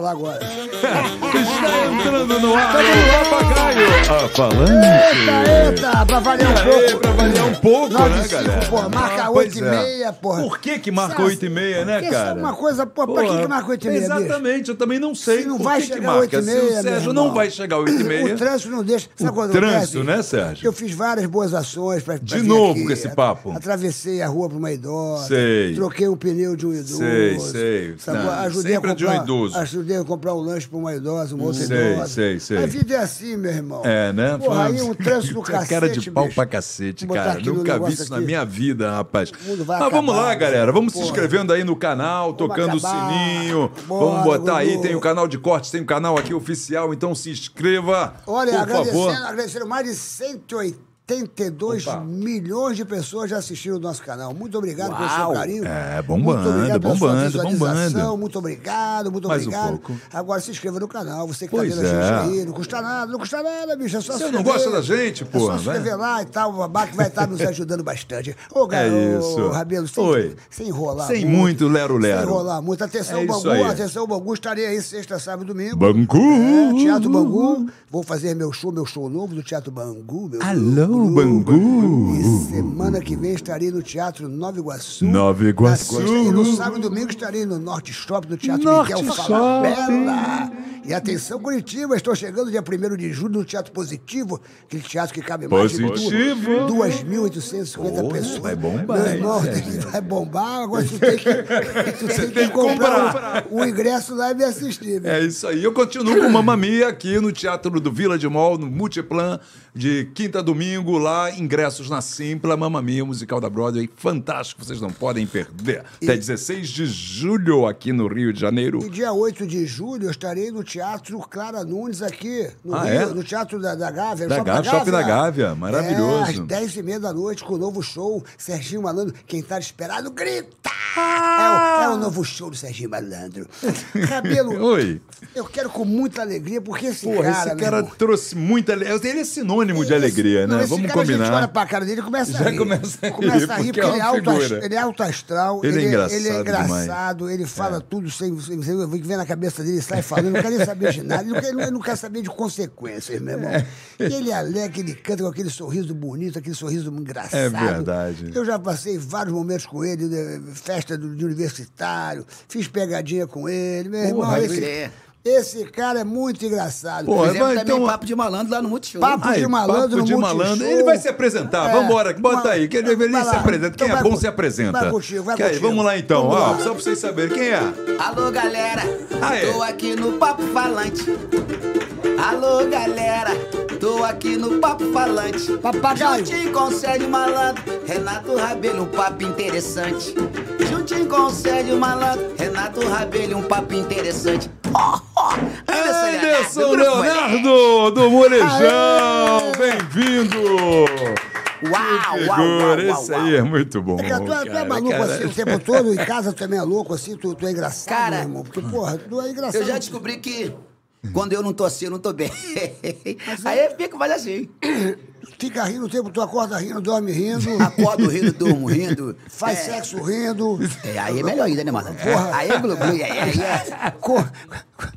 Falar agora. Está entrando no ar o papagaio. Ah, falando. Eita, eita, pra variar um Aê, pouco. pra variar um pouco, né, 9 e cinco, galera? Porra, marca Ah, 8 pois e é. meia, porra. Por que que marca Sabe, 8 e meia, né, porque cara? Isso é uma coisa, pô, pra que Porra, que marca 8 e meia, bicho? Exatamente, eu também não sei. Se não vai que chegar. 8 e Se meia, o meu Sérgio não vai chegar 8 e meia. O trânsito não deixa. Sabe O quando trânsito, né, Sérgio? Eu fiz várias boas ações pra, pra De novo aqui. com esse papo. Atravessei a rua pra uma idosa. Sei. Troquei um pneu de um idoso. Sei, sei. Ajudei sempre a é de um comprar, idoso. Ajudei comprar um lanche pra uma idosa, uma outra Sei, idosa. sei, sei. A vida é assim, meu irmão. É, né? Porra, aí Fala- um trânsito do cacete, Cara de pau bicho. pra cacete, cara. Nunca vi isso na aqui. minha vida, rapaz. Mas vamos acabar, lá, galera. Vamos se porra. inscrevendo aí no canal, tocando acabar. o sininho. Bora, vamos botar aí, tem o canal de cortes, tem o canal aqui oficial, então se inscreva. Olha, por agradecendo, favor. agradecendo mais de 182 Opa. milhões de pessoas já assistiram o nosso canal. Muito obrigado pelo seu Uau. carinho. É, bombando, muito obrigado pela sua bombando, visualização. bombando. Muito obrigado, muito Mais um obrigado. pouco. Agora se inscreva no canal, você que Pois tá vendo a é. gente aí. Não custa nada, não custa nada, bicho. É só Você se não inscrever. gosta da gente, É porra, só se vai. inscrever lá e tal, o babá que vai estar nos ajudando bastante. Ô, É garoto, isso. Rabelo, sem, Oi. sem enrolar Sem muito lero-lero. Sem enrolar muito. Atenção, É Bangu, aí. atenção, Bangu. Estarei aí sexta, sábado e domingo. Bangu. É, Teatro Bangu. Vou fazer meu show, meu show novo do Teatro Bangu. Meu Alô, Bangu. E semana que vem estarei no Teatro Nova Iguaçu. Nova Iguaçu. E no sábado e domingo estarei no Norte Shopping, no Teatro Norte Miguel Shopping. E atenção, Curitiba, estou chegando dia 1 de julho no Teatro Positivo, aquele teatro que cabe mais Positivo. de 2.850 Porra, pessoas. vai bombar, Meu irmão, hein, vai bombar, agora tu tem que, tu tem que tem que comprar o, o ingresso lá e me assistir. meu. É isso aí. Eu continuo com Mamma Mia aqui no Teatro do Village Mall, no Multiplan, de quinta a domingo, lá, ingressos na Simpla, Mamma Mia, musical da Broadway. Fantástico, vocês não podem perder. Até 16 de julho aqui no Rio de Janeiro. E dia 8 de julho eu estarei no Teatro Clara Nunes aqui, no Ah, Rio, é? no Teatro da, da Gávea. Da Shopping Gávea, Shopping da Gávea, maravilhoso. É, às 10 e meia da noite, com o novo show, Serginho Malandro. Quem tá esperado, grita! Ah! É, o, é o novo show do Serginho Malandro. Cabelo, Oi. eu quero com muita alegria, porque esse Porra, cara... esse cara trouxe muita alegria. Ele é sinônimo de alegria, né? esse Vamos cara, A gente olha combinar. pra cara dele e começa Já a rir. começa a rir, Começa a rir, porque porque, é ele, é alto, ele é alto astral. Ele é engraçado Ele é demais. engraçado, ele fala tudo sem... sem, sem vem na cabeça dele, sai falando, não quer saber de nada. Ele não quer, ele não quer saber de consequências, meu irmão. E ele é alegre, ele canta com aquele sorriso bonito, aquele sorriso engraçado. É verdade. Eu já passei vários momentos com ele, né, festa de universitário, fiz pegadinha com ele. Meu irmão, Porra, esse, é. Esse cara é muito engraçado. Porra, Fizemos vai, também então- papo de malandro lá no Multishow. Papo Aí, de malandro papo no de Multishow. malandro. Ele vai se apresentar. É, Vambora, bota vai- aí. Que ele, vai se apresenta. Então Quem é vai bom se apresenta. vai contigo, vai Que aí, contigo. vamos lá então. Vamos Ó, lá. só pra vocês saberem quem é. Alô, galera. Aê. Tô aqui no Papo Falante. Alô, galera. Tô aqui no Papo Falante. Papagaio. Juntinho com o Sérgio Malandro, Renato Rabelo, um papo interessante. Juntinho com o Sérgio Malandro, Renato Rabelo, um papo interessante. Anderson Leonardo do Molejão. Bem-vindo. Uau, Que uau, uau, Esse uau, aí é muito bom. É tu, é- tu é cara, maluco cara. assim o tempo todo, em casa tu também é louco assim, tu, tu é engraçado, Cara, meu irmão. Porque, porra, tu é engraçado. Eu já descobri que quando eu não tô assim, eu não tô bem. Aí eu fico mais assim. Fica rindo o tempo, tu acorda rindo, dorme rindo, Acordo rindo, durmo rindo. faz É, sexo rindo, É, aí é melhor ainda, né, mano? Porra. Aí é glu aí é, aí é. co-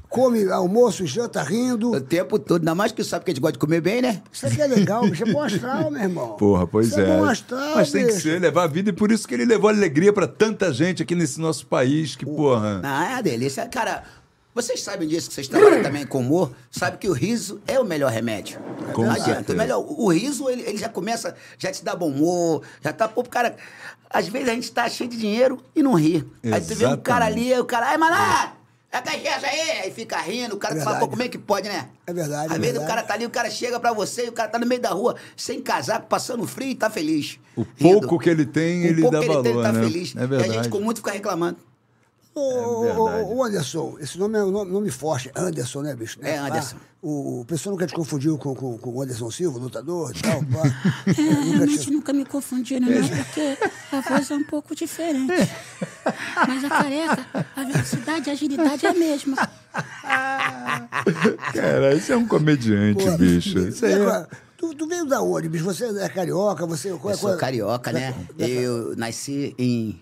come almoço, janta rindo. O tempo todo, ainda mais que sabe que a gente gosta de comer bem, né? Isso aqui é legal, bicho. É bom astral, meu irmão. Porra, pois isso é. é. bom astral, Mas tem que bicho. ser, levar a vida, e por isso que ele levou alegria pra tanta gente aqui nesse nosso país, que, porra. Ah, é uma delícia. Cara, vocês sabem disso, que vocês trabalham também com humor, sabe que o riso é o melhor remédio. Com não adianta. O, melhor, o riso, ele, ele já começa, já te dá bom humor, já tá, pô, cara. Às vezes a gente tá cheio de dinheiro e não ri. Aí tu vê um cara ali, o cara, ai, maná! É cachaça aí! Aí fica rindo, o cara É fala, pô, verdade. como é que pode, né? É verdade, Às é vezes o verdade. cara tá ali, o cara chega pra você e o cara tá no meio da rua, sem casaco, passando frio e tá feliz. O rindo. pouco que ele tem, O ele pouco dá que ele tem, ele tá né? feliz. É E a verdade. gente com muito fica reclamando. Ô, ô, ô, verdade. ô, Anderson, esse nome é um nome, nome forte. Anderson, né, bicho? Né? É, Anderson. Ah, o, o pessoal nunca te confundiu com, com, com o Anderson Silva, lutador e tal, pá. É, nunca realmente te... nunca me confundiram, não, porque a voz é um pouco diferente. Mas a careca, a velocidade e a agilidade é a mesma. Cara, isso é um comediante, Pô, bicho. Isso aí é- cá, Tu, tu veio da onde, bicho? Você é carioca? Você, qual, Eu qual- sou carioca, né? Eu nasci em,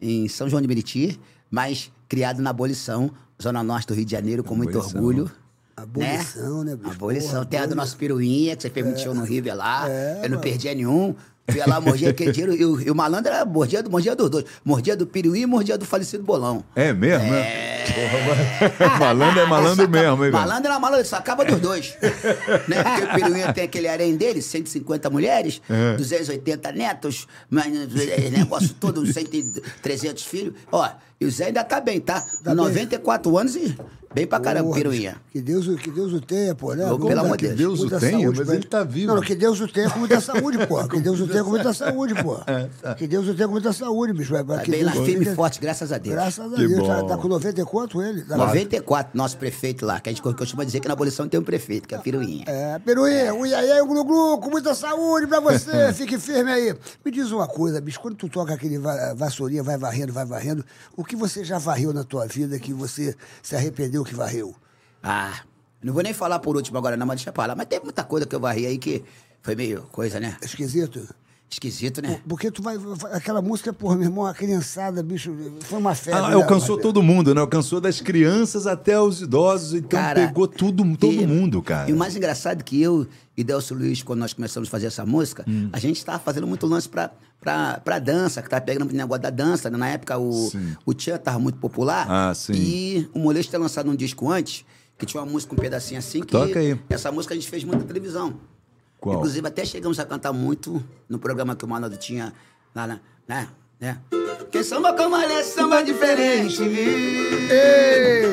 em São João de Meriti, mas criado na Abolição, Zona Norte do Rio de Janeiro, com muito Abolição. orgulho. Abolição, né, bicho? Abolição, Porra, terra do doido. nosso Piruinha, que você fez muito show no River lá. É, eu não mano. perdia nenhum. Eu ia lá, mordia aquele dinheiro. E o, e o malandro era mordia, do- mordia dos dois. Mordia do Piruinha e mordia do falecido Bolão. É mesmo, né? Porra, mas- malandro é malandro Sacava- mesmo, hein, velho? Malandro era malandro, sacava dos dois. né? Porque o Piruinha tem aquele harém dele, 150 mulheres, É. 280 netos, mas, eh, negócio todo, 100, e 300 filhos. Ó, e o Zé ainda tá bem, tá? Tá bem. 94 anos e bem pra caramba, Porra, Piruinha. Que Deus, o- que Deus o tenha, pô, né? Pelo amor de que Deus. Deus o tenha, mas ele tá vivo. Não, que Deus o tenha com muita saúde, pô. Que Deus o tenha com muita saúde, pô. É, tá. Que Deus o tenha com muita saúde, bicho. Tá Que bem lá, Deus o firme e forte, graças a Deus. Graças a Que Deus. Tá, tá com 90 e quanto ele? Tá 94, nosso prefeito lá, que a gente costuma dizer que na abolição tem um prefeito, que é a Piruinha. É, Peruí, ui, aí, aí, glu, glu, com muita saúde pra você, fique firme aí. Me diz uma coisa, bicho, quando tu toca aquele va- vassourinha, vai varrendo, vai varrendo, o que você já varreu na tua vida que você se arrependeu que varreu? Ah, não vou nem falar por último agora, não, mas deixa pra lá. Mas teve muita coisa que eu varri aí que foi meio coisa, né? Esquisito? Esquisito, né? Porque tu vai. Aquela música, porra, meu irmão, a criançada, bicho, foi uma febre. Ah, né? alcançou Uma- todo mundo, né? Alcançou das crianças até os idosos, então pegou tudo, todo e- mundo, cara. E o mais engraçado é que eu e Delcio Luiz, quando nós começamos a fazer essa música, Hum. a gente tava fazendo muito lance pra, pra, pra dança, que tava pegando o negócio da dança. né? Na época o, Sim. o Tchan tava muito popular. Ah, sim. E o Molejo tinha lançado um disco antes, que tinha uma música, um pedacinho assim, que Toca aí. essa música a gente fez muito na televisão. Qual? Inclusive, até chegamos a cantar muito no programa que o Manado tinha lá na. Né? né? Quem samba como é samba diferente.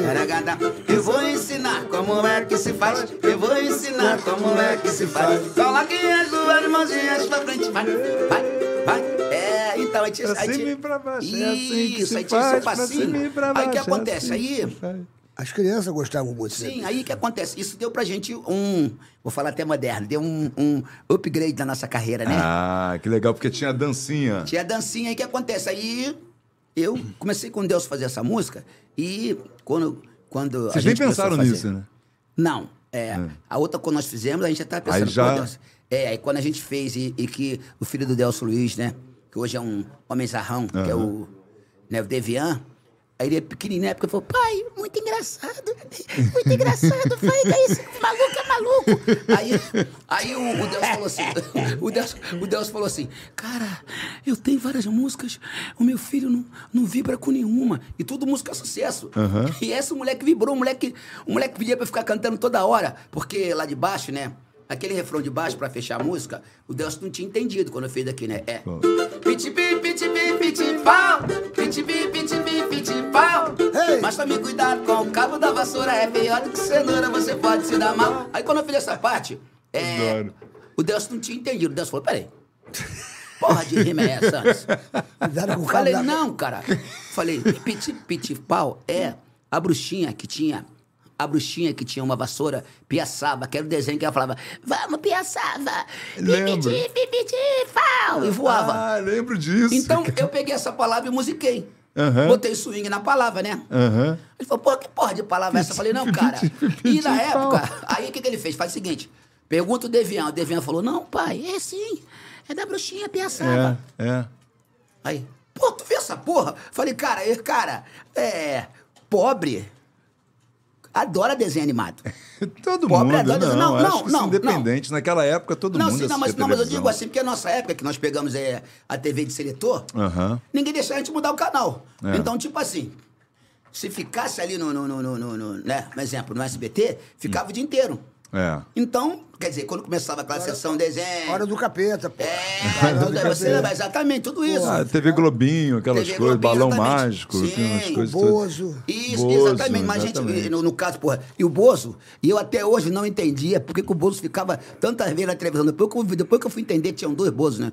Caragada, Eu vou ensinar como é que se faz. Eu vou ensinar como é que se faz. Coloque as duas mãozinhas pra frente. Vai, vai, vai. É, então, aí tinha. Pra aí cima tinha- e pra baixo, é assim que Isso, se aí tinha faz, pra passinho. cima e pra Aí o que baixo, é acontece? assim Aí. As crianças gostavam muito. Sim, aí o que acontece? Isso deu pra gente um, vou falar até moderno, deu um, um upgrade na nossa carreira, né? Ah, que legal, porque tinha dancinha. Tinha dancinha, aí o que acontece? Aí eu comecei com Deus fazer essa música e quando. quando a Vocês nem a pensaram fazer- nisso, né? Não. É, A outra quando nós fizemos, a gente já estava pensando, Aí já- Deus. É, aí quando a gente fez e, e que o filho do Delcio Luiz, né? Que hoje é um homem zarrão, que é o, né, o Devian. Aí ele é pequenininho, na época, falou, pai, muito engraçado, muito engraçado, é isso, maluco é maluco. Aí, aí o, o Deus falou assim, o Deus, o Deus falou assim, cara, eu tenho várias músicas, o meu filho não, não vibra com nenhuma, e tudo música é sucesso. E essa moleque vibrou, o moleque, o moleque pedia pra ficar cantando toda hora, porque lá de baixo, né, aquele refrão de baixo pra fechar a música, o Deus não tinha entendido quando eu fiz daqui, né, é... Piti-pi, piti-pi, piti-pau, piti-pi, piti-pi, piti-pau. Ei! Mas tome cuidado com o cabo da vassoura, é pior do que cenoura, você pode se dar mal. Aí quando eu fiz essa parte, é, o Deus não tinha entendido. O Deus falou, peraí, porra de rima é essa, Anderson? Cuidado com o Falei, não, cara. Falei, piti, piti, pau é a bruxinha que tinha... A bruxinha que tinha uma vassoura, piaçava, que era o desenho que ela falava, vamos, piaçava, pipiti, pipiti, pau, e voava. Ah, lembro disso. Então, cara. eu peguei essa palavra e musiquei. Aham. Botei swing na palavra, né? Aham. Ele falou, pô, que porra de palavra é essa? Eu falei, não, cara. E na época, aí o que, que ele fez? Faz o seguinte, pergunta o Devian. O Devian falou, não, pai, é sim, é da bruxinha piaçava. É, é. Aí, pô, tu viu essa porra? Falei, cara, é, cara, é, pobre adora desenho animado. Todo Pobre mundo, adora- não, não, acho não, isso não, independente. Naquela época, todo não, mundo sim, não, mas, não, mas eu digo assim, porque a nossa época que nós pegamos é, a TV de seletor, ninguém deixava a gente mudar o canal. É. Então, tipo assim, se ficasse ali no, no, no, no, no- no- né, um exemplo, no SBT, ficava o dia inteiro. É. Então, quer dizer, quando começava aquela sessão desenho... Hora do capeta, pô. É, Hora tudo, você capeta. lembra exatamente, tudo isso. Ah, TV Globinho, aquelas TV coisas, Globinho, balão exatamente. mágico, Sim. aquelas coisas O todas. Bozo. Isso, Bozo, exatamente. Mas, gente, exatamente. no, no caso, porra, e o Bozo, e eu até hoje não entendia por que o Bozo ficava tantas vezes na televisão. Depois que eu, depois que eu fui entender que tinham dois Bozos, né?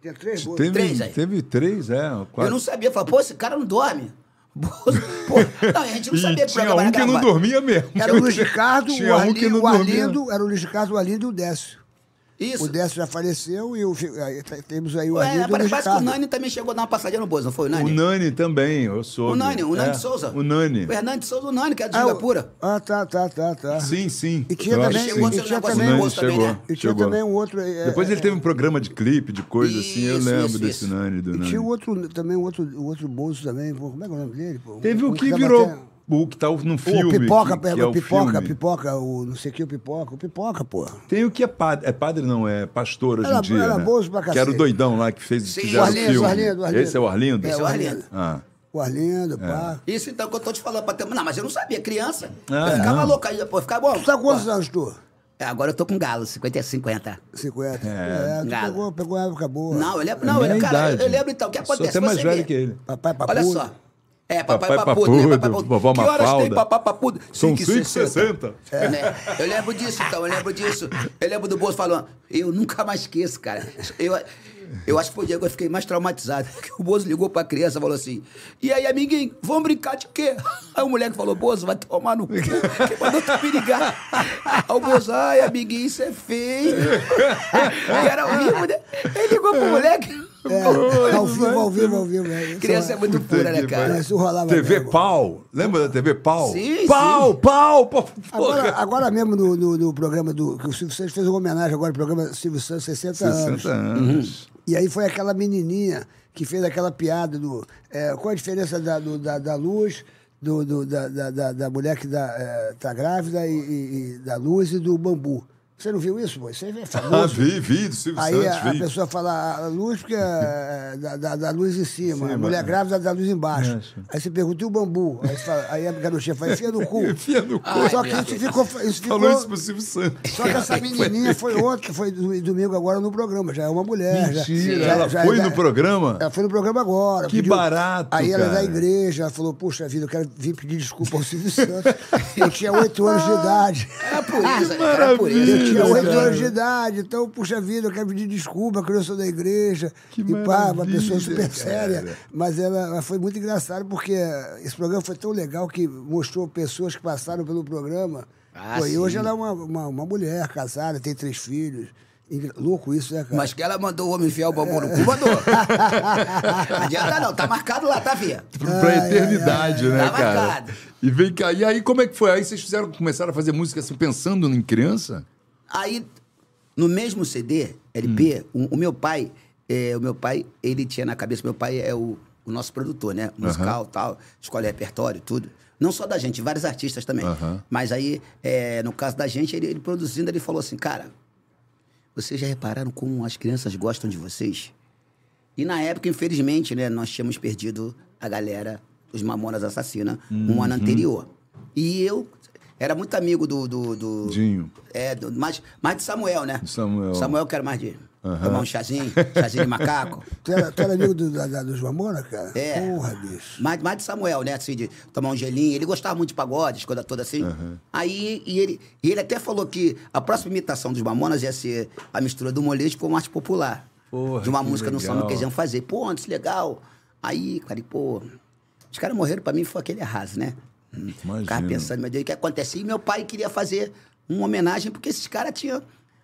Tinha três bozos. Teve Três, aí. teve três, é. Quatro. Eu não sabia. Eu falava, pô, esse cara não dorme. Pô, não, a gente não sabia que tinha programa um que não dormia mesmo. Era o Luiz Ricardo, Tinha o, um Arli- que não o dormia. Arlindo, era o Luiz Ricardo, o Arlindo e o Décio. Isso. O Décio já faleceu e o, aí t- temos aí o Ué, Arlindo e o parece, que o. Nani também chegou a dar uma passadinha no Bozo, não foi o Nani? O Nani também, eu sou. O Nani, o Nani é, de Souza. O Nani. O Hernani Souza, o Nani, que é de Ah, Singapura. Ah, tá, tá, tá, tá. Sim, sim. E tinha também- que Chegou sim. um tinha também- O Nani também, chegou. né? E tinha chegou. também um outro. é, Depois é, ele teve um programa de clipe, de coisa assim, eu Isso, lembro isso, desse isso. Nani, do E Nani. tinha outro, também o outro, o outro Bozo também. pô, como é que é o nome dele? pô? Teve o que virou, o que tá no filme. O Pipoca, que, que é o Pipoca, filme. Pipoca, o não sei o que, o Pipoca, o Pipoca, pô. Tem o que é padre, é padre não, é pastor hoje Era- em dia, era né? bozo pra Que era o cacete. doidão lá que fez Sim. fizeram O Arlindo, filme. o Arlindo, o Arlindo. Esse é o Arlindo? Esse é o Arlindo. Ah. O Arlindo, pá. Isso então que eu tô te falando pra ter. Não, mas eu não sabia, criança. Ah, eu ficava não. louco aí, pô, ficava bom. Tu tá com quantos anos, tu? é, Agora eu tô com galo, 50 50. 50. É, tu Galo. pegou, pegou uma época boa. Não, eu lembro, É não, minha eu, cara, idade. eu lembro então, o que Eu sou acontece? até mais Você velho vê. que ele. Papai Olha Papudo. só. É, papai, Papai papudo, né? Papudo, Papai papudo. vovó que horas tem papai papudo? São 5,60. 5,60. Né? Eu lembro disso, então, eu lembro disso. Eu lembro do Bolso falando, eu nunca mais esqueço, cara. Eu, eu acho que foi o dia que eu fiquei mais traumatizado. Que o Bozo ligou pra criança e falou assim: E aí, amiguinho, vamos brincar de quê? Aí o moleque falou: Bozo, vai tomar no cu. Quem mandou tu me ligar? Aí o Bozo, ai, amiguinho, isso é feio. E era ao vivo, né? Ele ligou pro moleque. É, ao vivo, ao vivo, ao vivo. é. Isso Criança é muito pura, né, cara? Isso rolava TV mesmo. Pau. Lembra da TV Pau? Sim, Pau, sim. pau, pau. Agora, agora mesmo no, no, no programa do. Que o Silvio Santos fez uma homenagem agora ao programa Silvio Santos 60, anos. 60 anos. E aí foi aquela menininha que fez aquela piada do. é, qual a diferença da, do- da, da luz, do, do- da, da, da, da mulher que dá, é, tá grávida e, e- e da luz e do bambu. Você não viu isso, pô? Isso aí é Ah, famoso. vi, vi, do Silvio Aí Santos, a, a vi. pessoa fala a luz porque é da, da, da luz em cima, a Cima, mulher é. grávida da luz embaixo. Embaixo. Aí você pergunta, e o bambu? Aí, você fala- aí a garotinha fala, enfia no cu. Enfia no cu. Ai, Só que isso ficou, isso ficou, Falou isso pro Silvio Santos. só que essa menininha foi que foi do- domingo agora no programa. Já é uma mulher. Mentira, já- ela já- foi já- no programa? Ela foi no programa agora. Que barato, Aí ela é cara. da igreja, ela falou, puxa vida, eu quero vir pedir desculpa ao Silvio Santos. Eu tinha oito anos de idade. Era por isso? Era por isso. Eu tinha oito anos de idade, então, puxa vida, eu quero pedir desculpa, que eu sou da igreja. Que e pá, uma pessoa super cara. séria. Mas ela, ela foi muito engraçada, porque esse programa foi tão legal que mostrou pessoas que passaram pelo programa. Ah, Pô, e hoje ela é uma, uma, uma mulher casada, tem três filhos. Louco isso, né, cara? Mas que ela mandou o homem enfiar o bambu no cu, mandou. Não adianta não, tá marcado lá, tá, Fia? Pra eternidade, né, Tá cara? marcado. E vem cá. E aí, como é que foi? Aí vocês fizeram, começaram a fazer música assim, pensando em criança? Aí, no mesmo CD, LP, o, o meu pai, é, o meu pai, ele tinha na cabeça, meu pai é o, o nosso produtor, né? Musical, tal, escolhe repertório, tudo. Não só da gente, vários artistas também. Aham. Mas aí, é, no caso da gente, ele, ele produzindo, ele falou assim, cara, vocês já repararam como as crianças gostam de vocês? E na época, infelizmente, né, nós tínhamos perdido a galera dos Mamonas Assassina um ano anterior. E eu era muito amigo do. do, do Dinho. É, do, mais, mais de Samuel, né? De Samuel. Samuel que era mais de tomar um chazinho, chazinho de macaco. Tu era, tu era amigo do, da, da- dos Mamona, cara? É. Porra, bicho. Mais, mais de Samuel, né? Assim, de tomar um gelinho. Ele gostava muito de pagode, coisa toda assim. Aí, e ele, e ele até falou que a próxima imitação dos Mamonas ia ser a mistura do molejo com arte popular. Porra, de uma que música no legal. samba que eles iam fazer. Pô, antes legal. Aí, cara, e, pô, os caras morreram pra mim, foi aquele arraso, né? Hum, Ficava pensando, meu Deus, o que acontecia? E meu pai queria fazer uma homenagem, porque esses caras tinham.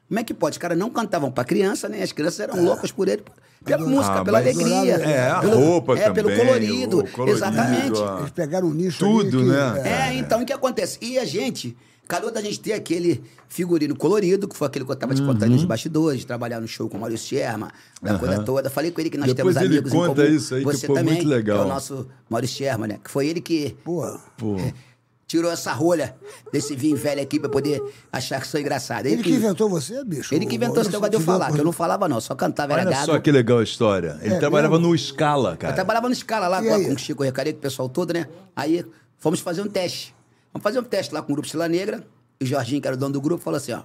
Como é que pode? Os caras não cantavam pra criança, né? As crianças eram loucas por ele, pela música, Ah, pela mas- alegria. É, a pelo- roupa É, pelo também, colorido. o colorido, exatamente. a- Eles pegaram um nicho Tudo, ali que, né? É, então o que acontece? E a gente, calhou da gente ter aquele figurino colorido, que foi aquele que eu tava te contando Uhum. nos bastidores, trabalhar no show com o Maurício Sherman, da coisa toda. Falei com ele que nós Depois temos ele amigos conta em comum. isso aí, que Você foi também, muito legal. Que é o nosso Maurício Sherman, né? Que foi ele que. Pô. tirou essa rolha desse vinho velho aqui pra poder achar que sou engraçado. Ele que inventou você, bicho? Ele que inventou esse Eu negócio de eu falar, que eu não falava não, só cantava, era Olha gado. só que legal a história. Ele É trabalhava mesmo? no Scala, Eu cara. trabalhava no escala lá com, com o Chico Recareiro, o pessoal todo, né? Aí fomos fazer um teste. Vamos fazer um teste lá com o grupo Sila Negra. E o Jorginho, que era o dono do grupo, falou assim: ó,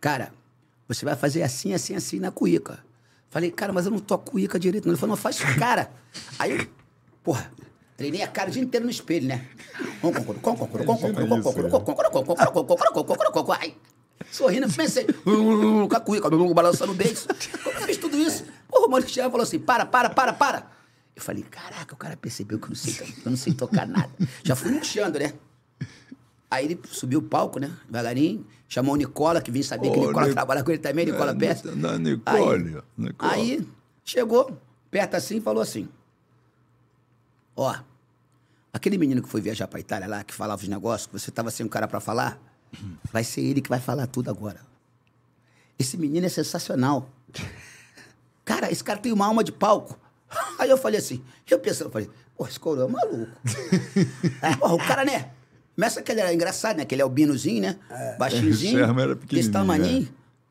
cara, você vai fazer assim, assim, assim na cuíca. Falei, cara, mas eu não toco cuíca direito. não. Ele falou, não, faz cara. Aí, eu, porra, treinei a cara o dia inteiro no espelho, né? Ai, sorrindo, pensei, com a cuíca, balançando o beijo. Quando eu fiz tudo isso, porra, o Maurício Thiago falou assim: para, para, para, para. Eu falei, caraca, o cara percebeu que eu não sei, eu não sei tocar nada. Já fui murchando, né? Aí ele subiu o palco, né? Devagarinho. Chamou o Nicola, que vinha saber que o Nicola Nic- trabalha com ele também, Nicola É, Pérez. da Nicole, Aí, Nicole. aí chegou perto assim e falou assim: Ó, aquele menino que foi viajar pra Itália lá, que falava os negócios, que você tava sem um cara pra falar, vai ser ele que vai falar tudo agora. Esse menino é sensacional. Cara, esse cara tem uma alma de palco. Aí eu falei assim, eu pensando, eu falei, pô, esse coroa é maluco. Porra, o cara, né? Começa que ele era engraçado, né? Que ele é albinozinho, né? Baixinhozinho. O Sherman era Esse pequenininho, tamaninho.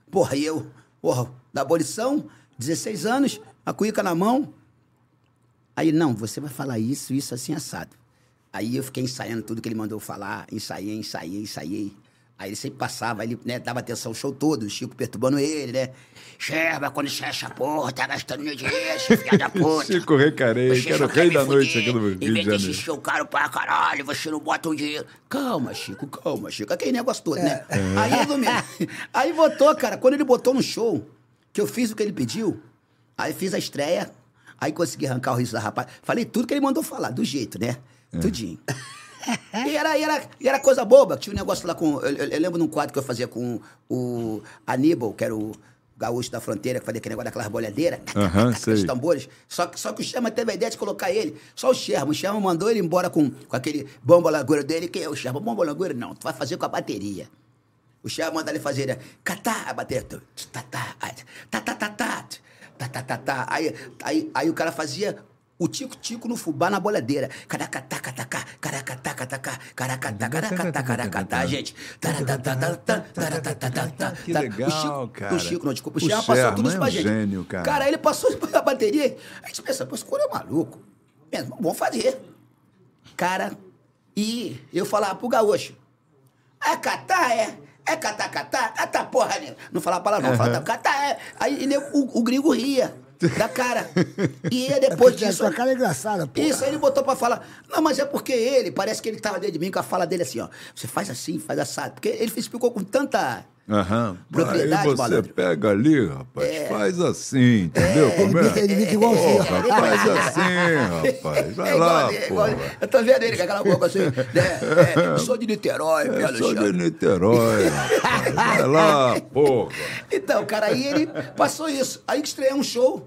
Porra, e eu, porra, da abolição, 16 anos, a cuíca na mão. Aí, não, você vai falar isso, isso, assim, assado. Aí eu fiquei ensaiando tudo que ele mandou falar, ensaiei, ensaiei, ensaiei. Aí ele sempre passava, ele né, dava atenção ao show todo, o Chico perturbando ele, né? Sherba, quando você acha porra, tá gastando meu dinheiro, esse filho da puta. Chico Recarei, que era o rei da noite aqui no Rio de Janeiro. show caro pra caralho, você não bota o dinheiro. Calma, Chico, calma, Chico. Aquele negócio todo, né? Aí, resumindo, aí botou, cara, quando ele botou no show, que eu fiz o que ele pediu, aí fiz a estreia, aí consegui arrancar o riso da rapaz. Falei tudo que ele mandou falar, do jeito, né? Tudinho. E era, e era, e era coisa boba. Tinha um negócio lá com. Eu, eu- eu lembro num quadro que eu fazia com o Aníbal, que era o gaúcho da fronteira, que fazia aquele negócio daquelas bolhadeiras, aqueles sei. tambores. Só que, só que o Sherman teve a ideia de colocar ele, só o Sherman. O Sherman mandou ele embora com, com aquele bomba lagoeiro dele. Quem é o Sherman? Bomba lagoeiro? Não, tu vai fazer com a bateria. O Sherman manda ele fazer, né? Catá, a bateria. Tá, tá, tá, tá, tá, tá, tá, tá, tá, tá. Aí, aí, aí o cara fazia o tico-tico no fubá na boleadeira. Caracatá, catacá, caracatá, catacá, caracatá, caracatá, caracatá, gente. Que legal, Chico, cara. O Chico, não, desculpa. O O Sherman passou tudo isso é pra gente. gênio, cara. Cara, ele passou isso pra bateria. A gente pensa, pô, esse cara é maluco. Mesmo, vamos fazer. Cara, e eu falava pro gaúcho, é catar, é? É catar? Catar, porra, né? Não falar a palavra, não. Fala, catar, é. Aí o gringo ria da cara. E ele, É depois a disso... sua cara é engraçada, pô. Isso, aí ele botou pra falar. Não, mas é porque ele, parece que ele tava dentro de mim com a fala dele assim, ó. Você faz assim, faz assado. Porque ele explicou com tanta Aham. propriedade, Aí você malandro. pega ali, rapaz, faz assim, entendeu? Como Ele, ele fica igualzinho. Porra, faz assim, rapaz. Vai É lá, igual- é porra. igual- Eu tô vendo ele com aquela boca assim, né? É, sou de Niterói, Eu Pedro sou de Alexandre. Niterói, rapaz. Vai lá, porra. Então, cara, aí ele passou isso. Aí que estreou um show,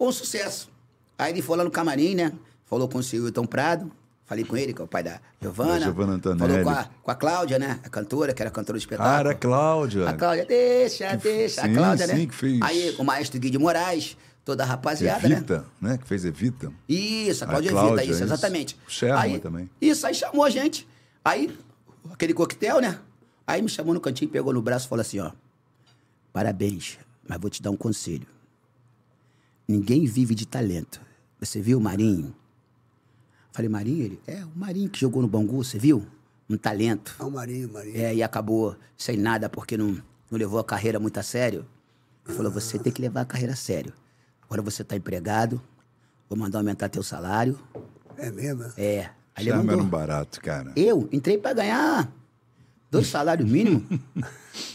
um sucesso. Aí ele foi lá no camarim, né? Falou com o Silton Prado. Falei com ele, que é o pai da Giovana. Da Giovanna Antonelli. Falou com a, com a Cláudia, né? A cantora, que era cantora de espetáculo. Cara, Cláudia. A Cláudia, deixa, deixa. sim, a Cláudia, né? sim, que fez. Aí o maestro Guide Moraes, toda a rapaziada, né? Evita, né? Que fez Evita. Isso, a A Cláudia, Cláudia, Evita, isso, isso. exatamente. O Sherman aí, também. Isso, aí chamou a gente. Aí, aquele coquetel, né? Aí me chamou no cantinho, pegou no braço e falou assim, ó. Parabéns, mas vou te dar um conselho. Ninguém vive de talento. Você viu o Marinho? Falei, Marinho? Ele, é, o Marinho que jogou no Bangu, você viu? Um talento. É o Marinho, Marinho. É, e acabou sem nada porque não, não levou a carreira muito a sério. Ele falou, você tem que levar a carreira a sério. Agora você tá empregado, vou mandar aumentar teu salário. É mesmo? É. Aí ele mandou. um barato, cara. Eu entrei pra ganhar dois salários mínimos.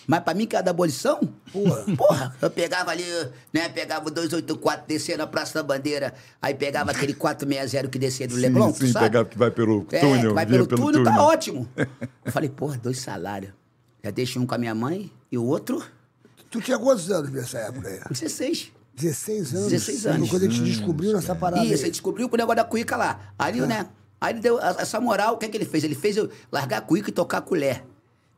Mas pra mim, que era da abolição, porra. porra, eu pegava ali, né? Pegava o 284, descia na Praça da Bandeira, aí pegava aquele 460 que descia do Sim, Leblon, sim, sabe? pegava que vai pelo É, túnel, que vai pelo, pelo túnel, tá túnel. ótimo. Eu falei, porra, dois salários. Já deixei um com a minha mãe e o outro, Tu tinha quantos anos nessa época aí? 16. 16 anos. 16 anos. Quando a gente descobriu nessa parada Isso, aí. descobriu com o negócio da cuíca lá. Aí, né? Aí ele deu essa moral, o que, é que ele fez? Ele fez eu largar a cuíca e tocar a colher.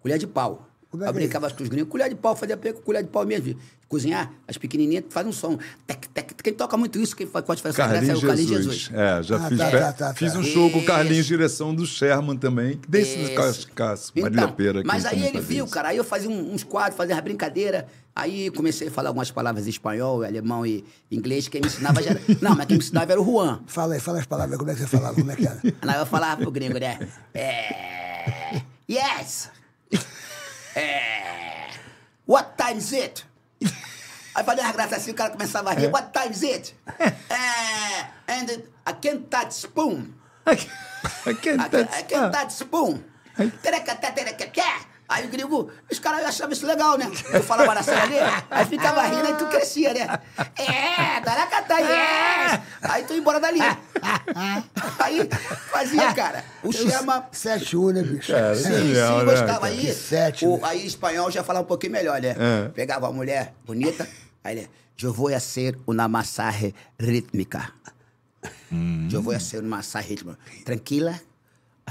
Colher de pau. Como é eu é brincava com os gringos. Colher de pau, fazia pé com colher de pau mesmo. Cozinhar, as pequenininhas fazem um som. Tec, tec, quem toca muito isso, quem faz, pode fazer essa graça é o Carlinhos Jesus. É, já Ah, fiz, tá, pe- tá, tá, fiz tá. um show com o. Carlinhos, direção do Sherman também. Desse Isso. Cascas, Marília Então, Pera. mas aí ele viu, isso. cara. Aí eu fazia uns quadros, fazia as brincadeiras. Aí comecei a falar algumas palavras em espanhol, alemão e inglês. Quem me ensinava já era... Não, mas quem me ensinava era o Juan. Fala aí, fala as palavras, como é que você falava, como é que era? Aí eu falava pro gringo, né? É... Yes! É... What time is it? Aí fazia uma graça assim, o cara começava a rir. What time is it? É... And I can't touch spoon. I can't, I can't touch spoon. Tereca, tereca, Aí o gringo, os caras achavam isso legal, né? Eu falava na ali, aí ficava rindo, aí tu crescia, né? É, Daracatá, yes! Aí tu ia embora dali. Aí fazia, cara. O Chama. 7-1, né, bicho? Cara, Sim, sim, né, gostava. cara? Aí, sete, o, né? aí espanhol já falava um pouquinho melhor, né? É. Pegava uma mulher bonita, aí ele, eu vou a ser uma massagem rítmica. Eu vou a ser uma massagem rítmica. Tranquila.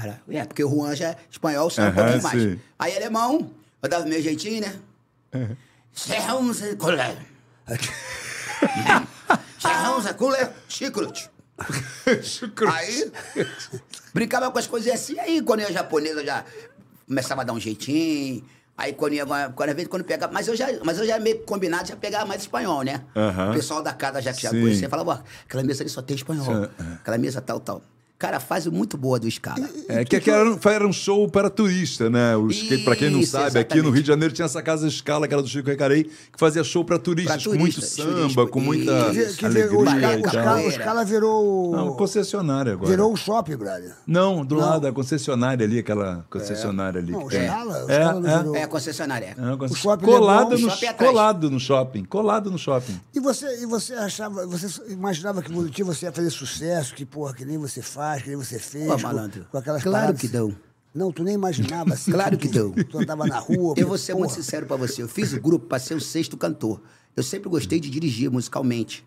Era- É, porque o Juan já é espanhol, sabe um pouquinho mais. sim. Aí alemão, eu dava meu jeitinho, né? Zé Colé, Chicote. Aí, brincava com as coisas assim. Aí, quando ia japonesa, eu já começava a dar um jeitinho. Aí, quando ia, quando, vezes, quando pegava... Mas eu já, mas eu já meio combinado, já pegava mais espanhol, né? O pessoal da casa já que já Sim. conhecia, falava, aquela mesa ali só tem espanhol. Aquela mesa tal, tal. Cara, fase muito boa do Scala. É que aqui era, um- era um show para turista, né? Os, que, pra quem não Isso, sabe, aqui no exatamente. Rio de Janeiro tinha essa casa escala, que era do Chico Recarei, que fazia show para turistas, Pra com muito turistas, samba, turismo. com muita. Que o alegria Scala- e o. Scala- o Scala virou. Não, concessionária agora. Virou o shopping, brother. Não, do lado, a concessionária ali, aquela concessionária ali. Não, o que. Scala, o É, Scala não é. virou. É, a concessionária. É uma concess- O shopping colado, Leblon, no, o shopping atrás. colado no shopping. Colado no shopping. E você, e você achava, você imaginava que dia você ia fazer sucesso, que porra, que nem você faz, que nem você fez. Pô, com- malandro. Com, aquelas Claro paradas. que dão. Não, tu nem imaginava assim. Claro que tu, dão. Tu andava na rua. Eu vou ser porra. muito sincero pra você. Eu fiz o grupo pra ser o sexto cantor. Eu sempre gostei de dirigir musicalmente.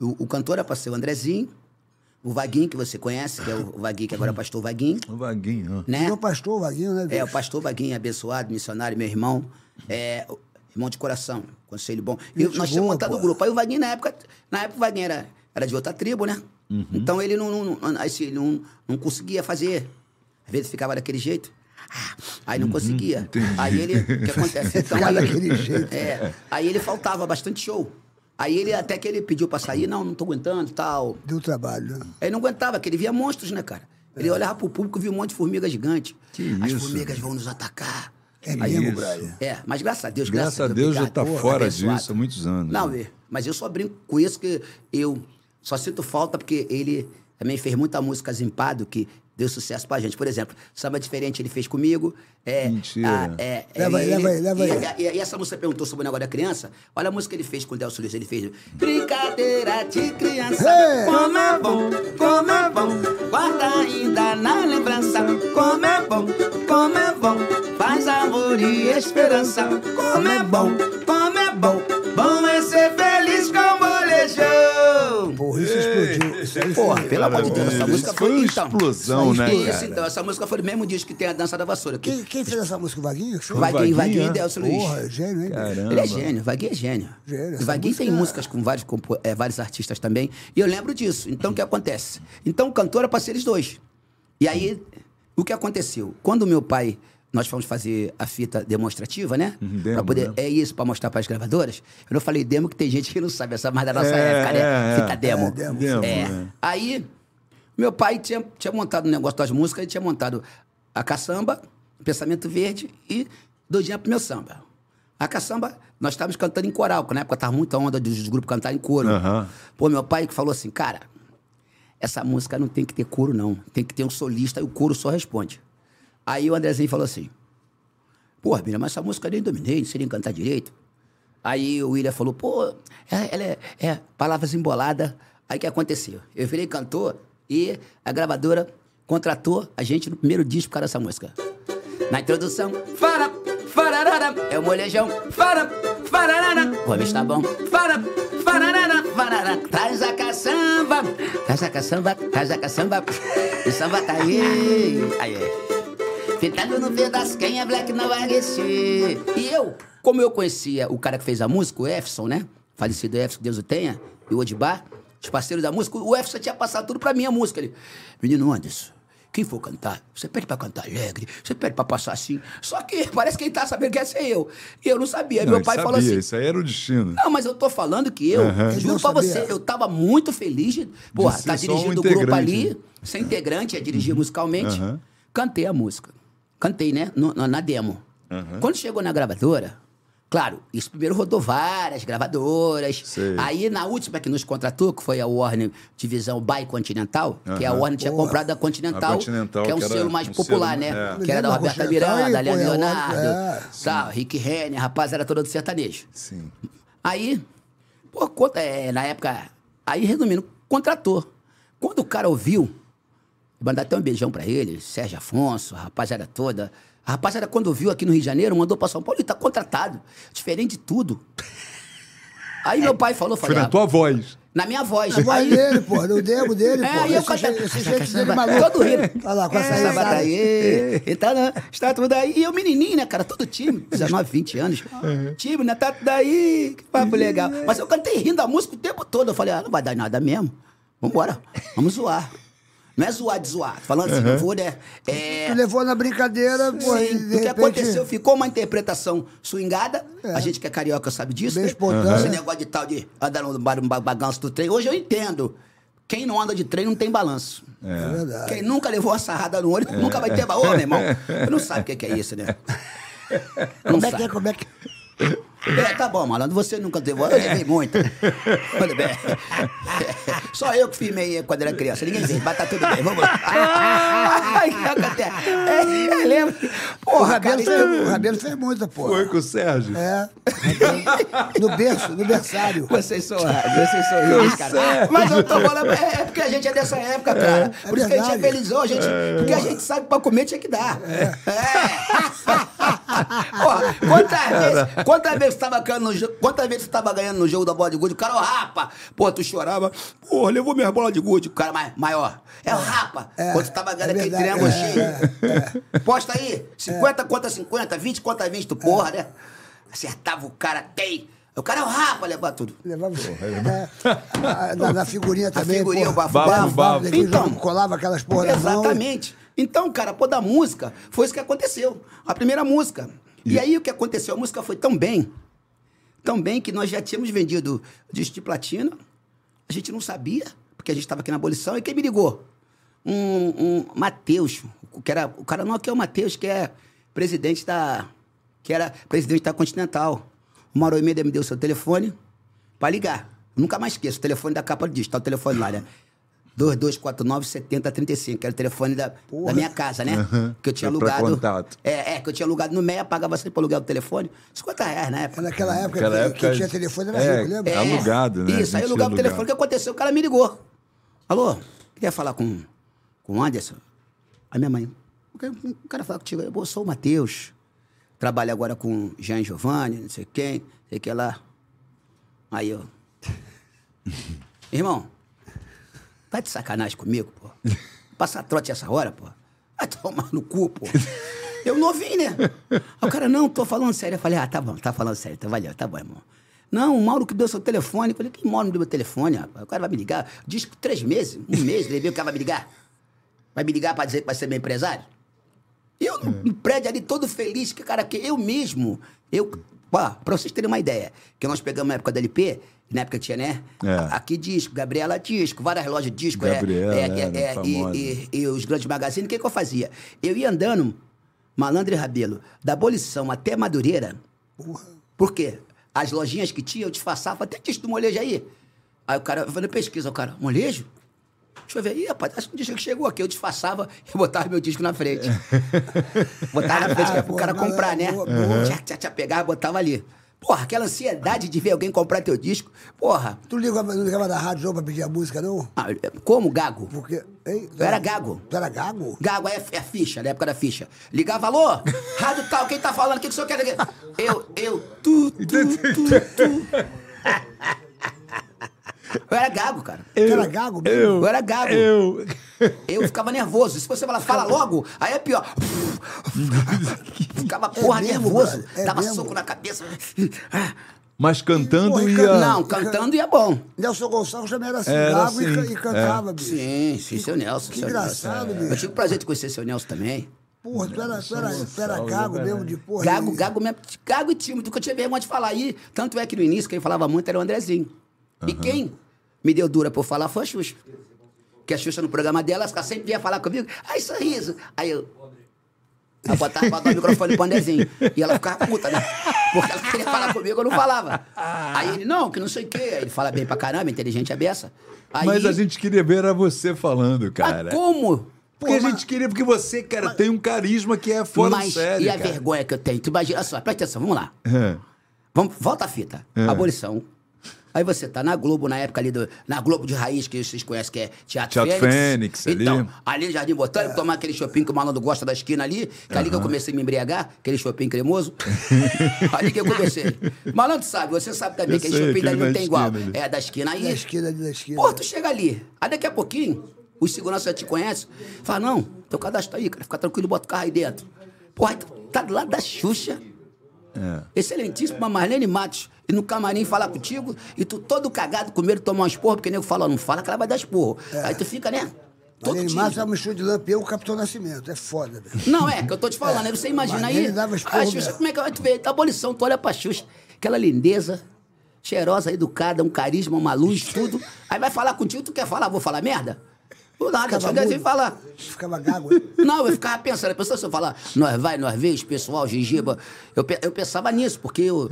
O, o cantor era pra ser o Andrezinho, o Vaguinho, que você conhece, que é o Vaguinho, que agora é o pastor Vaguinho, O vaguinho, né? Meu pastor, o Vaguinho, né? É, o pastor Vaguinho, abençoado, missionário, meu irmão. É, o- irmão de coração, conselho bom. E nós tínhamos montado o grupo. Aí o Vaguinho, na época, na época o Vaguinho era, era de outra tribo, né? Uhum. Então ele não, não, não, assim, ele não, não conseguia fazer. Às vezes ficava daquele jeito. Ah, Aí não conseguia. Aí ele. O que acontece? Então, Ficava aí, daquele jeito. É. Aí ele faltava bastante show. Aí ele, até que ele pediu pra sair, não, não tô aguentando tal. Deu trabalho, né? Aí não aguentava, porque ele via monstros, né, cara? Ele olhava pro público e via um monte de formiga gigante. Que As isso? formigas vão nos atacar. É Aí- mesmo, brother. É, mas graças a Deus, Graças graças, a Deus já obrigado. tá Porra, fora abençoado. disso há muitos anos, Não, né? Vê, mas eu só brinco com isso que eu só sinto falta porque ele também fez muita música zimpado que deu sucesso pra gente. Por exemplo, Samba Diferente ele fez comigo. É, Mentira. a- é, é, Leva aí, leva aí, leva e, aí. E, e essa música perguntou sobre o negócio da criança. Olha a música que ele fez com o Delcio Luiz. Ele fez Brincadeira de criança. Ei! Como é bom, como é bom. Guarda ainda na lembrança. Como é bom, como é bom. Faz amor e esperança. Como é bom, como é. Bom Porra, foi- pelo amor de Deus, essa música foi foi, uma então. explosão, né, Isso, cara? então. Essa música foi do mesmo disco que tem a Dança da Vassoura. Que Quem, quem fez essa música? O Vaguinho? Vaguinho, Vaguinho, Vaguinho é? e Delcio Luiz. Porra, é gênio, hein? Caramba. Ele é gênio, Vaguinho é gênio. Gênio, E Vaguinho tem música- músicas com vários, eh, vários artistas também. E eu lembro disso. Então o que acontece? Então o cantor era pra ser eles dois. E aí, o que aconteceu? Quando o meu pai. Nós fomos fazer a fita demonstrativa, né? Uhum, Pra demo, poder, né? É isso, pra mostrar pras gravadoras. Eu não falei demo, que tem gente que não sabe, essa é mais da nossa É, época, né? é, é. Fita demo. É, demo. Demo, É. é. Aí, meu pai tinha, tinha montado um negócio das músicas, ele tinha montado a caçamba, Pensamento Verde e Doidinha pro meu samba. A caçamba, nós estávamos cantando em coral, porque na época tava muita onda dos grupos cantarem em coro. Aham. Pô, meu pai que falou assim, cara, essa música não tem que ter coro, não. Tem que ter um solista e o coro só responde. Aí o Andrezinho falou assim, pô, Bira, mas essa música eu nem dominei, não sei nem cantar direito. Aí o William falou, pô, é- ela é, é palavras emboladas. Aí o que aconteceu? Eu virei cantor e a gravadora contratou a gente no primeiro disco por causa dessa música. Na introdução, fara, fararara, é o molejão, fara, fararara, o está bom, fara, fararara, fararara, traz a caçamba, traz a caçamba, traz a caçamba, o samba tá aí, aí, aí. Pintado no pedaço, quem é black não vai. E eu, como eu conhecia o cara que fez a música, o Efson, né? Falecido Efson, que Deus o tenha, e o Odibá, os parceiros da música, o Efson tinha passado tudo pra mim a música. Ele, menino Anderson, quem for cantar, você pede pra cantar alegre, você pede pra passar assim. Só que parece que ele tá sabendo que ia ser eu. E eu não sabia. Não, Meu pai falou sabia, assim. Isso aí era o destino. Não, mas eu tô falando que eu. Ele juro pra você, eu tava muito feliz de, porra, ser tá só um dirigindo o grupo ali, né? ser integrante, é dirigir musicalmente. Aham. Cantei a música. Cantei, né? no- na- na demo. Quando chegou na gravadora, Claro, isso primeiro rodou várias gravadoras. Sei. Aí, na última que nos contratou, que foi a Warner Divisão by Continental, que a. Warner tinha Porra. comprado a Continental, A Continental, que é um que selo mais um popular, selo, né? é. Que era da Roberta Miranda, da Leandro é Leonardo, é, tal, Rick Renner, rapaz, era todo do sertanejo. Sim. Aí, pô, conta, é, na época, aí resumindo, contratou. Quando o cara ouviu, mandar até um beijão pra ele, Sérgio Afonso, a rapaziada toda. A rapaziada, quando viu aqui no Rio de Janeiro, mandou pra São Paulo e tá contratado. Diferente de tudo. Aí meu pai falou, Foi falei, na ah, tua voz. na minha voz. A voz Aí, dele, pô, no demo dele, É, pô. aí eu jeito- esse jeito dele maluco. todo rindo. Olha lá, com essa Essa risada. aí. Então, né, está tudo aí. E eu, menininho, né, cara? Todo tímido, 19, 20 anos. Tímido, né? Tá tudo aí. Que papo legal. Mas eu cantei rindo a música o tempo todo. Eu falei, ah, não vai dar nada mesmo. Vambora. Vamos zoar. Não é zoar de zoar. Falando assim, eu vou, né? É, Tu levou na brincadeira, pô, o que repente... aconteceu? Ficou uma interpretação swingada. A gente que é carioca sabe disso. Bem né? espontânea. Esse negócio de tal de andar no bar- ba- balanço do trem. Hoje eu entendo. Quem não anda de trem não tem balanço. É verdade. Quem nunca levou uma sarrada no olho nunca vai ter balanço, meu irmão. Tu não sabe o que que é isso, né? Não Como é sabe. que é, como é que... É, tá bom, malandro. Você nunca levou. Eu levei muito. Tudo bem. Só eu que firmei quando era criança. Ninguém fez, mas tá tudo bem. Vamos lá. Ai, acontece? É, eu lembro. O Porra, Rabelo, cara. fez, o Rabelo fez muita, pô. Foi com o Sérgio? É. No berço, no berçário. Vocês são vocês são cara. Mas eu tô falando, é, é porque a gente é dessa época, cara. É Por isso que a gente é felizão, a gente, porque a gente sabe que pra comer tinha que dar. É. Porra, quantas vezes, quantas vezes você tava ganhando no jogo, quantas vezes você tava ganhando no jogo da bola de gude, o cara, ó, rapa, pô, tu chorava, porra, levou minha bola de gude, o cara mais, maior. É o rapa, É, quando você tava ganhando é aquele triângulo é, cheio. Posta aí, 50 contra 50, 20 contra 20, tu porra, né? Acertava o cara, tem. O cara é o rapa, levava tudo. Levava... É. Na, na figurinha também, figurinha, pô. o bafo, bafo, bafo. Depois Então. colava aquelas porra na. Exatamente. Então, cara, pô, da música, foi isso que aconteceu. A primeira música. E aí o que aconteceu? A música foi tão bem, tão bem que nós já tínhamos vendido disco de platina, a gente não sabia, porque a gente estava aqui na abolição, e quem me ligou? Um, um Matheus, que era, o cara não que é o Matheus, que é presidente da. que era presidente da Continental. Uma hora e me deu seu telefone para ligar. Nunca mais esqueço, o telefone da capa do disco, tá o telefone lá, né? 2249-7035, que era o telefone da, da minha casa, né? Que eu tinha alugado. contato. É, é, que eu tinha alugado no MEA, pagava sempre pra alugar o telefone. 50 reais na época. Naquela época, Naquela que, época, que tinha telefone era é, rico, lembra? é. Alugado, né? Isso, aí eu alugava o telefone. O que aconteceu? O cara me ligou. Alô, queria falar com, com o Anderson? A minha mãe. O cara, o cara falar contigo. Eu sou o Matheus. Trabalho agora com Jean Giovanni, não sei quem, sei que lá. Aí eu. Irmão, tá de sacanagem comigo, pô? Passar trote essa hora, pô? Vai tomar no cu, pô. Eu não ouvi, né? Aí o cara, não, tô falando sério. Eu falei, ah, tá bom, tá falando sério, então valeu, tá bom, irmão. Não, o Mauro que deu seu telefone. Eu falei, quem Mauro me deu meu telefone, rapaz? O cara vai me ligar. Diz que três meses, um mês, levei o cara vai me ligar. Vai me ligar pra dizer que vai ser meu empresário? Eu no no prédio ali todo feliz, que cara, que eu mesmo, eu, ó, pra vocês terem uma ideia, que nós pegamos na época da LP, na época tinha, né? É. Aqui disco, Gabriela disco, várias lojas de disco, é, Gabriela, é, é, é, famosa. e, e- e os grandes magazines, o que, que eu fazia? Eu ia andando, malandro e rabelo, da abolição até Madureira, por quê? As lojinhas que tinha, eu disfarçava, até disco do molejo aí. Aí o cara, fazendo pesquisa, o cara, molejo? Deixa eu ver. Ih, rapaz, acho que um disco que chegou aqui. Eu disfarçava e botava meu disco na frente. botava na frente que era pro Ah, cara boa, comprar, né? boa, boa. Tchá, tchá, tchá, pegava e botava ali. Porra, aquela ansiedade de ver alguém comprar teu disco. Porra, Tu ligava, não ligava na rádio não pra pedir a música, não? ah, como gago? Porque. Hein? Eu era gago. Tu era gago? Gago é, é ficha, na época da ficha. Ligava, alô? Rádio tal, quem tá falando? O que, que o senhor quer? Eu, eu, tu, tu, tu, tu. Eu era gago, cara. Tu era gago mesmo? Eu era gago. Eu. Eu ficava nervoso. Se você falar, fala logo, aí é pior. Ficava porra mesmo, nervoso. É Dava mesmo? soco na cabeça. Mas cantando Porra, ia. can- Não, cantando ia bom. Nelson Gonçalves também era assim, Era gago e assim, ca- e, cantava, bicho. Sim, sim, seu Nelson. que seu engraçado, Nelson. bicho. Eu tive o prazer de conhecer seu Nelson também. Porra, tu era, tu era, tu era gago mesmo de porra. Gago, e- gago mesmo. Gago e tímido, que eu tinha vergonha de falar aí. Tanto é que no início quem falava muito era o Andrezinho. E quem me deu dura por falar foi a Xuxa. Que a Xuxa no programa dela, ela sempre vinha falar comigo. Ai, sorriso. Aí eu. Aí eu botava dar o microfone pro Andrezinho. E ela ficava puta, né? Porque ela queria falar comigo, eu não falava. Aí ele, não, que não sei o quê. Aí ele fala bem pra caramba, inteligente a beça. Aí, Mas a gente queria ver era você falando, Mas cara. como? Porque Pô, a gente queria, porque você, cara, tem um carisma que é fora Mas de série, e a cara. vergonha que eu tenho? Tu imagina, olha só, presta atenção, vamos lá. É. Vamos, volta a fita. Abolição. Aí você tá na Globo, na época ali do. Na Globo de Raiz, que vocês conhecem, que é Teatro, Teatro Fênix, ali. Então, ali Jardim Botânico, tomar aquele shopping que o malandro gosta da esquina ali, que é ali que eu comecei a me embriagar, aquele shopping cremoso. ali que eu comecei. Malandro sabe, você sabe também Eu que aquele shopping dali não tem igual. ali. É, da esquina aí. Da esquina, ali da esquina. Pô, tu chega ali. Aí daqui a pouquinho, os seguranças já te conhecem. Fala, não, teu cadastro tá aí, cara. Fica tranquilo, bota o carro aí dentro. Porra, tá do lado da Xuxa. Excelentíssima Marlene Matos. E no camarim falar contigo, e tu todo cagado com medo de tomar um esporro, porque o nego fala, não fala que ela vai dar esporro. Aí tu fica, né? Todo tímido. Matos é uma mistura de lampião com o Capitão Nascimento. É foda, velho. Não, é, que eu tô te falando, aí você imagina aí. dava esporro A Xuxa, mesmo. como é que vai te ver? Tá abolição, tu olha pra Xuxa, aquela lindeza, cheirosa, educada, um carisma, uma luz, tudo. Aí vai falar contigo, tu quer falar, vou falar merda? Por nada, chega assim e falar. Ficava gago. Não, eu ficava pensando, a pessoa se eu falar, nós vai, nós vez, pessoal, gengiba. Eu, eu pensava nisso, porque o,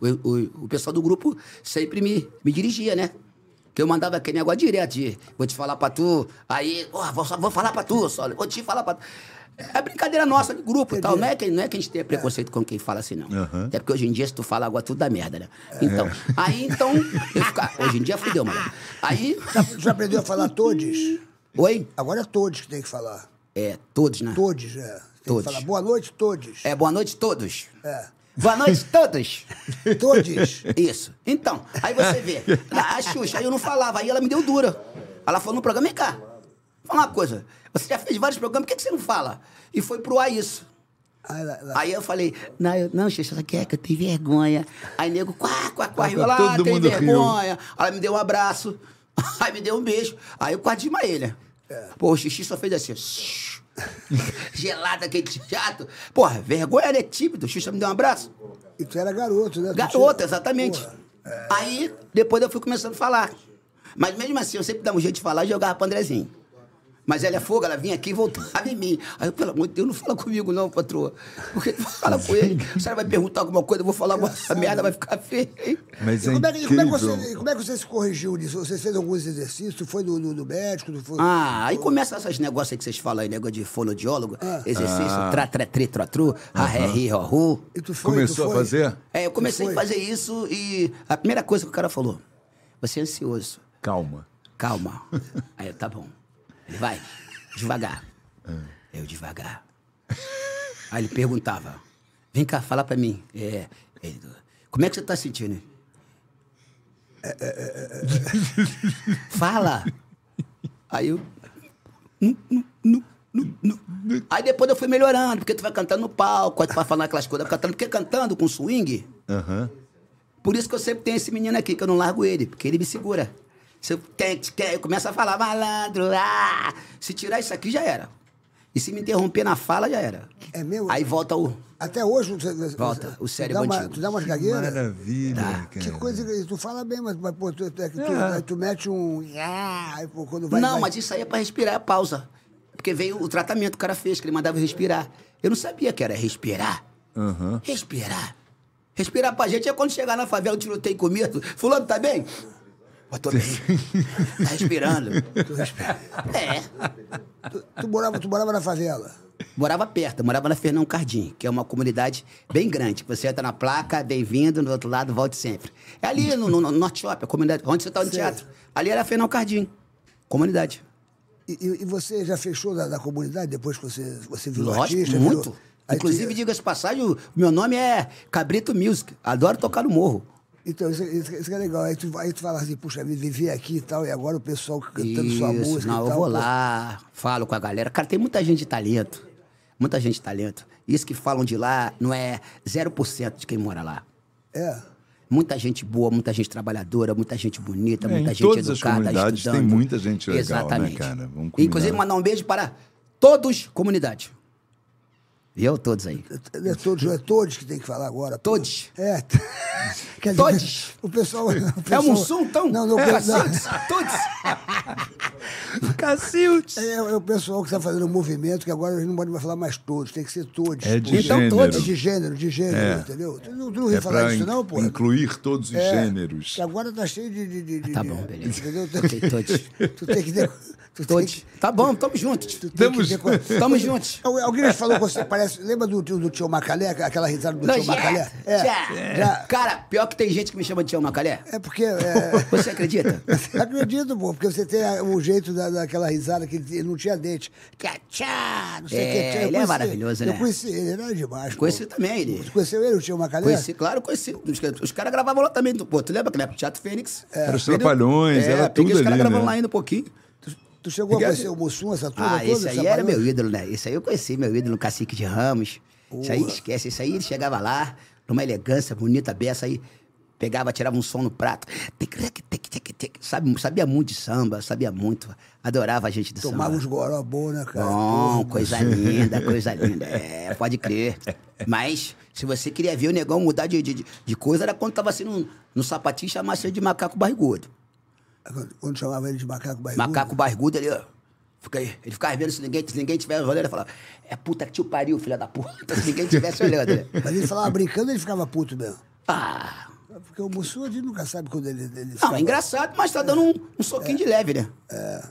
o, o- o pessoal do grupo sempre me, me dirigia, né? Que eu mandava aquele negócio direto de vou te falar pra tu, aí, ó, vou, só- vou falar pra tu, só, vou te falar pra tu. É brincadeira nossa de grupo e tal. Não é, que, não é que a gente tenha preconceito com quem fala assim, não. Até porque hoje em dia, se tu fala agora, tudo dá merda, né? Então, aí então. Eu hoje em dia fudeu, mano. Aí. Já, já aprendeu a falar todos? Oi? Agora é todos que tem que falar. É, todos, né? Todos, é. Tem Todos. falar boa noite, todos. É, boa noite, todos. É. Boa noite, todos. Todos. Isso. Então, aí você vê. A Xuxa, aí eu não falava, aí ela me deu dura. Ela falou no programa, vem cá. Fala uma coisa. Você já fez vários programas, por que, que você não fala? E foi pro ar isso. Aí, lá- lá- Aí eu falei, não, eu, não, Xuxa, você quer que eu tenho vergonha. Aí nego, quá, quá, quá, riu lá, tem riu. vergonha. Ela me deu um abraço, aí me deu um beijo. Aí eu quase desmaiei, né? Pô, o xixi só fez assim, gelado aquele teatro. Porra, vergonha, né? Tímido. O Xuxa me deu um abraço. E tu era garoto, né? Garoto, tinha- exatamente. Porra. Aí, depois eu fui começando a falar. Mas mesmo assim, eu sempre dava um jeito de falar e jogava pro Andrezinho. Mas ela é fogo, ela vinha aqui e voltava em mim. Aí eu, pelo amor de Deus, não fala comigo não, patroa. Porque tu fala com ele, o cara vai perguntar alguma coisa, eu vou falar alguma merda, vai ficar feio. hein? Mas E é como, é que, e como, é que você, como é que você se corrigiu nisso? Você fez alguns exercícios? Tu foi no, no, no médico? Tu foi... Ah, aí começa esses negócios aí que vocês falam aí, negócio de fonoaudiólogo, exercício, tra, tra, tri, tra, tru, ra, ré, ri, ro, ru. E tu foi, Começou tu a foi? fazer? É, eu comecei a fazer isso e a primeira coisa que o cara falou, você é ansioso. Calma. Calma. Aí eu, tá bom. Ele vai, devagar. Eu devagar. Aí ele perguntava, vem cá, fala pra mim. É, ele, como é que você tá sentindo? Fala. Aí eu. nu, nu, nu. Aí depois eu fui melhorando, porque tu vai cantando no palco, aí tu vai falando aquelas coisas, cantando, porque cantando com swing, Aham. por isso que eu sempre tenho esse menino aqui, que eu não largo ele, porque ele me segura. Se eu, eu começo a falar, malandro, ah! Se tirar isso aqui, já era. E se me interromper na fala, já era. É mesmo? Aí volta o. Até hoje... Você, Volta, você- o cérebro tu dá uma, antigo. Tu dá umas gagueiras? Maravilha, Tá. Que cara. coisa... Tu fala bem, mas, mas pô, tu, é que tu, É. aí tu mete um... Ah, aí, pô, quando vai, não, vai- mas isso aí é pra respirar, é pausa. Porque veio o tratamento que o cara fez, que ele mandava eu respirar. Eu não sabia que era respirar. Aham. Respirar. Respirar pra gente é quando chegar na favela, tiroteio comigo. Fulano, tá bem? Pô, tô bem. Tá respirando. É. Tu, tu morava, tu morava na favela? Morava perto, morava na Fernão Cardim, que é uma comunidade bem grande. que Você entra na placa, bem-vindo, do outro lado, volte sempre. É ali no, no, no Norte Shopping, a comunidade, onde você tá no Sei. teatro. Ali era Fernão Cardim, comunidade. E, e- e você já fechou da, da comunidade depois que você, você virou Lógico, artista? muito. virou- Inclusive, tu- diga-se passagem, o meu nome é Cabrito Music. Adoro tocar no morro. Então, isso, isso- isso que é legal. Aí tu, aí tu fala assim, puxa vida, vivi aqui e tal, e agora o pessoal cantando sua Isso, música não, e eu tal. vou pô. lá, falo com a galera. Cara, tem muita gente de talento. Muita gente de talento. Isso que falam de lá não é 0% de quem mora lá. É. Muita gente boa, muita gente trabalhadora, muita gente bonita, É, muita em gente todas as educada, comunidades estudando. tem muita gente legal, né, Exatamente. cara? Vamos combinar. Inclusive, mandar um beijo para todos, comunidade. E eu, todos aí. É todos, é todos que tem que falar agora. pô. Todos. É. Quer dizer, Todos. O pessoal. O É pessoal um Mussum, então? Não, não, é, não. Todos. Cacildes. É, é o pessoal que está fazendo um movimento que agora a gente não pode mais falar mais todos, tem que ser todos. É de Então, gênero. todos. É de gênero, de gênero, É. entendeu? Tu não, tu não ouviu É falar in- não, pô? incluir todos os É, gêneros. que agora tá cheio de. de, de- de- Tá de- bom, beleza. Entendeu? Ok, todos. Tu tem que. de- Tu Todos. que, Tá bom, tamo juntos. tu tem que Tamo Tamo juntos. Al- Alguém já falou com você, parece. Lembra do, tio- do tio Macalé, aquela risada do tio Nojento. Macalé? É. Tchá. Já, Cara, pior que tem gente que me chama de Tião Macalé. é porque. É, Você acredita? acredito, pô, porque você tem o jeito da, daquela risada que ele não tinha dente. Tchá, tchá, não sei o É, que. tchá. Eu ele é conheci- maravilhoso, Eu né? conheci ele, ele era demais. pô. Conheci também ele. Você conheceu ele, o tio Macalé? Conheci, claro, conheci. Os, os caras gravavam lá também. Pô, tu lembra que na Teatro Fênix? Era os Trapalhões, é, era tudo os caras né? lá ainda um pouquinho. Tu chegou a conhecer o Mussum, essa turma Ah, toda? esse aí era parada? meu ídolo, né? Esse aí eu conheci, meu ídolo, Cacique de Ramos. Isso aí esquece. Isso aí ele chegava lá, numa elegância bonita, beça aí. Pegava, tirava um som no prato. Sabe, sabia muito de samba, sabia muito. Adorava a gente de Tomava samba. uns goró bom, né, cara? Bom, coisa linda, coisa linda. É, pode crer. Mas, se você queria ver o negão mudar de, de, de coisa, era quando tava assim no, no sapatinho e chamasse ele de macaco barrigudo. Quando- chamava ele de macaco barrigudo. Macaco barrigudo, ele, ó, fica aí. Ele ficava vendo se ninguém, se ninguém tivesse olhando, ele falava, é puta que te pariu, filha da puta, se ninguém tivesse olhando. né? Mas ele falava brincando, ele ficava puto mesmo. Ah, Porque o Mussum, a gente nunca sabe quando ele, ele não, é engraçado, mas tá dando um, um soquinho de leve, né? É,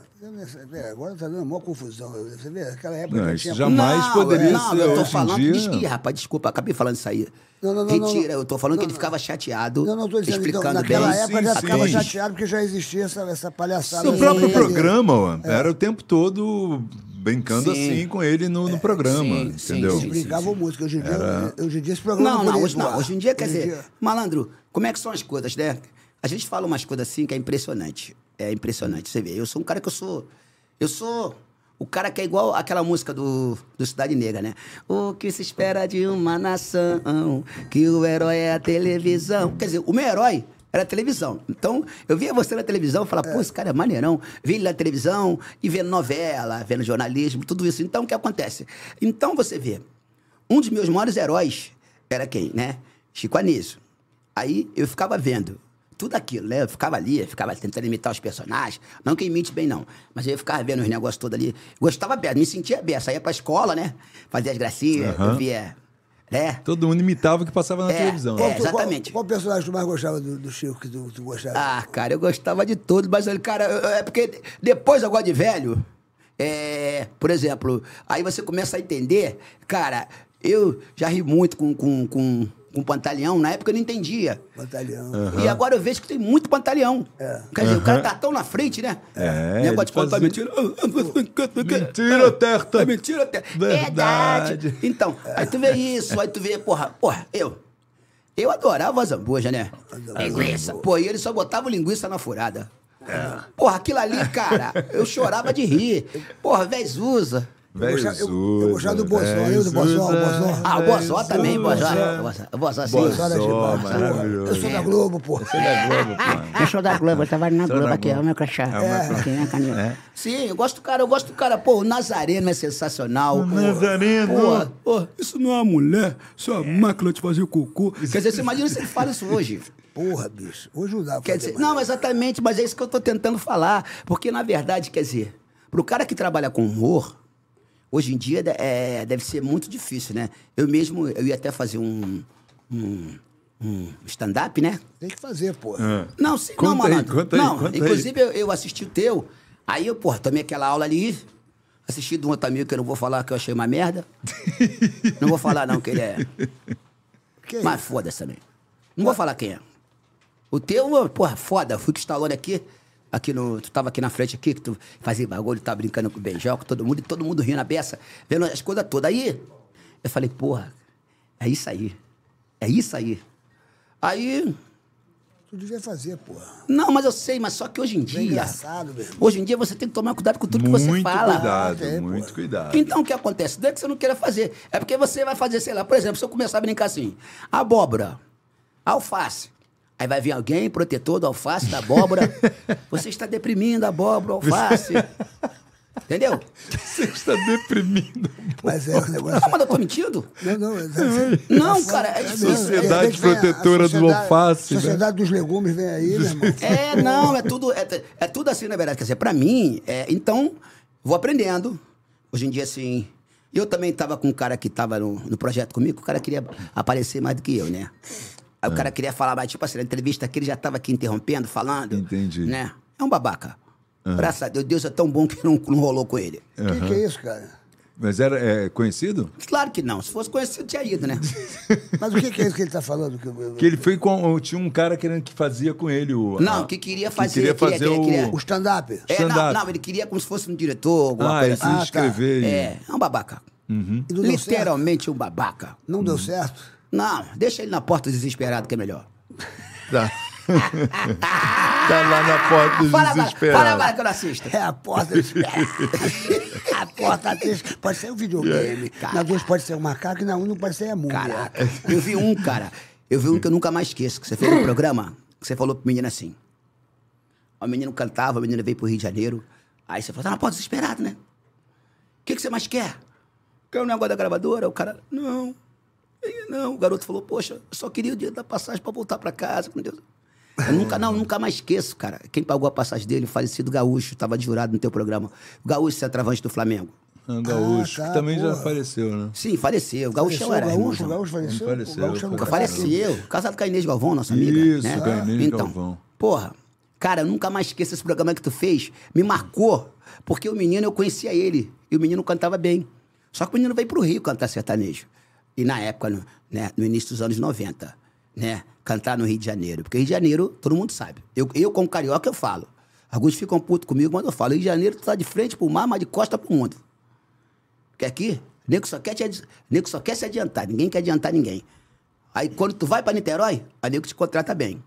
é, agora tá dando uma confusão. Você vê, naquela época Não, já isso tinha... jamais não, poderia não, ser eu tô falando dia. que... Ih, rapaz, desculpa, acabei falando isso aí. Não, não, não, não, Retira, não. eu tô falando que Não, ele não. ficava chateado, Não, não, tô dizendo, então, explicando naquela bem. época já sim, ficava sim. chateado porque já existia essa, essa palhaçada. O próprio programa, ó, era o tempo todo brincando Sim. assim com ele no, no programa, sim, sim, entendeu? sim. Eles brincavam música. Hoje em dia, hoje em dia esse programa Não, não, hoje não. Hoje em dia, quer Hoje dizer, dia- malandro, como é que são as coisas, né? A gente fala umas coisas assim que é impressionante. É impressionante. Você vê, eu sou um cara que eu sou. Eu sou o cara que é igual aquela música do, do Cidade Negra, né? O que se espera de uma nação, que o herói é a televisão. Quer dizer, o meu herói era a televisão. Então, eu via você na televisão e falava, pô, esse cara é maneirão. Vi ele na televisão e vendo novela, vendo jornalismo, tudo isso. Então, o que acontece? Então, você vê, um dos meus maiores heróis era quem, né? Chico Anísio. Aí eu ficava vendo tudo aquilo, né? Eu ficava ali, eu ficava tentando imitar os personagens. Não que imite bem, não. Mas eu ficava vendo os negócios todos ali. Gostava bem, me sentia bem. Saía pra escola, né? Fazia as gracinhas, eu via, né? Todo mundo imitava o que passava na É, televisão. Qual, é. exatamente. Qual, qual personagem tu mais gostava do, do Chico que tu, tu gostava? Ah, cara, eu gostava de tudo, mas, cara, eu- é porque depois agora de velho, é, por exemplo, aí você começa a entender, cara, eu já ri muito com, com, com, com pantalhão, na época eu não entendia. Batalhão. E agora eu vejo que tem muito pantalhão. É. Quer dizer, o cara tá tão na frente, né? É, Negócio de contar mentira. Mentira, Terta. É mentira, Terta. Verdade. Verdade. Então, aí tu vê isso, aí tu vê, porra, porra, eu. Eu adorava a zambuja, né? Linguiça. Pô, e ele só botava linguiça na furada. Porra, aquilo ali, cara, eu chorava de rir. Porra, Vezusa. Eu gostava, eu, eu gostava do Bozó, lembra do Bozó? O Bozó. Ah, o Bozó também, Bozó. O Bozó, sim. Bozó pô. maravilhoso. Eu sou da Globo, pô. Você é da Globo, pô. Eu sou da Globo, eu trabalho na Sou Globo da aqui, Globo. é o meu crachá. É né, Canil? Sim, eu gosto do cara, eu gosto do cara. Pô, o Nazareno é sensacional. O Nazareno. Pô, isso não é uma mulher, isso é uma máquina de fazer cocô. Quer dizer, você imagina se ele fala isso hoje. Porra, bicho. Hoje não dá Quer dizer, não, exatamente, mas é isso que eu tô tentando falar. Porque, na verdade, quer dizer, pro cara que trabalha com humor, hoje em dia é, deve ser muito difícil, né? Eu mesmo, eu ia até fazer um, um, um stand-up, né? Tem que fazer, pô. Não, sim, Conta não, aí, malandro. conta aí, não, conta aí. inclusive eu, eu assisti o teu, aí eu, porra, tomei aquela aula ali, assisti de um outro amigo que eu não vou falar que eu achei uma merda. não vou falar não que ele é. Que Mas foda-se também. Não vou falar quem é. O teu, porra, foda. Fui o Stallone aqui, aqui no. Tu tava aqui na frente aqui, que tu fazia bagulho, tava brincando com o beijão, com todo mundo, e todo mundo rindo na beça, vendo as coisas todas. Aí, eu falei, porra, é isso aí. É isso aí. Aí. Tu devia fazer, porra. Não, mas eu sei, mas só que hoje em É dia. engraçado, meu irmão. Hoje em dia você tem que tomar cuidado com tudo que você Muito fala. cuidado, É, muito cuidado. Então o que acontece? Não é que você não queira fazer. É porque você vai fazer, sei lá, por exemplo, se eu começar a brincar assim, abóbora, alface. Aí vai vir alguém, protetor do alface, da abóbora. Você está deprimindo a abóbora, o alface. Entendeu? Você está deprimido. Mas é um negócio. Não, mas eu tô mentindo? Não, não, é- Não, cara, é difícil. Sociedade Protetora do Alface, né? Sociedade dos legumes vem aí, meu irmão. É, não, é tudo, é, é tudo assim, na verdade. Quer dizer, pra mim, é, então, vou aprendendo. Hoje em dia, assim. Eu também tava com um cara que tava no, no projeto comigo, o cara queria aparecer mais do que eu, né? Aí o cara queria falar mais, tipo assim, na entrevista aqui, ele já tava aqui interrompendo, falando. Entendi. Né? É um babaca. Graças a Deus, Deus é tão bom que não, não rolou com ele. O que, que é isso, cara? Mas era é, conhecido? Claro que não. Se fosse conhecido, tinha ido, né? Mas o que, que é isso que ele tá falando? Que Que ele foi com. Tinha um cara querendo que fazia com ele o. Não, a- que queria fazer. queria queria- fazer queria- o. queria- O stand-up. É, não, stand-up. não, ele queria como se fosse um diretor, alguma Ah, coisa assim. escrever. e- É, é um babaca. Não certo? Literalmente um babaca. Não deu certo? Não, deixa ele na porta desesperado, que é melhor. Tá. tá lá na porta dos Fala agora, desesperados. fala agora que eu não assisto. É a porta. a porta três pode ser um videogame. Na duas pode ser um macaco e na um não pode ser a múmia. Caraca, eu vi um, cara. Eu vi um que eu nunca mais esqueço, que você fez no programa, que você falou pro menino assim. O menino cantava, o menino veio pro Rio de Janeiro. Aí você falou, tá na porta desesperado, né? O que, que você mais quer? Quer o negócio da gravadora? O cara, não. Ele, Não, o garoto falou, poxa, eu só queria o dia da passagem pra voltar pra casa, com Deus. Eu nunca, não, nunca mais esqueço, cara. Quem pagou a passagem dele, o falecido Gaúcho, tava de jurado no teu programa. O Gaúcho, centroavante do Flamengo. Um gaúcho, Ah, tá, que também já porra. faleceu, né? Sim, faleceu. O Gaúcho Faleceu, era o irmão, gaúcho, o gaúcho faleceu. Faleceu, o gaúcho Nunca faleceu. faleceu. Casado com a Inês Galvão, nossa amiga. Isso, né? com a Inês então, Galvão. Porra, cara, eu nunca mais esqueço esse programa que tu fez. Me marcou. Porque o menino, eu conhecia ele. E o menino cantava bem. Só que o menino veio pro Rio cantar sertanejo. E na época, no, né, no início dos anos 90, né? Cantar no Rio de Janeiro. Porque Rio de Janeiro, todo mundo sabe. Eu, eu como carioca, eu falo. Alguns ficam putos comigo, mas eu falo. Rio de Janeiro, tu tá de frente pro mar, mas de costa pro mundo. Porque aqui, nego só quer, te, nego só quer se adiantar, ninguém quer adiantar ninguém. Aí quando tu vai pra Niterói, a nego te contrata bem.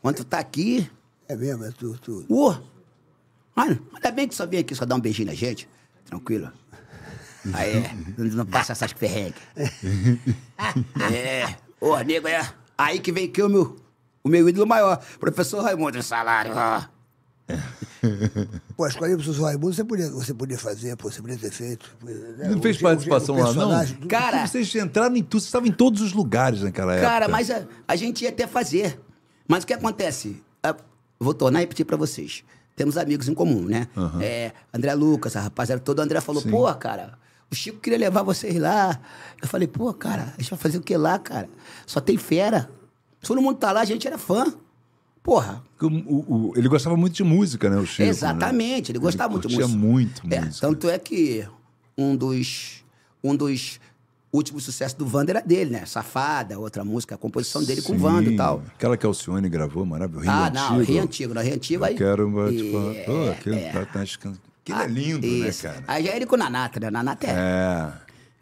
Quando tu tá aqui, É mesmo, é tu. tu. ô, mano, ainda bem que só vem aqui só dar um beijinho na gente, tranquilo. Aí, não, não passa essas perrengues. é, ô, nego, é. Aí que vem aqui o meu, o meu ídolo maior, professor Raimundo Salário, ó. Pô, escolhi pro seu Raimundo, você podia, você podia fazer, pô, você podia ter feito. Não fez participação lá, não? Cara, vocês entraram em tudo, vocês estavam em todos os lugares naquela época. Cara, mas a, a gente ia até fazer. Mas o que acontece? Ah, vou tornar e repetir pra vocês. Temos amigos em comum, né? É, André Lucas, a rapaziada toda. O André falou, pô, cara, o Chico queria levar vocês lá. Eu falei, pô, cara, a gente vai fazer o que lá, cara? Só tem fera. Todo mundo tá lá, a gente era fã. Porra, O- o- o- ele gostava muito de música, né, o Chico? Exatamente, ele gostava muito de música. muito É, música. tanto é que um dos, um dos últimos sucessos do Wanda era dele, né? Safada, outra música, a composição dele com o Wanda e Sim, tal. Aquela que a Alcione gravou, maravilhoso. ah, Rio não, Antigo. Rio Antigo, não, Rio Antigo aí. Eu quero... E- tipo, pô, aquilo tá- tá escan- Aquilo é lindo, né, isso. cara? Aí já é ele com a Nanata, né? Nanata é, É.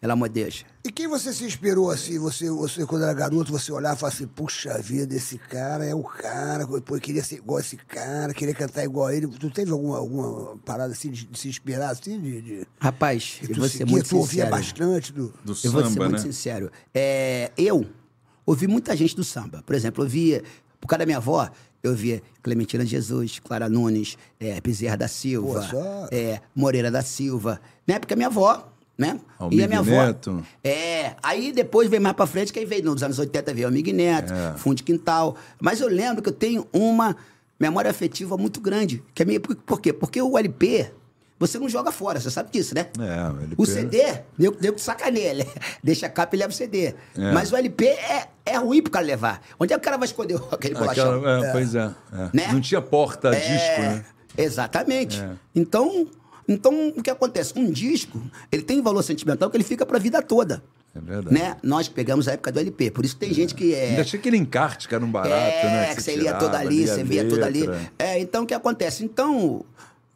pelo amor de Deus. E quem você se inspirou assim? Você, você quando era garoto, você olhava e falava assim: puxa vida, esse cara é o cara, pô, eu queria ser igual a esse cara, queria cantar igual a ele. Tu teve alguma, alguma parada assim de, de se inspirar assim? De, de... Rapaz, que eu tu vou ser seguia, muito tu ouvia sincero. bastante do. Do Eu vou ser samba, muito né? sincero. É, eu ouvi muita gente do samba. Por exemplo, eu via, por causa da minha avó, eu via Clementina Jesus, Clara Nunes, é, Bezerra da Silva, Pô, só- é, Moreira da Silva. Na época, minha avó, né? E a minha Neto. avó. É, aí depois veio mais pra frente, que aí veio nos anos 80, veio o Amigo Neto, É. Fundo de Quintal. Mas eu lembro que eu tenho uma memória afetiva muito grande. Que é minha, por quê? Porque o LP, você não joga fora, você sabe disso, né? É, o LP. O CD, nego, nego sacaneia, ele deixa a capa e leva o CD. É. Mas o LP é, é ruim pro cara levar. Onde é que o cara vai esconder aquele bolachão? Aquela, é, Pois é. é. Né? Não tinha porta É, disco, né? Exatamente. É. Então, então, o que acontece? Um disco, ele tem um valor sentimental que ele fica pra vida toda. É verdade. Né? Nós que pegamos a época do LP. Por isso que tem gente que é... Ainda tinha aquele encarte que era um barato, é, né? que você lia toda ali, você via toda ali. É, então o que acontece? Então,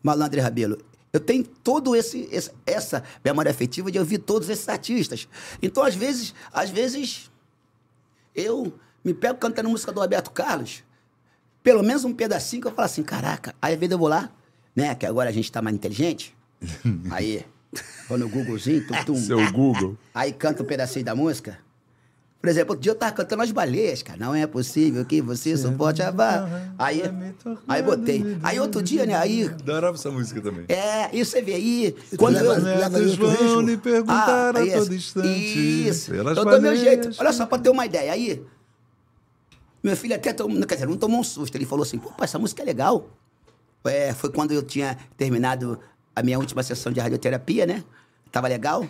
Malandro e Rabelo, eu tenho todo esse, esse- essa memória afetiva de ouvir todos esses artistas. Então, às vezes, às vezes, eu me pego cantando música do Roberto Carlos, pelo menos um pedacinho que eu falo assim, caraca, aí às vezes eu vou lá, né? Que agora a gente tá mais inteligente. Aí, vou no Googlezinho, tum, tum, Seu Google. Aí canta um pedacinho da música. Por exemplo, outro dia eu tava cantando as baleias, cara. Não é possível que você suporte a barra. Aí, aí botei. Aí outro dia, né? Aí. Adorava essa música também. É, isso você vê aí. Quando eu. ritmo? vão lhe perguntar Ah, a isso. todo instante. Isso. pelas Eu dou meu jeito. Olha só, pra ter uma ideia. Aí, meu filho até tomou, quer dizer, não tomou um susto. Ele falou assim, pô, essa música é legal. É, foi quando eu tinha terminado a minha última sessão de radioterapia, né? Tava legal.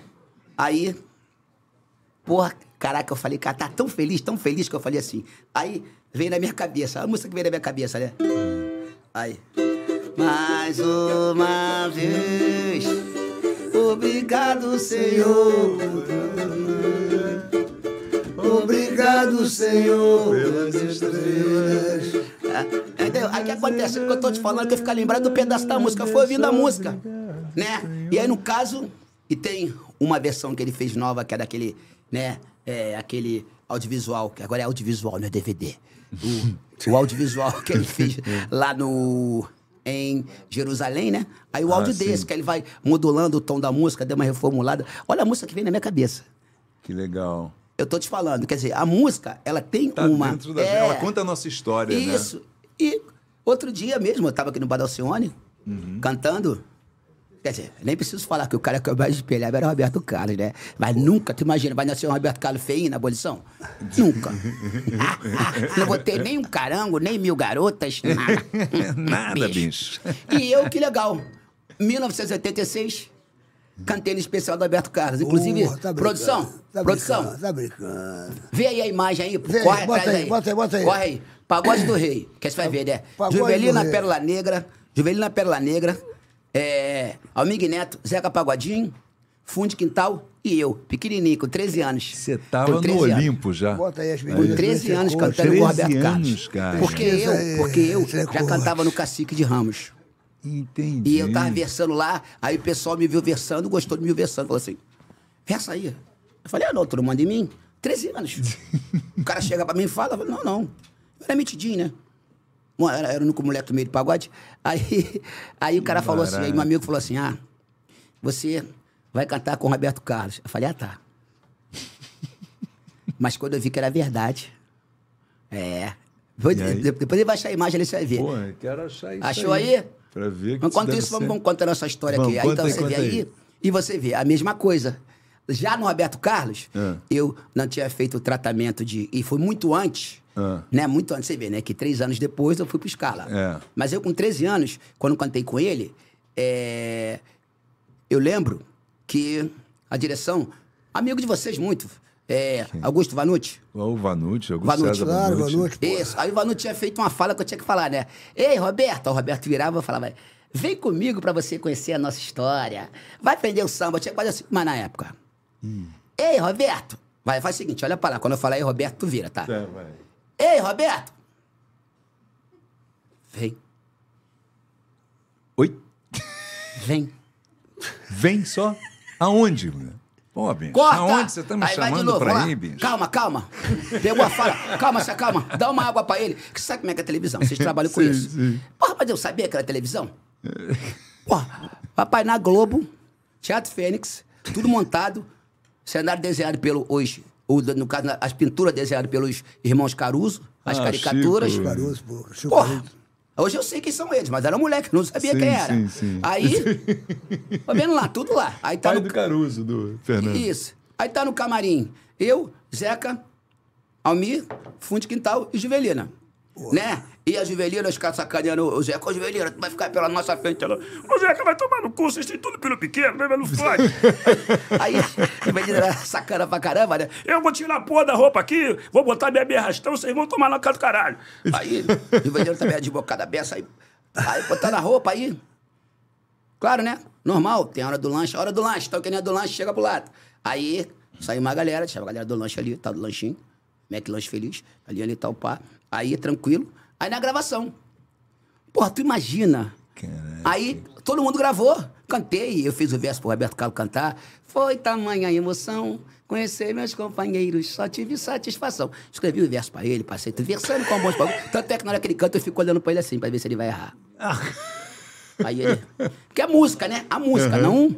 Aí, porra, caraca, eu falei, cara, tá tão feliz, tão feliz que eu falei assim. Aí veio na minha cabeça, a música que veio na minha cabeça, né? Aí. Mais uma vez, obrigado, Senhor. Obrigado, Senhor. Pelas estrelas. É, Entendeu? Aí o que acontece? O que eu tô te falando é que eu ficar lembrado do pedaço da música. Foi ouvindo a música. Né? E aí, no caso, e tem uma versão que ele fez nova, que é daquele, né? É, aquele audiovisual, que agora é audiovisual, não é DVD. O, o audiovisual que ele fez lá no. Em Jerusalém, né? Aí o áudio sim. desse, que ele vai modulando o tom da música, deu uma reformulada. Olha a música que vem na minha cabeça. Que legal. Eu tô te falando, quer dizer, a música, ela tem Tá uma. dentro da é, Ela conta a nossa história, né? Isso. E outro dia mesmo, eu tava aqui no Bar da Alcione, Uhum. cantando. Quer dizer, nem preciso falar que o cara que eu mais espelhava era o Roberto Carlos, né? Mas nunca, tu imagina, vai nascer um Roberto Carlos feio na abolição? Nunca. Não vou ter nem um carango, nem mil garotas, nada. Nada, bicho. E eu, que legal. 1986, cantei no especial do Alberto Carlos. Inclusive, tá produção, tá produção, Tá brincando. Vê aí a imagem aí, pô. Vê, corre bota atrás aí, aí. bota aí, bota aí. Corre aí. Pagode do Rei, que você vai ver, né? Pagode Juvelina. Pérola Negra, Juvelina Pérola Negra, é, Almig Neto, Zeca Pagodinho, Fundo Quintal e eu, pequenininho, com 13 anos. Você tava no 13 anos. Olimpo já. Bota aí as Com meninas. 13 Você anos cantando com o 13 Roberto Carlos. cara. Porque eu, aí, porque eu é já cantava no Cacique de Ramos. Entendi. E eu tava versando lá, aí o pessoal me viu versando, gostou de me versando. Falou assim, versa aí. Eu falei, ah, não, tu não manda em mim? 13 anos. o cara chega pra mim e fala, eu falei, não, não. Eu era metidinho, né? Era, o único moleque do meio do pagode. Aí, aí o cara falou assim, aí meu amigo falou assim, ah, você vai cantar com o Roberto Carlos. Eu falei, ah, tá. Mas quando eu vi que era verdade, é... Depois, ele vai achar a imagem ali, você vai ver. Pô, eu quero achar isso Achou aí? Pra ver que Enquanto isso, vamos, vamos contando essa história Vamos, aqui. Aí, então aí, você vê aí. aí. e você vê a mesma coisa. Já no Roberto Carlos, Ah. eu não tinha feito o tratamento de. E foi muito antes, Ah. né? Muito antes, você vê, né? Que três anos depois eu fui pro Scala. É. Mas eu, com 13 anos, quando cantei com ele, é, eu lembro que a direção, amigo de vocês muito, é, Augusto Vanucci. O Vanucci, Augusto Vanucci. César Claro, Vanucci. Vanucci. Isso. Aí o Vanucci tinha feito uma fala que eu tinha que falar, né? Ei, Roberto. Aí O Roberto virava e falava, vem comigo pra você conhecer a nossa história. Vai aprender o samba. Eu tinha quase assim, mas na época. Ei, Roberto. Vai, faz o seguinte, olha pra lá. Quando eu falar ei, Roberto, tu vira, tá? É, vai. Ei, Roberto. Vem, Oi? vem. Vem só? Aonde? Pô, bicho, Corta! aonde você tá me Aí chamando novo, pra ir, bicho? Calma, calma. Pegou a fala. Calma, se acalma. Dá uma água pra ele. Que você sabe como é que é a televisão? Vocês trabalham com Sim, isso. sim. Porra, mas eu sabia que era televisão? Porra, papai na Globo, Teatro Fênix, tudo montado, cenário desenhado pelo hoje. Ou, no caso, as pinturas desenhadas pelos irmãos Caruso, as Ah, caricaturas. Chico. Caruso, pô. Chico Porra, hoje eu sei quem são eles, mas era moleque, não sabia Sim, quem era. sim, sim. Aí, tá vendo lá, tudo lá. Aí tá Pai no, do Caruso, do Fernando. isso. Aí tá no camarim. Eu, Zeca, Almir, Fundo de Quintal e Juvelina. Né? E a Juvelina, os caras sacaneando o Zeca. Ô, Juvelina, tu vai ficar pela nossa frente. Ela, Ô, Zeca, vai tomar no cu, vocês têm tudo pelo pequeno, né? Não fode. Aí, a Juvelina sacana pra caramba, né? Eu vou tirar a porra da roupa aqui, vou botar minha meia arrastão, vocês vão tomar na cara do caralho. Aí, a Juvelina também de bocada beça, aí, aí botando a roupa aí. Claro, né? Normal, tem a hora do lanche, a hora do lanche. Então, quem não é do lanche, chega pro lado. Aí, saiu uma galera, tinha a galera do lanche ali, tá do lanchinho. Mac Lanche Feliz, ali, ali, tal, pá. Aí, tranquilo. Aí, na gravação. Porra, tu imagina. Caraca. Aí, todo mundo gravou. Cantei, eu fiz o verso pro Roberto Carlos cantar. Foi tamanha emoção conhecer meus companheiros, só tive satisfação. Escrevi o verso pra ele, passei tudo, versando com bons bagulho. Tanto é que na hora que ele canta, eu fico olhando pra ele assim, pra ver se ele vai errar. Aí ele. Porque é música, né? A música, não.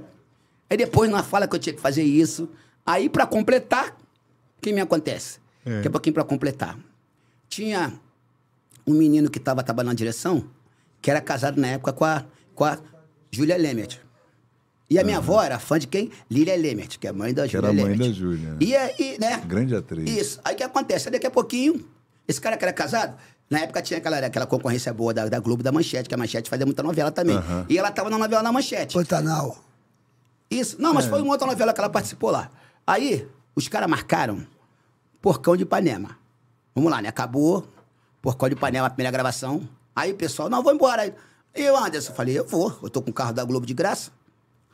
Aí depois, na fala que eu tinha que fazer isso. Aí, pra completar, o que me acontece? Daqui a pouquinho pra completar. Tinha um menino que tava trabalhando na direção, que era casado na época com a, com a Júlia Lemert. E a minha avó era fã de quem? Lília Lemert, que é a mãe da Que Júlia era a mãe Lemert. da Júlia, né? E aí, né? Grande atriz. Isso. Aí o que acontece? Aí Daqui a pouquinho, esse cara que era casado, na época tinha aquela, aquela concorrência boa da, da Globo, da Manchete, que a Manchete fazia muita novela também. E ela tava na novela da Manchete. Pantanal. Isso. Não, É. mas foi uma outra novela que ela participou lá. Aí, os caras marcaram Porcão de Ipanema. Vamos lá, né? Acabou. Porcão de Ipanema, a primeira gravação. Aí o pessoal, não, vou embora. Aí eu, Anderson, falei, eu vou. Eu tô com o carro da Globo de graça.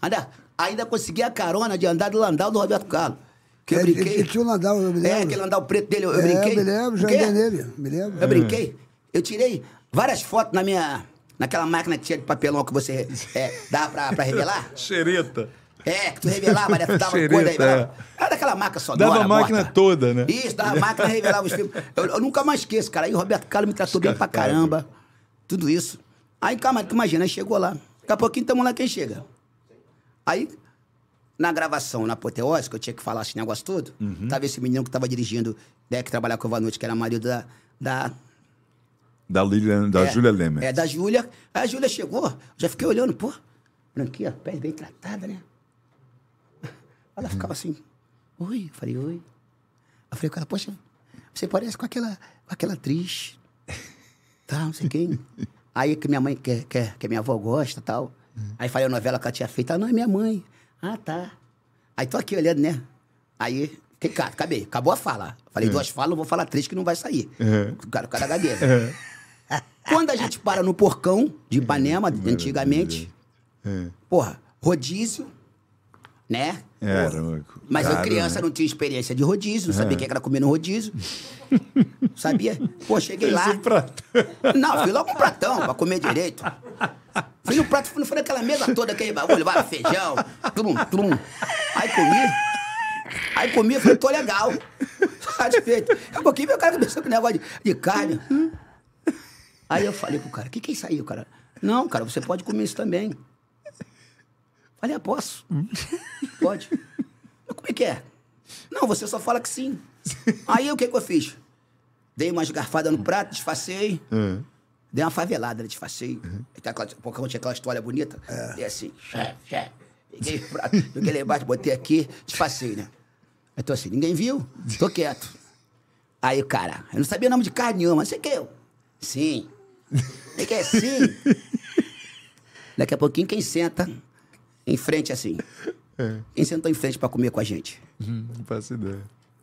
Ainda, ainda consegui a carona de andar do Landau do Roberto Carlos. Que eu brinquei. ele tinha um Landau, eu me É, lembro. aquele Landau preto dele, eu, eu é, brinquei. me lembro, já O andei nele. Me lembro. Eu brinquei. Eu tirei várias fotos na minha... Naquela máquina que tinha de papelão que você é, dava pra, pra revelar. Xereta. É, que tu revelava, né? Tu dava Xereta, coisa aí. é. Era, era daquela marca sonora. Dava a máquina morta. toda, né? Isso, dava a máquina, revelava os filmes. Eu, eu nunca mais esqueço, cara. Aí o Roberto Carlos me tratou bem pra caramba. Tudo isso. Aí, calma, tu imagina, aí chegou lá. Daqui a pouquinho tamo lá quem chega. Aí, na gravação, na apoteose, que eu tinha que falar esse negócio todo, Uhum. tava esse menino que tava dirigindo, né, que trabalhava com o Vanucci, que era marido da. da Da, Lilian, da é, Júlia Lemer. É, da Júlia. Aí a Júlia chegou, já fiquei olhando, pô, branquinha, pele bem tratada, né? Ela ficava assim, oi, eu falei, oi. Eu falei, cara, poxa, você parece com aquela, com aquela atriz, tá, não sei quem. Aí que minha mãe, que, que, que minha avó gosta e tal. Aí falei a novela que ela tinha feito, ah, não, é minha mãe. Ah, tá. Aí tô aqui olhando, né? Aí, fiquei, cara, acabei, acabou a fala. Falei duas falas, vou falar três que não vai sair. O cara, o cara. Quando a gente para no porcão de Ipanema, antigamente, porra, rodízio, né? Era. Mas eu caro, criança né? não tinha experiência de rodízio, não sabia o que era comer no rodízio. sabia? Pô, cheguei lá. Esse prato. Não, fui logo um pratão pra comer direito. Fui no prato, não foi naquela mesa toda, aquele bagulho, vai, feijão, tum, tum. Aí comi. Aí comi, falei, tô legal. Satisfeito. Daqui a pouquinho meu cara começou com negócio de, de carne. Aí eu falei pro cara, o que, que é isso aí, o cara? Não, cara, você pode comer isso também. Falei, ah, posso? Pode. Mas como é que é? Não, você só fala que sim. Aí o que, que eu fiz? Dei uma esgarfada no prato, disfarcei. Dei uma favelada, disfarcei. Tem aquela- eu tinha aquela história bonita. Dei assim, chefe, chefe. Peguei o prato, joguei lá embaixo, botei aqui, disfarcei, né? Eu tô assim, ninguém viu? Tô quieto. Aí o cara, eu não sabia o nome de carne nenhuma. Você quer? Sim. Você quer sim? Daqui a pouquinho, quem senta em frente assim? Quem sentou em frente pra comer com a gente? Não faço ideia.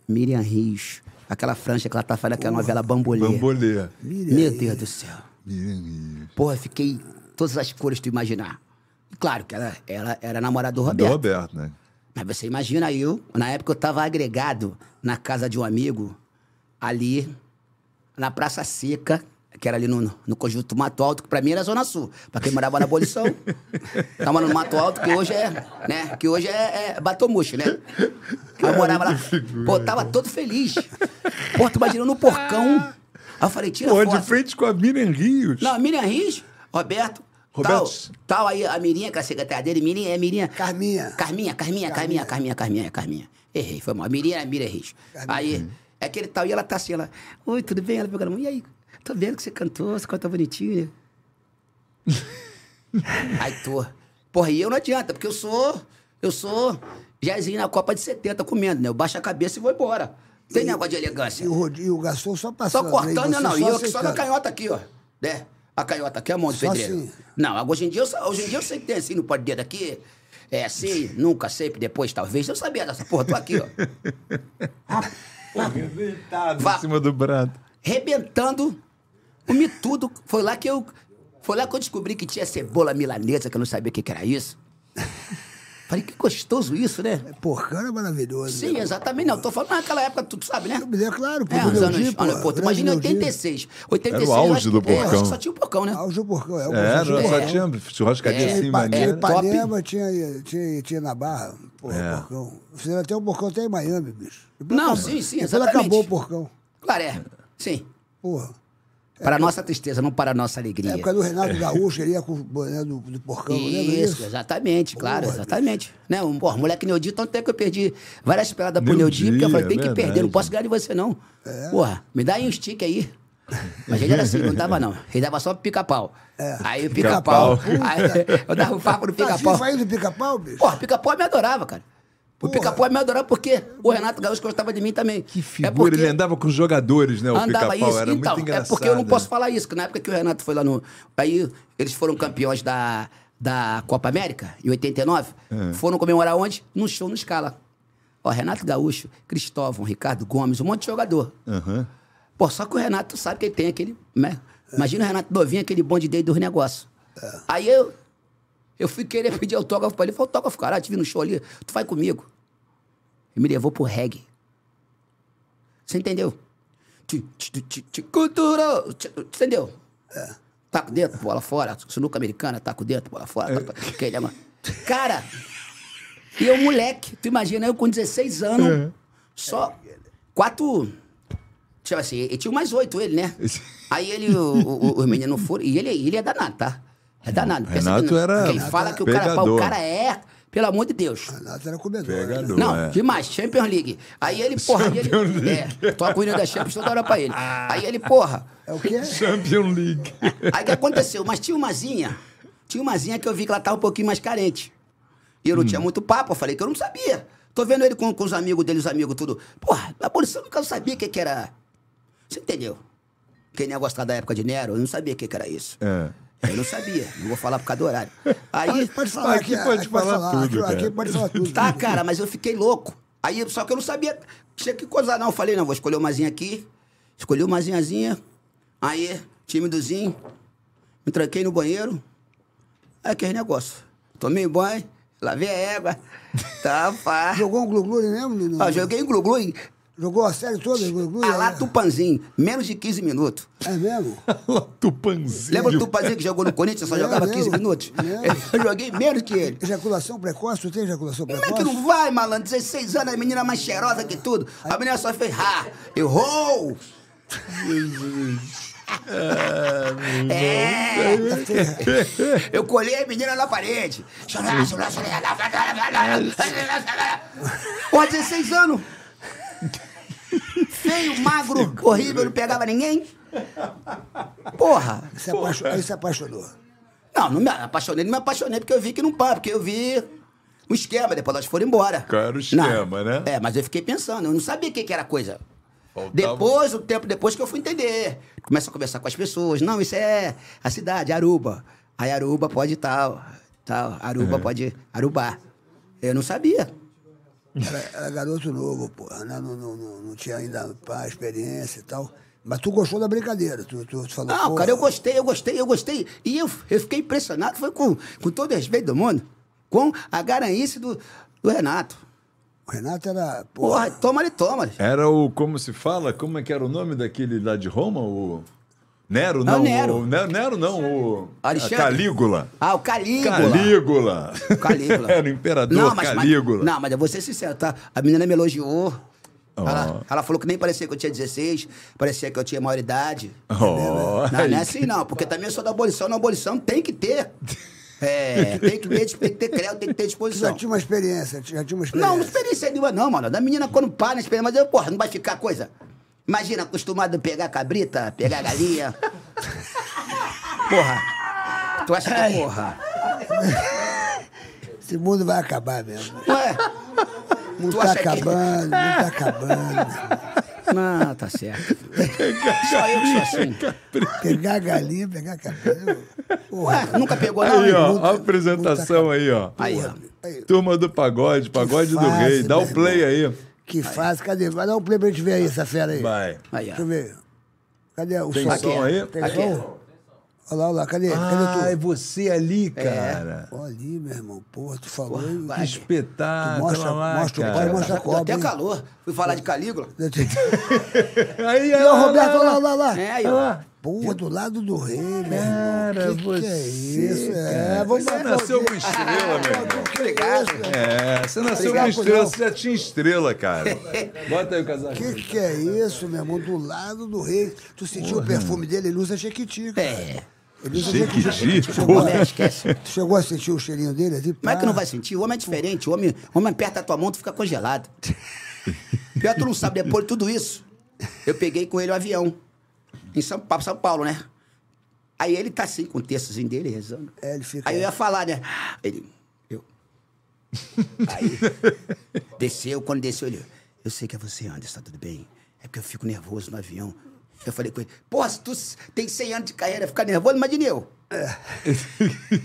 Miriam Rios. Aquela franja que ela tá fazendo aquela novela Bambolê. Bambolê. Meu Deus do céu. Miriam Rios. Porra, fiquei todas as cores tu imaginar. E Claro que ela, ela era namorada do Do Roberto. Roberto, né? Mas você imagina eu, na época eu tava agregado na casa de um amigo, ali na Praça Seca, que era ali no, no conjunto Mato Alto, que pra mim era Zona Sul. Pra quem morava na abolição. Tava no Mato Alto, que hoje é, né? Que hoje é, é Batomuxo, né? Aí eu morava lá. Pô, tava todo feliz. Pô, tu imaginou no porcão. Aí eu falei, tira Pô, foto. de frente com a Miriam Rios. Não, Miriam Rios, Roberto. Roberto. Tal, tal aí, a Mirinha, que é a secretária dele, Mirinha, é Mirinha. Carminha. Carminha, Carminha, Carminha, Carminha, Carminha, Carminha. Errei, foi mal. A Mirinha é Miriam Rios. Aí, é aquele tal, e ela tá assim, ela, oi, tudo bem? Ela pegou na mão, e aí? Tô vendo que você cantou, você canta bonitinho, né? aí tô. Porra, e eu não adianta, porque eu sou, eu sou Jairzinho na Copa de 70 comendo, né? Eu baixo a cabeça e vou embora. Não tem negócio de elegância. E o, Rodi- e o garçom só Só passando. cortando, né? E não. E eu aqui só na canhota aqui, ó. Né? A canhota aqui, a mão do Só pedreiro. assim. Não, hoje em dia, eu, hoje em dia eu sei que tem assim no pó de dedo aqui. É assim, nunca, sempre, depois, talvez. Eu sabia dessa porra, tô aqui, ó. Deitado Vá. em cima do prato. Rebentando, comi tudo. Foi lá que eu. Foi lá que eu descobri que tinha cebola milanesa, que eu não sabia o que, que era isso. Falei, que gostoso isso, né? Porcão é maravilhoso. Sim, exatamente. Não, tô falando naquela época, tu sabe, né? Lembro, claro, pô, É, os anos. Leodir, pô, olha, pô, imagina em Leodir. 86. 86 Era o auge do é, porcão. que só tinha o porcão, né? Auge do porcão, é. o Era, porcão. só É. tinha churrascaria É, assim, Ipa- maneiro. é. Ipanema tinha, tinha, tinha na Barra. Porra, É. porcão. Fizeram até o porcão até em Miami, bicho. Depois Não, acabou- sim, sim, Depois exatamente. acabou o porcão. Claro, é. Sim. Porra. Para a nossa tristeza, não para a nossa É alegria. época do Renato Gaúcho, ele ia com o boné do, do porcão, lembra Isso, isso? exatamente, claro, Porra, exatamente. Né, um, porra, moleque Neudi, tanto tempo que eu perdi várias peladas pro Neudi, porque eu falei, é tem que perder, verdade. não posso ganhar de você, não. É. Porra, me dá aí um stick aí. Mas ele era assim, não dava não. Ele dava só pica-pau. Aí o pica-pau. Aí eu dava um papo no Tá pica-pau. vivo aí do pica-pau, bicho? Porra, pica-pau me adorava, cara. O pica-pau me adorava porque o Renato Gaúcho gostava de mim também. Que figura, É porque ele andava com os jogadores, né? O andava isso. era então, muito engraçado. é porque eu não posso né? falar isso, que na época que o Renato foi lá no. Aí eles foram campeões da, da Copa América, em 89. É. Foram comemorar onde? No show no Scala. Ó, Renato Gaúcho, Cristóvão, Ricardo Gomes, um monte de jogador. Aham. Pô, só que o Renato sabe que ele tem aquele. Né? Imagina o Renato novinho, aquele bonde dele dos negócios. Aí eu. Eu fui querer pedir autógrafo pra ele. Ele falou, autógrafo, caralho, te vi no show ali, tu vai comigo. Ele me levou pro reggae. Você entendeu? Cultura. Entendeu? Taco dentro, bola fora. Sinuca americana, taco dentro, bola fora. taco- aquele negócio. Cara, e eu, moleque, tu imagina, eu com 16 anos, só quatro. Tipo assim, ele tinha mais oito, ele, né? Aí ele, o, o, os meninos foram. E ele, ele é danado, tá? É danado. Renato não- era Quem fala que o cara, pegador. o cara é, pelo amor de Deus. Renato era comedor. Pegador. né? Não, é. demais, Champions League. Aí ele, porra, aí ele, Champions é, toca o hino da Champions toda hora pra ele. Aí ele, porra, É o quê? Champions League. aí o que aconteceu? Mas tinha uma zinha, tinha uma zinha que eu vi que ela tava um pouquinho mais carente. E eu não tinha muito papo, eu falei que eu não sabia. Tô vendo ele com, com os amigos dele, os amigos, tudo. Porra, na abolição eu nunca sabia o que, que era. Você entendeu? Quem negócio lá da época de Nero, eu não sabia o que, que era isso. É. Eu não sabia, não vou falar por causa do horário. Aí, Pode, pode falar Aqui aqui, pode aqui falar tudo, aqui, cara. aqui pode falar tudo. Tá, cara, mas eu fiquei louco. Aí, só que eu não sabia. Tinha que coisar, não. Eu falei, não, vou escolher uma zinha aqui. Escolhi uma zinhazinha. Aí, timidozinho. Me tranquei no banheiro. Aí, aquele negócio. Tomei banho, lavei a égua. Tá, pá. Jogou um glu-glu mesmo? No, no- Ah, joguei em glu-glu Jogou a série toda, a lá é? Tupanzinho. Menos de 15 minutos. É mesmo? Tupanzinho. Lembra do Tupanzinho que jogou no Corinthians? Só Lembro, jogava 15 lembro. minutos? Lembro. Eu joguei menos que ele. Ejaculação precoce? Tu tem ejaculação Como é precoce? que não vai, malandro? 16 anos, a menina mais cheirosa que tudo. A menina só fez, ha, errou! É! Eu colhei a menina na parede. Pô, 16 anos. Feio, magro, horrível, não pegava ninguém. Porra. Se apaixo- Aí se apaixonou. Não, não me apaixonei, não me apaixonei porque eu vi que não para, porque eu vi o esquema, depois elas foram embora. Era o esquema, né? É, mas eu fiquei pensando, eu não sabia o que, que era coisa. Faltava- Depois, um tempo depois que eu fui entender. Começa a conversar com as pessoas. Não, isso é a cidade, Aruba. Aí Aruba pode tal, tal. Aruba É. pode arubar. Eu não sabia. Era, era garoto novo, porra. Né? Não, não, não, não tinha ainda pá, experiência e tal. Mas tu gostou da brincadeira. Tu, tu, tu falou, Não, pô, cara, eu gostei, eu gostei, eu gostei. E eu, eu fiquei impressionado, foi com, com todo o respeito do mundo, com a garanhice do, do Renato. O Renato era. Porra, Porra, toma ali, toma. Era o, como se fala, como é que era o nome daquele lá de Roma? O Nero, Ah, não. o Nero. O, Nero, Nero não, o Alexandre? Calígula. Ah, o Calígula. Calígula. Calígula. era o imperador mas- Calígula. não, mas eu vou ser sincero, tá? A menina me elogiou. Ó. Ela, ela falou que nem parecia que eu tinha 16, parecia que eu tinha maioridade. Ó, Não, não é assim não, porque também eu sou da abolição. Na abolição tem que ter. É, tem que ter, tem que ter crédito, tem que ter tu já disposição. tinha uma experiência, já tinha uma experiência. Não, não experiência nenhuma não, mano. Da menina quando para na experiência, mas eu, porra, não vai ficar coisa. Imagina, acostumado a pegar cabrita, pegar galinha. Porra. Tu acha que, porra? Esse mundo vai acabar mesmo. Não é? O mundo Tu tá acha que- acabando, o mundo tá acabando. Não, tá certo. Só eu que sou assim. Pegar galinha, pegar cabelo. Porra, Ué, nunca pegou não, Aí, ó, a apresentação aí, ó. Aí, ó. Turma do pagode, pagode do rei. Dá o play aí. Que faz, cadê? Vai dar um play pra gente ver aí, essa fera aí. Vai. Aí, Deixa eu ver. Cadê o Tem som? som aí? Tem Aqui. som? Olha lá, olha lá, cadê? Ah, é cadê tu? você ali, cara. Olha ali, meu irmão. Porra, tu falou. vai. Que espetáculo. Mostra- lá, mostra o cara. pai, mostra a Deu cobra. até hein? calor. Fui falar de Calígula. Aí, E o Roberto, olha lá, olha lá. É, aí, Olha ó. Porra, do lado do rei, meu Cara, irmão. Que você. que é isso? É, vamos você nasceu com estrela, meu irmão. Obrigado. É, você nasceu com estrela, você já tinha estrela, cara. Bota aí o casaco. Que que é isso, meu irmão? Do lado do rei. Tu sentiu o perfume dele? Ele usa Jequiti. cara. É. Ele usa Jequiti? Tu chegou, Porra. Esquece. tu chegou a sentir o cheirinho dele? Assim, Como é que não vai sentir? O homem é diferente. O homem, o homem aperta a tua mão, tu fica congelado. Pior tu não sabe, depois de tudo isso, eu peguei com ele o avião. Em São Paulo, São Paulo, né? Aí ele tá assim, com o textozinho dele, rezando. É, ele fica- Aí eu ia falar, né? Ele. Eu. Aí. desceu, quando desceu, ele. Eu sei que é você, Anderson, tá tudo bem? É porque eu fico nervoso no avião. Eu falei com ele, pô, se tu tem 100 anos de carreira, ficar nervoso, imagine eu.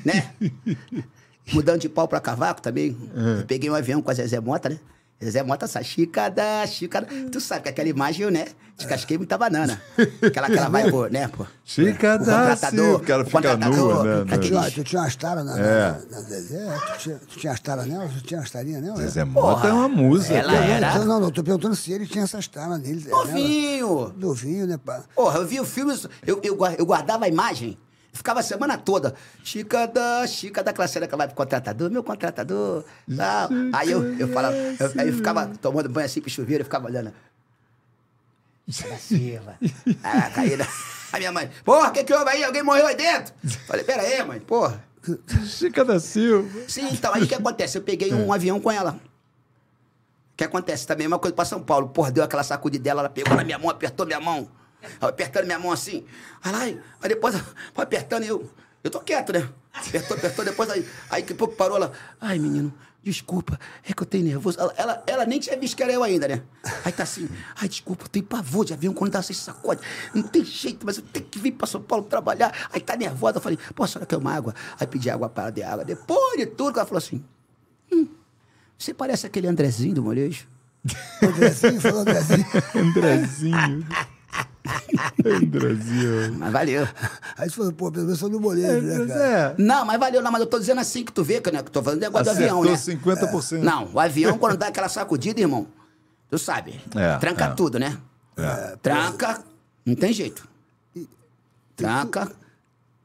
né? Mudando de pau pra cavaco também. Eu peguei um avião com a Zezé Mota, né? Zezé Mota, essa xícara, xícara. Tu sabe que aquela imagem eu, né? Descasquei muita banana. Aquela que ela vai, pô, né, pô? Chica O da contratador, o cara fica nua, né? Tu tinha, né? tu tinha umas taras na, É. na, na Zezé? Tu tinha, tu tinha as taras nela? Tu tinha as tarinhas nela? Zezé Mota é uma musa. ela cara. era- Não, não, tô perguntando se ele tinha essas taras nele. nela. Novinho! Novinho, né, pá? Porra, eu vi o filme, eu, eu, eu guardava a imagem, ficava a semana toda. Chica da, Chica da classe que vai pro contratador, meu contratador. Tal. Aí eu, eu falava, eu, aí eu ficava tomando banho assim pro chuveiro, eu ficava olhando. Chica da Silva. Ah, caída. A minha mãe, porra, o que, que houve aí? Alguém morreu aí dentro? Falei, pera aí, mãe, porra. Chica da Silva. Sim, então, aí o que acontece? Eu peguei um avião com ela. O que acontece? Também é uma coisa pra São Paulo. Porra, deu aquela sacudida dela, ela pegou na minha mão, apertou minha mão. Apertando minha mão assim. Aí, lá, aí depois foi apertando e eu. Eu tô quieto, né? Apertou, apertou, depois aí. Aí que pouco parou ela. Ai, menino, desculpa, é que eu tenho nervoso. Ela, ela, ela nem tinha visto que era eu ainda, né? Aí tá assim, ai, desculpa, eu tenho pavor de avião quando dá assim, sacode. Não tem jeito, mas eu tenho que vir pra São Paulo trabalhar. Aí tá nervosa, eu falei, pô, a senhora quer uma água? Aí pedi água para ela de água. Depois de tudo, ela falou assim, hum, você parece aquele Andrezinho do molejo. Andrezinho, falou Andrezinho. Andrezinho. Mas valeu. Aí você falou, pô, pelo menos no molejo, né, cara? É. Não, mas valeu, não, mas eu tô dizendo assim que tu vê, que, né, que eu tô falando negócio do avião, né? Acertou 50%. Não, o avião, quando dá aquela sacudida, irmão, tu sabe, É, tranca é. tudo, né? Tranca, não tem jeito. Tranca.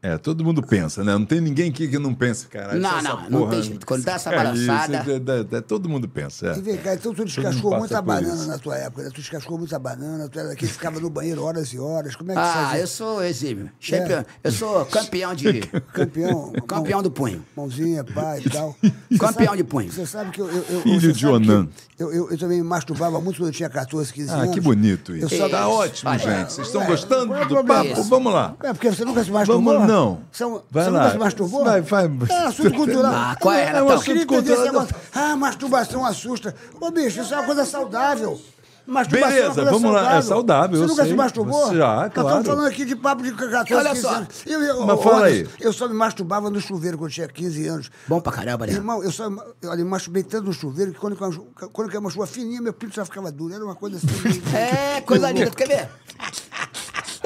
É, todo mundo pensa, né? Não tem ninguém aqui que não pense, cara. Não, não, não tem jeito. Quando dá essa É balançada- isso, é, é, é, todo mundo pensa. E É. vem cá, então tu descascou muita banana isso. na tua época, né? Tu descascou muita banana, tu era daqui, ficava no banheiro horas e horas. Como é que Ah, fazia? eu sou exímio. Champion, Eu sou campeão de. Campeão. campeão mão- do punho. Mãozinha, pai e tal. Campeão sabe- de punho. Você sabe que eu. eu, eu Filho de que Onan. Eu, eu, eu também me masturbava muito quando eu tinha 14, 15 Ah, anos. que bonito isso. Eu só- Tá ótimo, gente. Vocês estão gostando é do papo? Vamos lá. É, porque você nunca se masturbou? Não. São, Vai você lá. nunca se masturbou? Vai, vai. É assunto cultural. Ah, qual é, Eu- Renatão? Eu queria entender esse negócio. Ah, masturbação assusta. Ô, bicho, isso é uma coisa saudável. Masturbação é uma Beleza, coisa vamos lá. É saudável, Você eu nunca sei. se masturbou? Já, Nós claro. estamos falando aqui de papo de 14, Olha 15 só. anos. Eu, eu, Mas fala aí. Eu só me masturbava no chuveiro quando tinha 15 anos. Bom pra caramba, né? Irmão, eu só eu, me masturbei tanto no chuveiro que quando, quando, quando eu uma chuva fininha, meu pinto já ficava duro. Era uma coisa assim. É, coisa linda. Tu quer ver?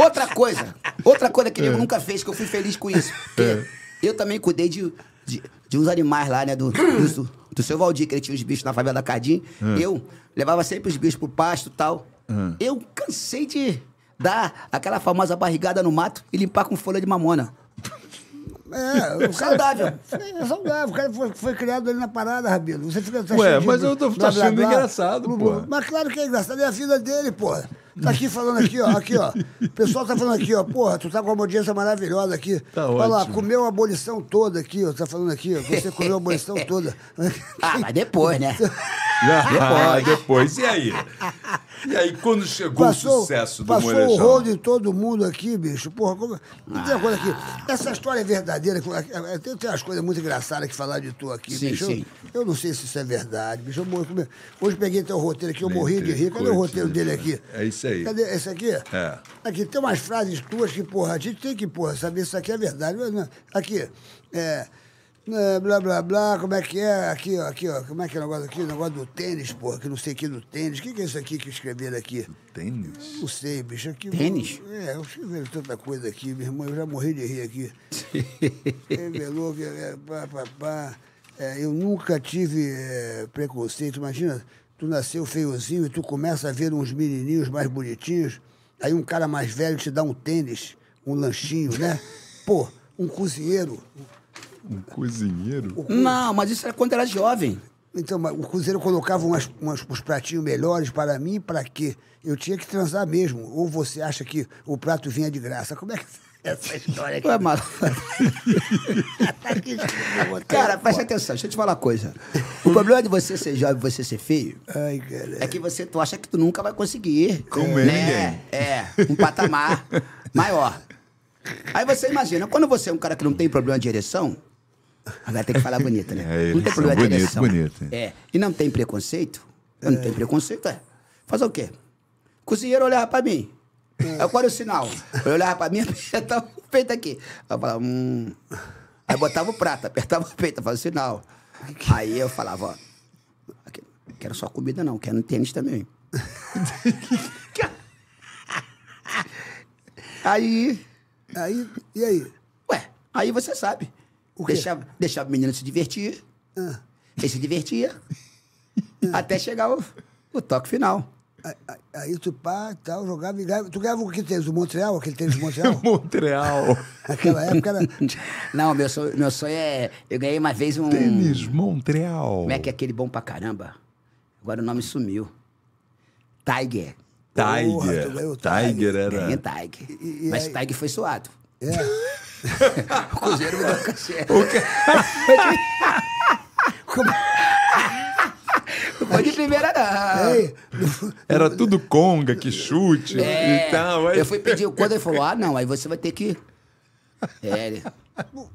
Outra coisa. Outra coisa que eu nunca fez, que eu fui feliz com isso. Porque eu também cuidei de, de, de uns animais lá, né? Do, do, do seu Valdir, que ele tinha os bichos na favela da Cardim. Eu levava sempre os bichos pro pasto e tal. Eu cansei de dar aquela famosa barrigada no mato e limpar com folha de mamona. É, o Saudável. É saudável. O cara foi, foi criado ali na parada, Rabino. Você fica tá Ué, mas eu tô- blá, achando blá, engraçado, pô. Mas claro que é engraçado. É a vida dele, pô. Tá aqui falando aqui, ó. Aqui, ó. O pessoal tá falando aqui, ó. Porra, tu tá com uma audiência maravilhosa aqui. Tá Olha lá, comeu a abolição toda aqui, ó. Tá falando aqui, ó. Você comeu a abolição toda. Ah, mas depois, né? Ah, depois. E aí? E aí, quando chegou o sucesso do passou o Molejão? rolo em todo mundo aqui, bicho. Porra, como... Não tem uma coisa aqui. Essa história é verdadeira. que- Tem, tem umas coisas muito engraçadas que falar de tu aqui, Sim, bicho. Eu- sim. Eu, não sei se isso é verdade, bicho. Eu Hoje peguei teu roteiro aqui, eu Nem morri de rir. Cadê o roteiro dele aqui? É isso aí. Cadê esse aqui? É. Aqui, tem umas frases tuas que, porra, a gente tem que, porra, saber se isso aqui é verdade. Aqui, é... é, Blá, blá, blá, como é que é? Aqui, ó, aqui, ó, como é que é o negócio aqui? O negócio do tênis, porra, que não sei o que do tênis. O que, que é isso aqui que escreveram aqui? Tênis? Não sei, bicho. Aqui, Tênis? É, eu escreveram tanta coisa aqui, meu irmão. Eu já morri de rir aqui. Revelou que. É, pá, pá, pá. É, eu nunca tive é, preconceito. Imagina, tu nasceu feiozinho e tu começa a ver uns menininhos mais bonitinhos. Aí um cara mais velho te dá um tênis. um lanchinho, né? Pô, um cozinheiro. Um cozinheiro? Não, mas isso era quando era jovem. Então, o cozinheiro colocava umas, umas- uns pratinhos melhores para mim, para quê? Eu tinha que transar mesmo. Ou você acha que o prato vinha de graça? Como é que é essa história aqui? Ué, maluco. Aqui, Cara, presta atenção, deixa eu te falar uma coisa. O problema de você ser jovem e você ser feio Ai, cara. é que você tu acha que tu nunca vai conseguir. Comer né? É, um patamar maior. Aí você imagina, quando você é um cara que não tem problema de ereção, agora tem que falar bonito, né? É, não tem problema de bonito, ereção. bonito. É, e não tem preconceito, não tem preconceito, é. Fazer o quê? Cozinheiro olhava pra mim. Aí qual era o sinal? Eu olhava pra mim, apertava o peito aqui. Aí eu falava, hum. Aí botava o prato, apertava o peito, fazia o sinal. Aí eu falava, ó, quero só comida não, quero no tênis também. Aí, Aí, e aí? ué, aí você sabe. O quê? Deixava, deixava o menino se divertir. Ah. Ele se divertia. até chegar o, o toque final. Aí, tu pá, tal, jogava e ganhava. Tu ganhava o que tênis? O Montreal? Aquele tênis do Montreal? Montreal. Naquela época era. Não, meu sonho, meu sonho é. Eu ganhei uma vez um. Tênis Montreal. Como é que é aquele bom pra caramba? Agora o nome sumiu. Tiger. Porra, Tiger. tu ganhou o Tiger era. Ganhei Tiger. E- e Mas aí- Tiger foi suado. É. O Cruzeiro me deu cachê. Como... Não foi de primeira, não. Ei, Era tudo conga, que chute É, e tal. Aí... eu fui pedir quando ele falou, ah, não, aí você vai ter que. É, ele-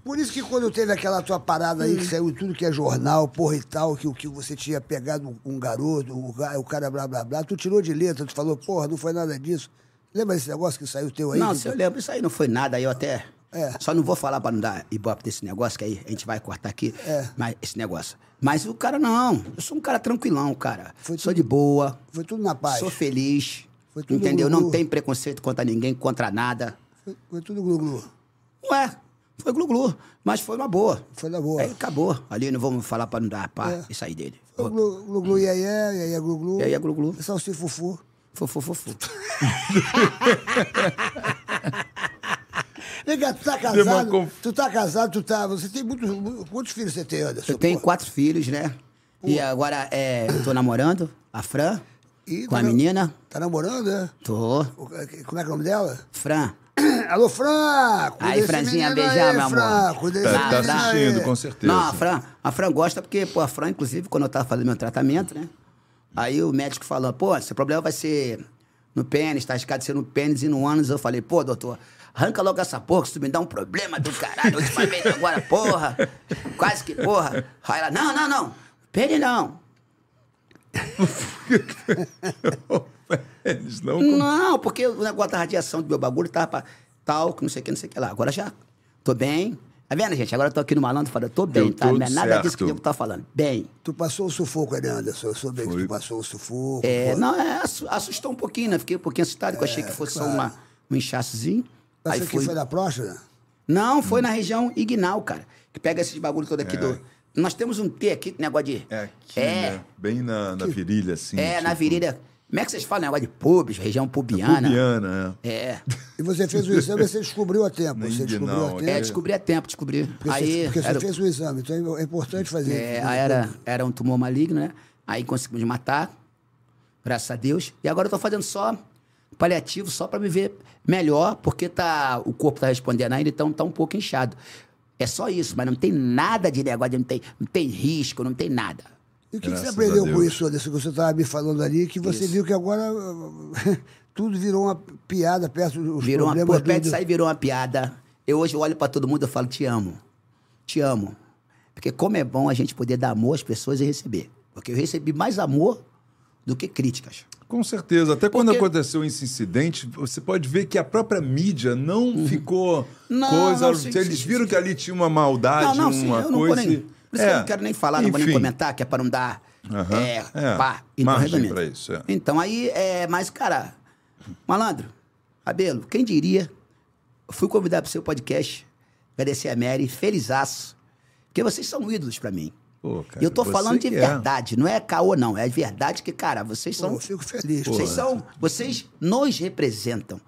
Por- isso que quando teve aquela tua parada aí, que saiu em tudo que é jornal, porra e tal, que, o que você tinha pegado um garoto, o, o cara blá blá blá, tu tirou de letra, tu falou, porra, não foi nada disso. Lembra esse negócio que saiu teu aí? Não, se eu lembro, isso aí não foi nada, aí eu até. É. Só não vou falar pra não dar ibope desse negócio, que aí a gente vai cortar aqui. É. Mas esse negócio. Mas o cara não. Eu sou um cara tranquilão, cara. Foi sou tudo- de boa. Foi tudo na paz. Sou feliz. Foi tudo entendeu? glu-glu. Não tem preconceito contra ninguém, contra nada. Foi, foi tudo glu-glu. Ué, foi glu-glu. Mas foi uma boa. Foi na boa. Aí acabou. Ali não vamos falar pra não dar pá É. e sair dele. Foi glu- Glu-glu, iê, iê, iê, glu-glu. Iê, iê, glu-glu. Salsi fufu. Fufu, fufu. Vem cá, tu tá casado? conf- Tu tá casado, tu tá. Você tem muitos. mu- Quantos filhos você tem, Anderson? Eu tenho Porra. quatro filhos, né? E agora é, tô namorando a Fran Ih, com a tá na- menina. Tá namorando, é? Tô. O- Como é que é o nome dela? Fran. Alô, Fran! Aí, Franzinha, beijar, aí, meu amor. Fran, cuida Tá, tá assistindo, aí. com certeza. Não, a Fran, a Fran gosta porque, pô, a Fran, inclusive, quando eu tava fazendo meu tratamento, né? Aí o médico falou, pô, seu problema vai ser no pênis, tá de ser no pênis e no ânus. Eu falei, pô, doutor, arranca logo essa porra, que isso me dá um problema do caralho. Última vez agora, porra. Quase que porra. Aí ela, não, não, não. Pênis não. Eles não. Não, porque o negócio da radiação do meu bagulho tava pra tal, que não sei o que, não sei o que lá. Agora já tô bem. Tá vendo, gente? Agora eu tô aqui no malandro falando, tô bem, Deu tá? Não é nada disso que o certo. nego tá falando. Bem. Tu passou o sufoco, né, Anderson? Eu soube que tu passou o sufoco. É, pô. não, é, assu- assustou um pouquinho, né? Fiquei um pouquinho assustado, que eu achei que fosse só claro. uma, um inchaçozinho. Mas Aí isso aqui fui. foi da próstata? Não, foi na região Ignal, cara. Que pega esses bagulho todo aqui É. do. Nós temos um T aqui, negócio de. É aqui, É, né? Bem na, na virilha, assim. é, na tipo, virilha. Como é que vocês falam negócio de pubis, região pubiana? Pubiana, é. É. E você fez o exame e você descobriu a tempo. Você de descobriu não, a tempo. É, descobri a tempo, descobri. Porque, aí, você, porque era, você fez o exame, então é importante fazer. é, aí era, era um tumor maligno, né? Aí conseguimos matar, graças a Deus. E agora eu tô fazendo só paliativo, só pra me ver melhor, porque tá, o corpo tá respondendo ainda, então tá um pouco inchado. É só isso, mas não tem nada de negócio, não tem, não tem risco, não tem nada. E o que, que você aprendeu com isso, Anderson, que você estava me falando ali, que você Isso. viu que agora tudo virou uma piada perto dos Virou uma, problemas pô, perto disso aí virou uma piada. Eu hoje olho pra todo mundo e falo, te amo. Te amo. Porque como é bom a gente poder dar amor às pessoas e receber. Porque eu recebi mais amor do que críticas. Com certeza. Até quando Porque- aconteceu esse incidente, você pode ver que a própria mídia não ficou Uhum. Não, coisa. não, sim, eles sim, viro sim. que ali tinha uma maldade, Não, não, sim, uma não coisa. nem. Por isso que eu não quero nem falar, não vou nem Enfim. comentar, que é para não dar. Aham, É, é, pá, então, margem pra isso, é. Então aí, é, mas, cara, malandro, Abelo, quem diria? Fui convidado para o seu podcast, agradecer a Mary, felizaço, porque vocês são ídolos para mim. Pô, cara, E eu tô falando de é. verdade, não é caô, não. É de verdade que, cara, vocês Pô, são. eu fico feliz. Vocês pô. são. Vocês nos representam.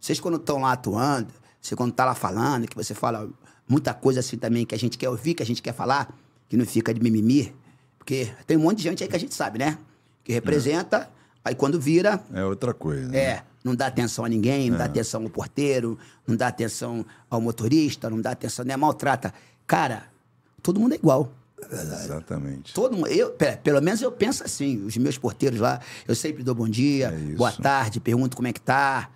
Vocês, quando estão lá atuando, Você quando tá lá falando, que você fala muita coisa assim também que a gente quer ouvir, que a gente quer falar, que não fica de mimimi. Porque tem um monte de gente aí que a gente sabe, né? Que representa, aí quando vira, É outra coisa. né? é, não dá atenção a ninguém, não dá atenção ao porteiro, não dá atenção ao motorista, não dá atenção, né? Maltrata. Cara, todo mundo é igual. Exatamente. Todo eu, pe- pelo menos eu penso assim, os meus porteiros lá, eu sempre dou bom dia, É boa tarde, pergunto como é que tá.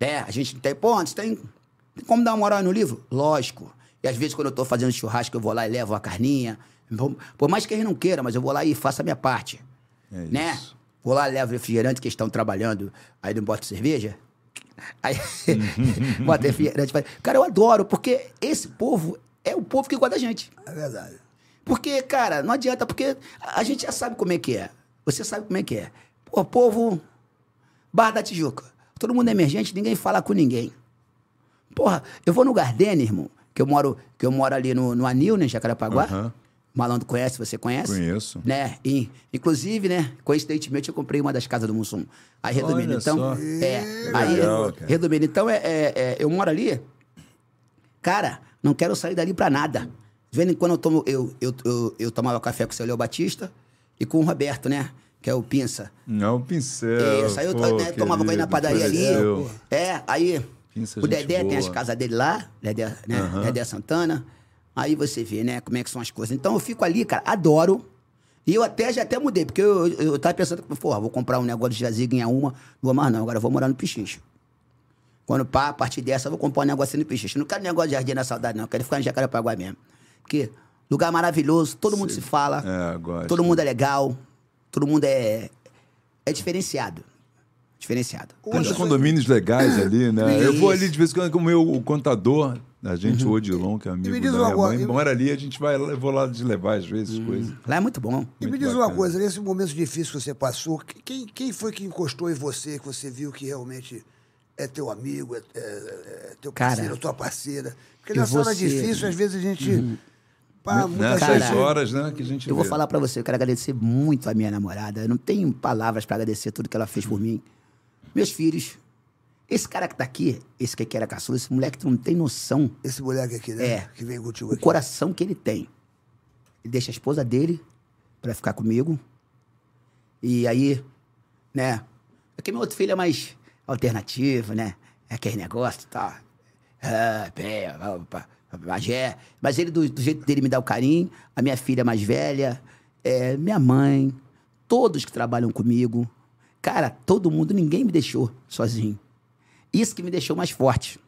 Né? A gente tem, pô, antes tem, tem como dar uma moral no livro? Lógico. E às vezes quando eu tô fazendo churrasco, eu vou lá e levo a carninha. Por, mais que eles não queiram, mas eu vou lá e faço a minha parte. É né? isso. Vou lá, levo refrigerante que estão trabalhando, aí não boto cerveja. Aí, bota refrigerante. Cara, eu adoro, porque esse povo é o povo que gosta da gente. É verdade. Porque, cara, não adianta, porque a gente já sabe como é que é. Você sabe como é que é. Pô, povo, Barra da Tijuca. Todo mundo é emergente, ninguém fala com ninguém. Porra, eu vou no Gardenia, irmão, que eu moro, que eu moro ali no, no Anil, né, em Jacarapaguá. Aham. Malandro conhece, você conhece? Conheço. Né? E, inclusive, né, coincidentemente, eu comprei uma das casas do Mussum. Aí, resumindo, então... só. É, aí, legal, resumindo, então, é, é- é, eu moro ali, Cara, não quero sair dali pra nada. De vez em quando eu, tomo, eu, eu, eu, eu tomava café com o seu Léo Batista e com o Roberto, né? Que é o Pinça. Não, pincel. Isso, aí eu pô, né, tomava ele na padaria ali. É, aí Pinça, o Dedé tem boa. as casas dele lá, Dedé, né? Dedé Santana. Aí você vê, né, como é que são as coisas. Então eu fico ali, cara, adoro. E eu até já até mudei, porque eu, eu, eu tava pensando, porra, vou comprar um negócio de jaziga ganhar uma, não vou mais não, agora eu vou morar no Pichicho. Quando pá, a partir dessa, eu vou comprar um negócio no Pichicho. Não quero negócio de Jardim da Saudade, não. Quero ficar em Jacarepaguá mesmo. Porque lugar maravilhoso, todo mundo se fala. É, gosto. Todo mundo é legal. Todo mundo é, é diferenciado. Diferenciado. Tem uns condomínios legais ali, né? Eu vou ali Isso. de vez em quando com o meu o contador, a gente, o Odilon, que é amigo me diz da uma minha coisa, mãe. e- Mora ali, a gente vai, lá- eu vou lá de levar às vezes coisas. Lá é muito bom. E me Muito diz uma bacana. coisa, nesse momento difícil que você passou, quem, quem foi que encostou em você, que você viu que realmente é teu amigo, é, é- é teu Cara, parceiro, tua parceira? Porque nessa hora ser- difícil, às vezes a gente. Pá, muita Nessas gente- horas, né, que a gente Eu vou vê. falar pra você, eu quero agradecer muito a minha namorada. Eu não tenho palavras pra agradecer tudo que ela fez por mim. Meus filhos. Esse cara que tá aqui, esse que era caçula, esse moleque tu não tem noção Esse moleque aqui, né? É. Que vem contigo o aqui. coração que ele tem. Ele deixa a esposa dele pra ficar comigo. E aí, né? Porque meu outro filho é mais alternativo, né? É aquele negócio e tal. Ah, pé, opa, magé. Mas ele, do, do jeito dele, me dá o carinho. A minha filha mais velha, é, minha mãe, todos que trabalham comigo. Cara, todo mundo, ninguém me deixou sozinho. Isso que me deixou mais forte.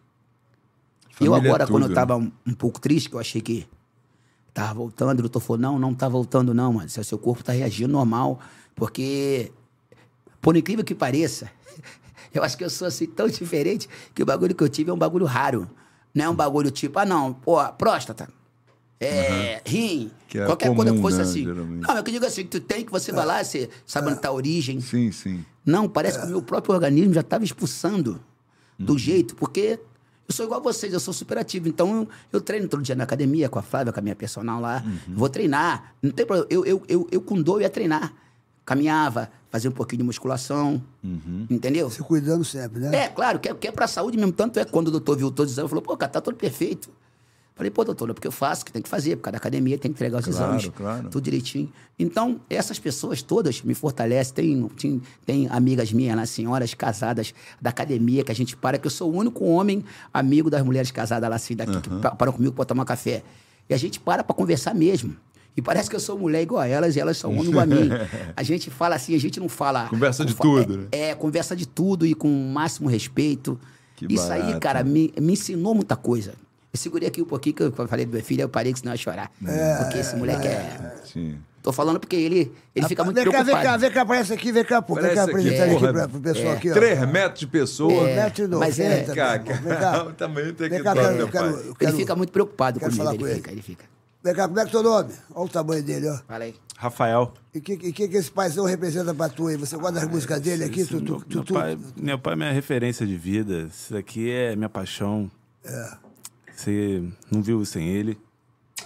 eu Família é agora, quando eu tava um, um pouco triste, que eu achei que tava voltando, o doutor falou, não, não tá voltando não, mano. Seu corpo tá reagindo normal, porque, por incrível que pareça, eu acho que eu sou assim tão diferente que o bagulho que eu tive é um bagulho raro. Não é um bagulho tipo, ah não, pô, próstata, é, rim, Que é qualquer coisa que comum, fosse né, assim. geralmente. Não, eu que digo assim, que tu tem, que você vai lá, você sabe onde tá a origem. Sim, sim. Não, parece que o meu próprio organismo já estava expulsando Uhum. do jeito, porque eu sou igual a vocês, eu sou super ativo. Então eu, eu treino todo dia na academia com a Flávia, com a minha personal lá. Uhum. Vou treinar. Não tem problema. Eu, eu, eu, eu com dor ia treinar. Caminhava, fazia um pouquinho de musculação. Uhum. Entendeu? Se cuidando sempre, né? É, claro, que é, que é pra saúde mesmo. Tanto é que quando o doutor viu todos os exames, falou, pô, cara, tá todo perfeito. Falei, pô, doutor, é porque eu faço, que tem que fazer, por causa da academia, tem que entregar os Claro, exames. claro. Tudo direitinho. Então, essas pessoas todas me fortalecem. Tem, tem, tem amigas minhas lá, senhoras casadas da academia, que a gente para, que eu sou o único homem amigo das mulheres casadas lá, assim, daqui, que pa- param comigo pra tomar café. E a gente para pra conversar mesmo. E parece que eu sou mulher igual a elas e elas são homem igual a mim. A gente fala assim, a gente não fala. Conversa de com- tudo, né? É, é, conversa de tudo e com o máximo respeito. Que Isso aí, barato. cara, me, me ensinou muita coisa. Eu segurei aqui um pouquinho, que eu falei do meu filho, eu parei, que senão eu ia chorar. porque esse moleque é... Sim. Tô falando porque ele, ele fica muito vem cá, preocupado. vem cá, vem cá, aparece aqui, vem cá, pô. Vem Parece cá, aqui, apresentar ele aqui porra. pra, pro pessoal É. aqui, ó. Três metros de pessoa. Um metro e mas é- noventa, Cá, irmão. Vem cá. Também tem Vem que cá, dar, quero, meu quero, pai. eu quero- Ele fica muito preocupado comigo, ele com ele. fica, ele fica. Vem cá, como é que é teu nome? Olha o tamanho dele, ó. Fala aí. Rafael. E o que, e que, que esse paizão representa pra tu aí? Você gosta das músicas dele aqui? Tu, tu, meu, tu, meu tu- pai, meu pai é minha referência de vida. Isso aqui é minha paixão. É. Você não viu sem ele.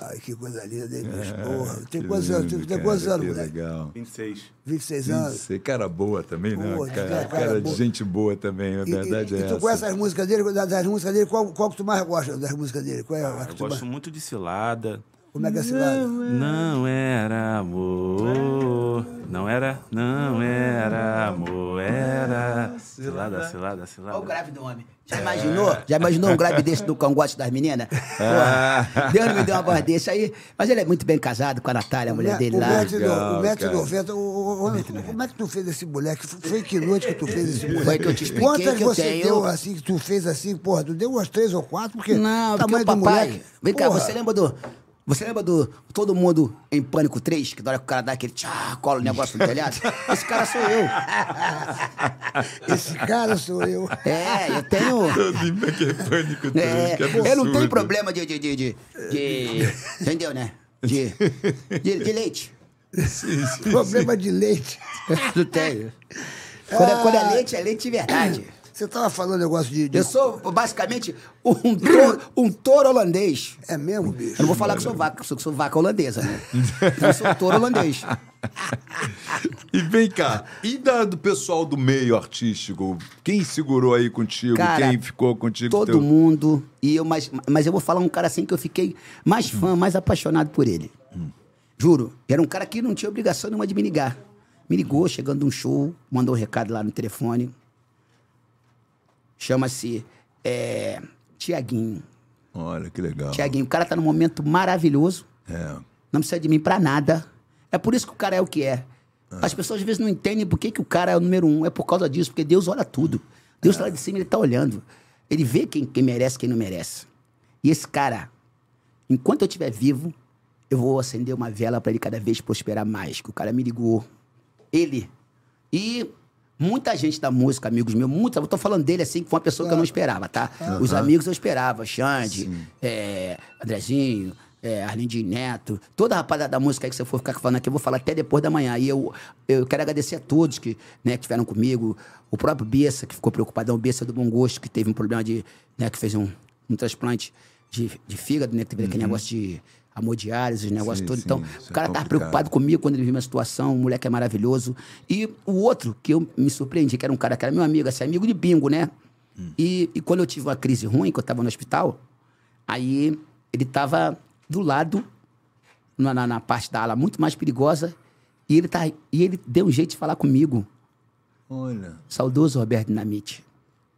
Ai, que coisa linda, hein, bicho? Porra, tem quantos anos? Tem, tem quantos anos, que moleque? legal. 26. 26 anos. Você cara boa também, né? Pô, cara, cara cara de gente boa também, a E, verdade e, é e tu essa. conhece as músicas dele? Das, das músicas dele, qual, qual que tu mais gosta das músicas dele? Qual é a que Eu tu mais... gosto muito de cilada. Como é que é a cilada? Não era amor. Não era, não era amor, era. Cilada, cilada, Olha o cilada. grave do homem. Já imaginou? Já imaginou um grave desse do cangote das meninas? Porra, Deus me deu uma voz desse aí. Mas ele é muito bem casado com a Natália, a mulher dele o lá. Legal, o metro cara. 90, o, o, o- como é que tu fez esse moleque? Foi que noite que tu fez esse moleque? Foi que eu te expliquei Quantas que eu você tenho. deu assim, que tu fez assim, porra, tu deu umas três ou quatro, porque Não, o porque tamanho o do papai. moleque... Vem cá, porra, você lembra do. Você lembra do Todo Mundo em Pânico 3? Que na hora que o cara dá aquele tchá, cola o negócio no telhado? Esse cara sou eu. Esse cara sou eu. É, eu tenho. Todo é pânico, É, que eu não absurdo. tenho problema de. de, de, de, de- entendeu, né? De, de, de leite. Problema de leite. Não tenho. Quando, é, quando é leite, é leite de verdade. Você tava falando negócio de... de- Eu sou basicamente um touro, um touro holandês. É mesmo, bicho? Eu não vou falar que sou vaca, sou, sou vaca holandesa, né? Eu sou touro holandês. E vem cá, e da, do pessoal do meio artístico? Quem segurou aí contigo? Cara, Quem ficou contigo? Todo teu- mundo. E eu, mas, mas eu vou falar um cara assim que eu fiquei mais fã, mais apaixonado por ele. Juro. Era um cara que não tinha obrigação nenhuma de me ligar. Me ligou chegando de um show, mandou um recado lá no telefone. Chama-se é, Tiaguinho. Olha, que legal. Tiaguinho, o cara tá num momento maravilhoso. É. Não precisa de mim pra nada. É por isso que o cara é o que é. As pessoas às vezes não entendem por que, que o cara é o número um. É por causa disso, porque Deus olha tudo. Deus tá lá de cima, ele tá olhando. Ele vê quem, quem merece quem não merece. E esse cara, enquanto eu estiver vivo, eu vou acender uma vela pra ele cada vez prosperar mais. Que o cara me ligou. Ele. E muita gente da música, amigos meus, muita, eu tô falando dele assim, que foi uma pessoa que eu não esperava, tá? Os amigos eu esperava, Xande, é, Andrezinho, é, Arlindo Neto, toda a rapaziada da música aí que você for ficar falando aqui, eu vou falar até depois da manhã. E eu, eu quero agradecer a todos que, né, que estiveram comigo, o próprio Bessa, que ficou preocupadão, o Bessa do Bom Gosto, que teve um problema de, né, que fez um, um transplante de, de fígado, né, que teve aquele negócio de hemodiálise, os negócios todos. Então, o é cara tava complicado. preocupado comigo quando ele viu minha situação, o moleque é maravilhoso. E o outro, que eu me surpreendi, que era um cara que era meu amigo, assim, amigo de bingo, né? E, e quando eu tive uma crise ruim, que eu tava no hospital, aí ele tava do lado, na, na, na parte da ala muito mais perigosa, e ele, tá, e ele deu um jeito de falar comigo. Olha. Saudoso Roberto Dinamite.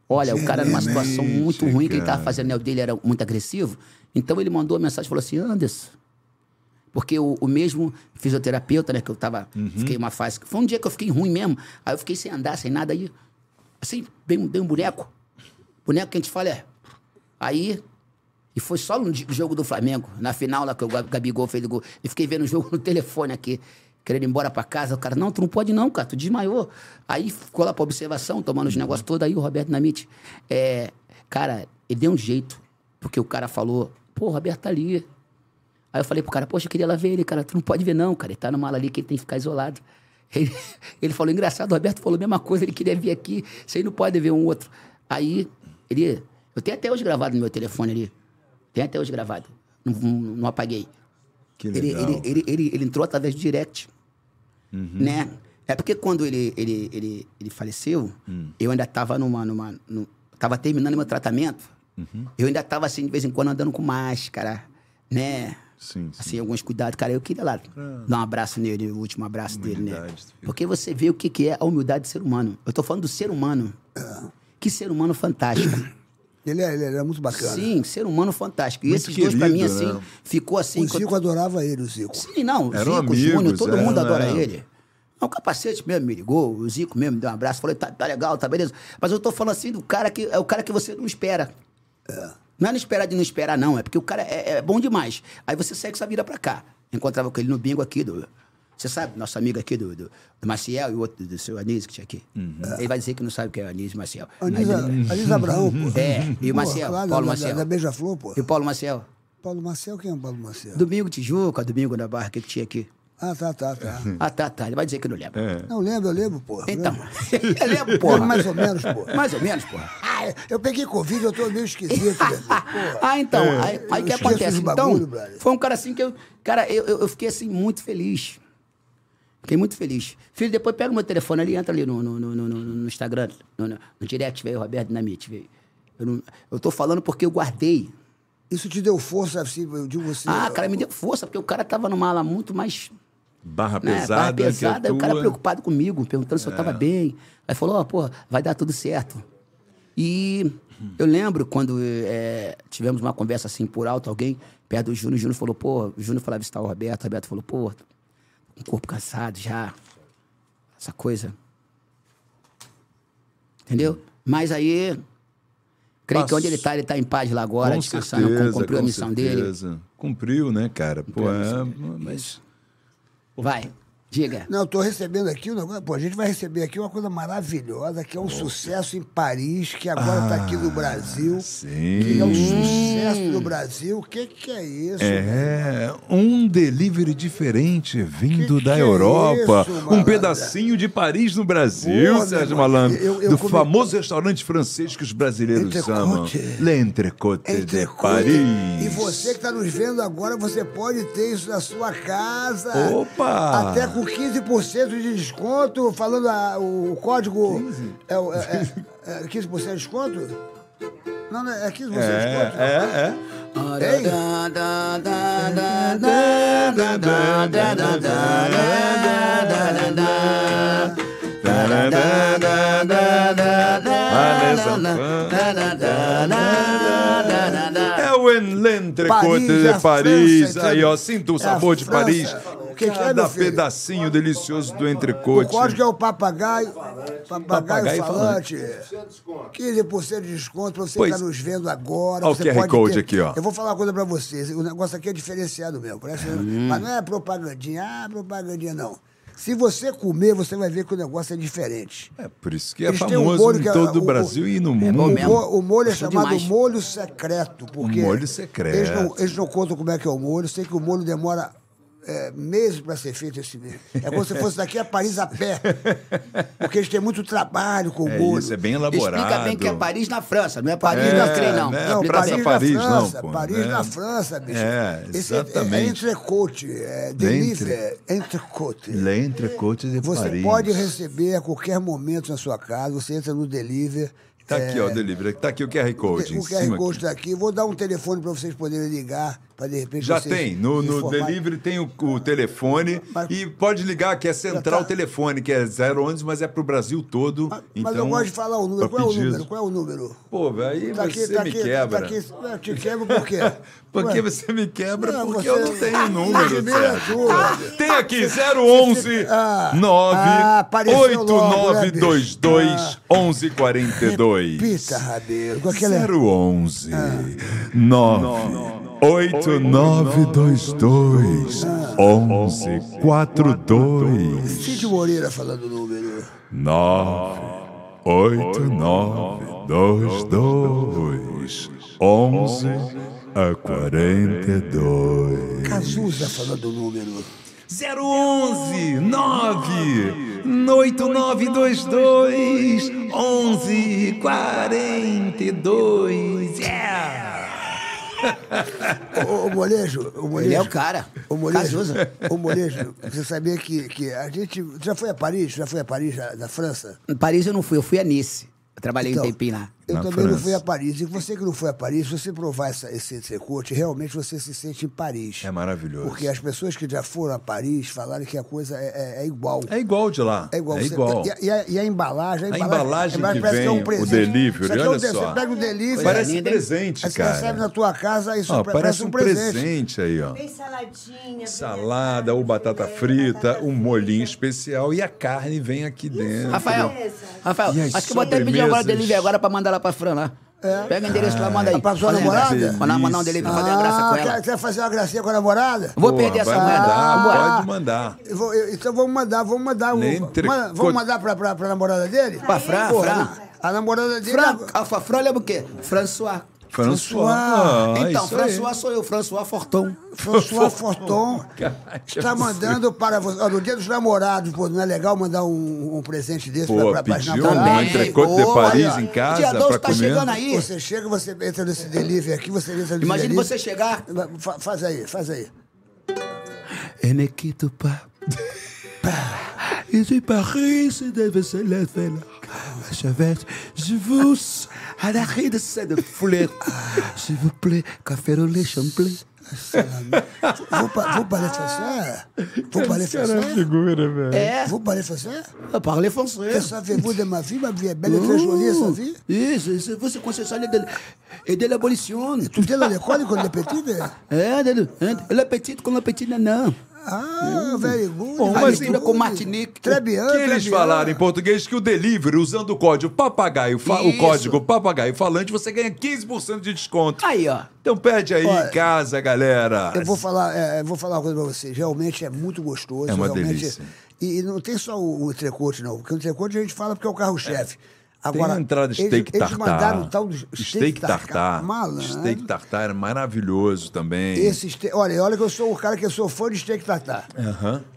Olha, o cara numa situação muito ruim, que ele tava cara. fazendo, né, o dele era muito agressivo. Então ele mandou uma mensagem e falou assim: Anderson. Porque o, o mesmo fisioterapeuta, né, que eu tava, fiquei uma fase. Foi um dia que eu fiquei ruim mesmo. Aí eu fiquei sem andar, sem nada. Aí, assim, dei um, dei um boneco. Boneco que a gente fala é. Aí. E foi só no jogo do Flamengo, na final lá que o Gab- Gabigol fez o gol. E fiquei vendo o jogo no telefone aqui, querendo ir embora pra casa. O cara, não, tu não pode não, cara, tu desmaiou. Aí ficou lá pra observação, tomando os negócios todos. Aí o Roberto Namite, é, cara, ele deu um jeito, porque o cara falou, pô, o Roberto tá ali. Aí eu falei pro cara, poxa, eu queria lá ver ele, cara. Tu não pode ver, não, cara. Ele tá numa ala ali que ele tem que ficar isolado. Ele, ele falou, engraçado, o Roberto falou a mesma coisa, ele queria vir aqui, você não pode ver um outro. Aí, ele. Eu tenho até hoje gravado no meu telefone ali. Tem até hoje gravado. Não, não, não apaguei. Que Ele, legal. ele, ele, ele, ele entrou através do direct. Uhum. Né? É porque quando ele, ele, ele, ele faleceu, Hum. eu ainda estava numa. numa no, tava terminando meu tratamento. Uhum. Eu ainda estava assim, de vez em quando, andando com máscara, né? Sim, sim. Assim, alguns cuidados. Cara, eu queria lá dar um abraço nele, o último abraço dele, né? Filho. Porque você vê o que, que é a humildade do ser humano. Eu tô falando do ser humano. Que ser humano fantástico. Ele é, ele é muito bacana. Sim, ser humano fantástico. E Muito esses dois, pra mim, querido, assim, né? ficou assim. O Zico adorava ele, o Zico. Sim, não, o Eram Zico, o amigos, Júnior, todo é, mundo adora é. ele. O capacete mesmo me ligou, o Zico mesmo me deu um abraço, falou, tá, tá legal, tá beleza. Mas eu tô falando assim do cara que é o cara que você não espera. Não é não esperar de não esperar, não. É porque o cara é, é bom demais. Aí você segue sua vida pra cá. Encontrava com ele no bingo aqui do. Você sabe, nosso amigo aqui do, do, do Maciel e o outro do seu Anísio que tinha aqui. Ele vai dizer que não sabe o que é Anísio e Maciel. Aí ele- Anisa Abraão, pô. É, e o Pô, Maciel, claro, Paulo da, Maciel. Da, da Beija-Flor, pô. E o Paulo Maciel? Paulo Maciel, quem é o Paulo Maciel? Domingo Tijuca, domingo na barra que tinha aqui. Ah, tá, tá, tá. Ah, tá, tá. Ele vai dizer que não lembra. Não, lembro, eu lembro, pô. Então, Lembro. eu lembro, porra. Mais ou menos, pô. Mais ou menos, porra. Ah, eu peguei Covid, eu tô meio esquisito. Porra. Ah, então, aí, aí o que acontece? Então, brother. foi um cara assim que eu. Cara, eu, eu, eu fiquei assim muito feliz. Fiquei muito feliz. Filho, depois pega o meu telefone ali, entra ali no, no, no, no, no- no Instagram, no, no, no direct, veio Roberto Dinamite, veio. Eu, não, eu tô falando porque eu guardei. Isso te deu força, assim, eu digo você. Ah, cara, me deu força, porque o cara tava numa ala muito mais Barra né, pesada. barra a pesada, o cara preocupado comigo, perguntando se eu tava bem. Aí falou, ó, pô, vai dar tudo certo. E eu lembro quando eh, tivemos uma conversa assim por alto, alguém perto do Júnior, o Júnior falou, pô, o Júnior lá visitar o Roberto, o Roberto falou, pô, o corpo cansado já, essa coisa. Entendeu? Mas aí, creio que onde ele tá, ele tá em paz lá agora, Com descansando, certeza, cumpriu a com missão dele. certeza. Cumpriu, né, cara? Pô, Cumpriu a é, missão mas Vai, diga. Não, eu tô recebendo aqui um negócio. Pô, a gente vai receber aqui uma coisa maravilhosa, que é um sucesso em Paris, que agora tá aqui no Brasil. Ah, sim. Que é um sucesso no Brasil. O que, que é isso? É, um delivery diferente vindo Que da que é Europa. isso, um pedacinho de Paris no Brasil, Pô, Sérgio Malandro. eu- eu do comi- famoso restaurante francês que os brasileiros Entrecôte. chamam. L'Entrecote de. Paris. E você que está nos vendo agora, você pode ter isso na sua casa. Opa! Até com 15% de desconto, falando a- o código. É, o- é, é, é 15% de desconto? Não, não, é 15% de desconto. É, é, é. Ei, O L'Entrecote de Paris. França, Aí, ó, sinta o sabor de França. Paris. O que que é, Cada pedacinho delicioso do o entrecote. código é o papagaio. Papagaio, Papagaio falante. 15% de desconto pra você Pois. nos vendo agora. Ó o QR Code ter- aqui, ó. Eu vou falar uma coisa pra vocês. O negócio aqui é diferenciado mesmo. Parece... Hum. Mas não é propagandinha. Ah, propagandinha, não. Se você comer, você vai ver que o negócio é diferente. É por isso que é Eles um famoso molho em que é- todo o o- Brasil e no O, mundo. mo- o molho é chamado demais. molho secreto. Porque Molho secreto. Eles não, eles não contam como é que é o molho. Sei que o molho demora é, meses para ser feito esse mês. É como se fosse daqui a Paris a pé. Porque eles têm muito trabalho com o É molho. isso, é bem elaborado. Explica bem que é Paris na França, não é Paris É, na não. Não, bem. Paris, Paris, na não, França. pô, Paris né? na França, bicho. É, Esse é- É, exatamente. entrecote, é delivery, entrecote. L'Entrecote de Você Paris. pode receber a qualquer momento na sua casa. Você entra no delivery. Tá aqui, ó, o delivery. Tá aqui o QR Code. em O QR Code está aqui. Vou dar um telefone para vocês poderem ligar, para de repente Já tem. No, no delivery tem o, o telefone. Mas- e pode ligar, que é central tá. telefone, que é 011, mas é pro Brasil todo. Mas, então, mas eu gosto de falar o número. pra Qual é o número? Qual é o número? Pô, velho, aí Tá você aqui, tá me aqui, quebra. Tá aqui. Eu te quebro por quê? Por que Ué, você me quebra? Não, Porque você- eu não tenho número, é Sérgio. tua. Tem aqui 011 Ah, 9 ah, apareceu logo, né, bicho? 8922 1142. Pita, Rabelo. Com aquela... 011 9 8922 1142 Cid Moreira falando o número. 9 8922 11 a 42 Cazuza falando o número. 011 9 8922 11 42 yeah! Ô, ô, Molejo, o Molejo. Ele é o cara. O Molejo, Cazuza. o Molejo, você sabia que, que a gente... Já foi a Paris? Já foi a Paris, na França? Em Paris eu não fui, eu fui a Nice. Eu trabalhei Então, um tempinho lá. Eu Na também não França. fui a Paris. E você que não foi a Paris, se você provar essa, esse entrecote, realmente você se sente em Paris. É maravilhoso. Porque as pessoas que já foram a Paris falaram que a coisa é, é- é igual. É igual de lá. É igual. É Você- igual. E, a- e a, e a embalagem, a A embalagem, embalagem que vem, é um o presente. delivery, Isso aqui é um olha de- só. Você pega o delivery, Parece linda, hein? presente, aí você cara. recebe na tua casa, isso Ó, pa- parece um presente. presente. aí, ó. Bem saladinha. Salada ou batata frita, um molhinho especial e a carne vem aqui dentro. Rafael, Rafael, acho que eu vou até pedir agora sobremesas? delivery agora pra mandar lá pra Fran lá. Pega o endereço lá, manda aí. Pra sua namorada? graça. Mandar, mandar um delivery pra fazer uma graça Ah, com quer, ela. quer fazer uma gracinha com a namorada? Vou Pô, perder essa vai moeda. mandar, Vambora. pode mandar. Eu vou- eu- então vamos mandar, vamos mandar. o- Entre- manda- vamos mandar pra, pra, pra namorada dele? Pra Fran, Fran. A namorada dele. Fran, Alfa Fran lembra o quê? François. François. François. Ah, então, isso aí. François sou eu, François Forton. François Forton está mandando para você. No dia dos namorados, pô, não é legal mandar um, um presente desse para as pediu namoradas? um entrecote de Paris em casa Dia 12 pra tá comer. chegando aí. Você chega, você entra nesse delivery aqui, você entra Imagine delivery. você chegar. Fa- Faz aí, faz aí. Et ne quitte c'est Paris, c'est Je vous arrêtez de cette foulette. S'il vous plaît, café au lait, Vou, pa vou parler français Vou parler français É. Eh? Vou parler français ah, Eu parler français. Que savez-vous de ma vie Ma vie est belle et très oh. jolie, sa vie? Oui, c'est vous, c'est concessionnaire de, et de l'abolition? Tout est dans l'école, comme les petites. Eh, hein, la petite, comme la petite nana. Ah, very good. Bom, mas good. mistura com Martinique. Très bien, Que eles falaram em português que o delivery, usando o código papagaio, fa- o código papagaio falante, você ganha 15% de desconto. Aí, ó. Então pede aí Olha, em casa, galera. Eu vou falar, é, vou falar uma coisa pra vocês. Realmente é muito gostoso. É uma delícia. E, e não tem só o, o entrecote, não. Porque o entrecote a gente fala porque é o carro-chefe. Agora, Tem a entrada de eles- steak eles tartar. mandaram o tal do steak tartar. Malandro. Steak tartar é maravilhoso também. Esse. Olha, olha que eu sou o cara que eu sou fã de steak tartar.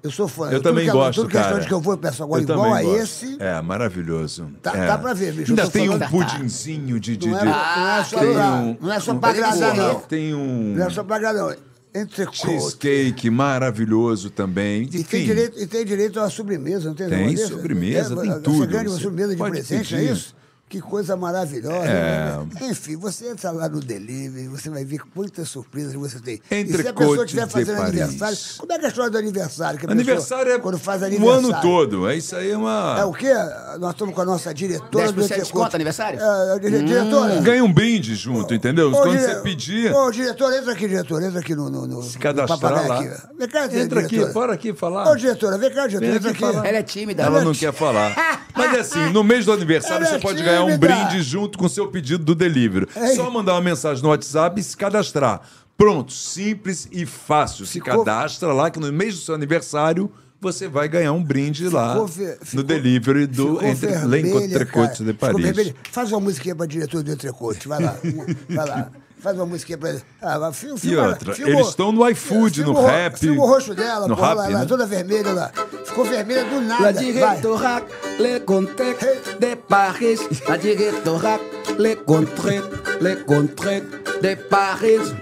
Eu sou fã. Eu Tudo também que é- gosto, Tudo é cara. que eu vou, eu peço agora Eu igual a gosto. esse. É, maravilhoso. Dá- É. dá pra ver, bicho, eu Ainda tem um pudinzinho de... de, é, de- não é um- não é só pra agradar, não. Tem um Não é só pra agradar, não. Entrecote. cheesecake maravilhoso também. E tem, direito, e tem direito a sobremesa, não tem Tem sobremesa, tem Você tudo. ganha uma Você sobremesa de presente, é isso? Que coisa maravilhosa. É. né? Enfim, você entra lá no delivery, você vai ver quantas surpresas você tem. e se a pessoa estiver fazendo aniversário, como é que é a história do aniversário? Que a pessoa, Aniversário é quando faz o aniversário, ano todo. É isso aí, é uma... É o quê? Nós estamos com a nossa diretora 10% do de Entrecote. desconto aniversário? É, dire- diretora. Ganha um brinde junto, entendeu? Ô, Quando dire- você pedir, Ô, diretor, entra aqui, diretor. Entra aqui no, no, no, se no cadastrar papagaio lá. aqui. Vem cá, Entra aqui, bora aqui falar. Ô, diretora, vem cá, diretora. Vem Entra aqui. Ela é tímida. Ela não quer falar. Mas é assim, no mês do aniversário Ela é você pode ganhar um tímida. brinde junto com o seu pedido do delivery. Ei. Só mandar uma mensagem no WhatsApp e se cadastrar. Pronto, simples e fácil. Se Ficou- cadastra lá que no mês do seu aniversário você vai ganhar um brinde lá Ficou ver- no ficou- delivery do Entre L'Entrecote de Paris. Faz uma musiquinha pra diretor do Entrecote. Vai lá. Vai lá. Faz uma musiquinha pra ele. Ah, vai, fil- E filma- outra, filma- eles estão no iFood, filma no Rap. Filma o rosto dela, no porra, Rap, lá, lá, né? toda vermelha lá. Ficou vermelha do La nada. Vai. directorat, le contrées de Paris. La directorat, le contrées, le contrées de Paris.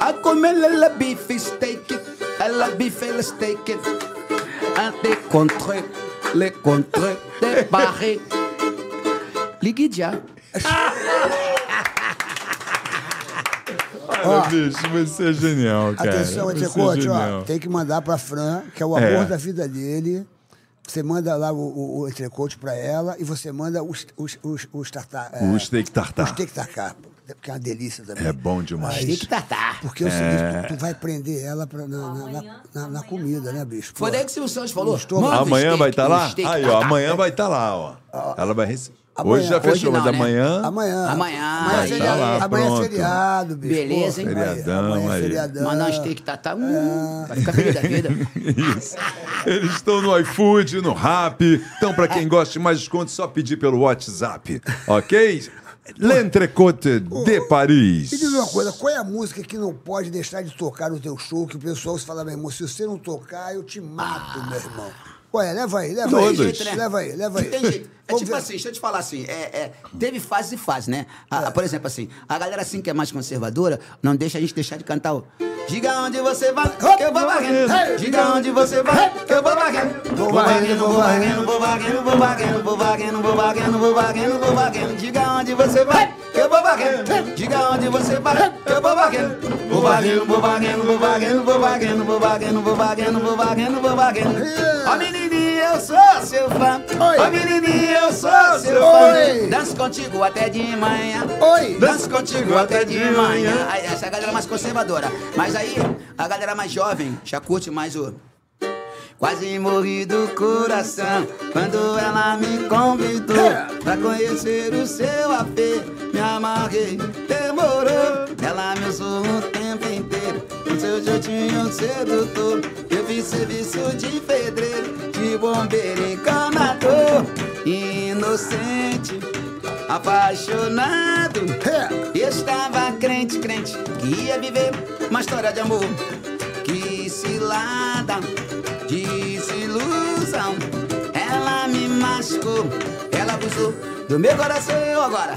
A comer le beef steak, la beef steak. A de contrées, le contrées de Paris. Ligue já. Olha, bicho, você é genial, cara. Atenção, Você é Entrecote, ó. Tem que mandar pra Fran, que é o amor É. da vida dele. Você manda lá o, o, o Entrecote pra ela e você manda os, os, os, os tartar. é, O steak tartar. O steak tartar. Que é uma delícia também. É bom demais. Tem que tratar. Porque é o seguinte, tu, tu vai prender ela pra, na, na, na, na- na comida, né, bicho? Foi Pô. daí que o Silvio Santos falou. Estou- "Manda Amanhã steak, vai estar um lá? steak Aí, ó, tartar." amanhã vai estar lá, ó. Ela vai receber. Amanhã. Hoje já Hoje fechou, não, mas né? amanhã. Amanhã. Amanhã, Amanhã é feriado, tá lá, amanhã é pronto. feriado, bicho. Beleza, hein? Feriadão, amanhã é aí. feriadão. Mandar um steak tartar, hum, vai ficar feliz da vida. Isso. Eles estão no iFood, no Rap. Então, pra quem gosta de mais desconto, só pedir pelo WhatsApp, ok? L'Entrecote de Paris. Me diz uma coisa, qual é a música que não pode deixar de tocar no teu show, que o pessoal se fala, meu irmão, se você não tocar, eu te mato, meu irmão. Ué, leva aí, leva Todas. aí. Né? Leva aí, leva aí. Tem jeito. É Vamos tipo ver. assim, deixa eu te falar assim, é, é, teve fases e fases, né? A- Por exemplo, assim, a galera assim que é mais conservadora, não deixa a gente deixar de cantar o Diga onde você vai, que eu vou varrendo. Diga onde você vai, que eu vou varrendo. Vou varrendo, vou varrendo, vou varrendo, vou varrendo, vou varrendo, vou varrendo, vou varrendo, vou varrendo. Diga onde você vai, que eu vou varrendo. Diga onde você vai, que eu vou varrendo. Vou varrendo, vou varrendo, vou varrendo, vou varrendo, vou varrendo, vou varrendo, vou varrendo, vou varrendo. Ó menininha, eu sou seu fã. Oi. Ó menininha, eu sou seu Oi. fã. Danço contigo até de manhã. Oi. Danço contigo até de manhã. Essa é a galera mais conservadora. Mas aí, a galera mais jovem já curte mais o. Quase morri do coração quando ela me convidou pra conhecer o seu AP. Me amarrei, demorou. Ela me usou o tempo inteiro com seu jeitinho sedutor. Eu fiz serviço de pedreiro, de bombeiro encanador, inocente, apaixonado. É. Está gente que ia viver uma história de amor. Que desilusão. Ela abusou do meu coração agora.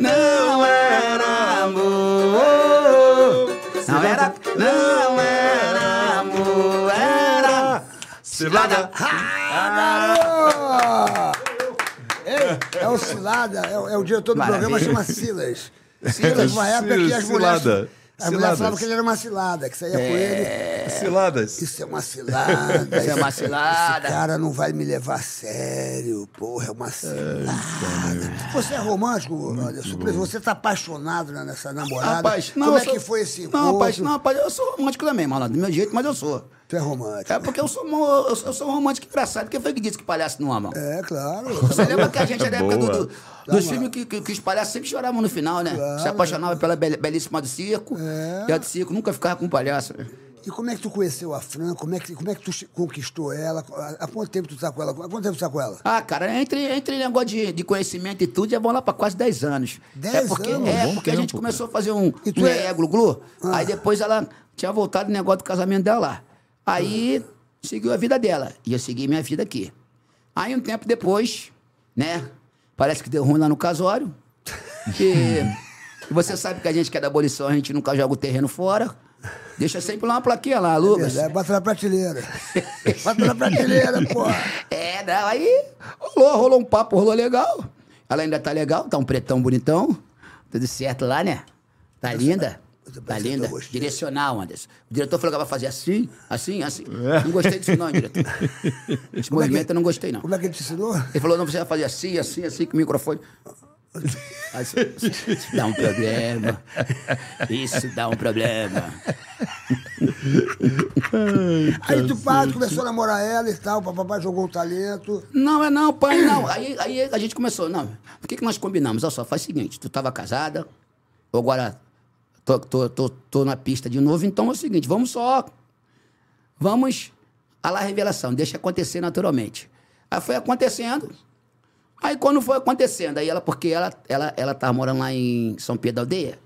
Não era amor. Não era, não era amor, era cilada. Ah, Ei, é o Cilada, é, o- é o diretor do Maravilha. programa, chama Silas. Silas, uma época que as mulheres, Mulheres Ciladas. falavam que ele era uma cilada, que saía com ele. Ciladas. Isso é uma cilada. Isso é uma cilada. Esse cara não vai me levar a sério. Porra, é uma cilada. Você é romântico, Anderson? Você tá apaixonado né, nessa namorada? Rapaz, não, Como é sou- que foi esse encontro? Não, rapaz, não, rapaz, eu sou romântico também, malandro. Do meu jeito, mas eu sou. Tu é romântico. É porque eu sou, eu sou, eu sou romântico engraçado. Quem foi que disse que palhaço não ama? É, claro. Você lembra que a gente era da época do, Boa. Do- dos filmes que, que, que os palhaços sempre choravam no final, né? Se apaixonava pela bel- belíssima do circo. É. E a do circo nunca ficava com o palhaço. né? E como é que tu conheceu a Fran? Como é que, como é que tu conquistou ela? Há quanto tempo tu tá com ela? Há quanto tempo tu tá com ela? Ah, cara, entre, entre negócio de, de conhecimento e tudo, já vão lá pra quase 10 anos. 10 é porque, anos? É, porque a tempo, gente começou a fazer um, E tu um é- é... glu-glu, Ah. aí depois ela tinha voltado no negócio do casamento dela lá. Aí seguiu a vida dela, e eu segui minha vida aqui. Aí um tempo depois, né, parece que deu ruim lá no casório, e, e você sabe que a gente que é da abolição, a gente nunca joga o terreno fora, deixa sempre lá uma plaquinha lá, Lucas. É, bota na prateleira. bota na prateleira, porra. É, não, aí rolou, rolou um papo, rolou legal. Ela ainda tá legal, tá um pretão bonitão. Tudo certo lá, né? Tá linda. Tá que linda. Direcional, Anderson. O diretor falou que vai fazer assim, assim, assim. Não gostei disso não, diretor. Esse movimento eu não gostei, não. Como é que ele te ensinou? Ele falou, não, você vai fazer assim, assim, assim, com o microfone. Isso, isso dá um problema. Isso dá um problema. Aí tu tu começou a namorar ela e tal, o papai jogou o talento. Não, é não, pai, não. Aí, aí a gente começou, não. O que, que nós combinamos? Olha só, faz o seguinte, tu tava casada, agora tô, tô, tô, tô na pista de novo, então é o seguinte, vamos só. Vamos a lá revelação, deixa acontecer naturalmente. Aí foi acontecendo. Aí quando foi acontecendo, aí ela, porque ela, ela, ela tava morando lá em São Pedro da Aldeia,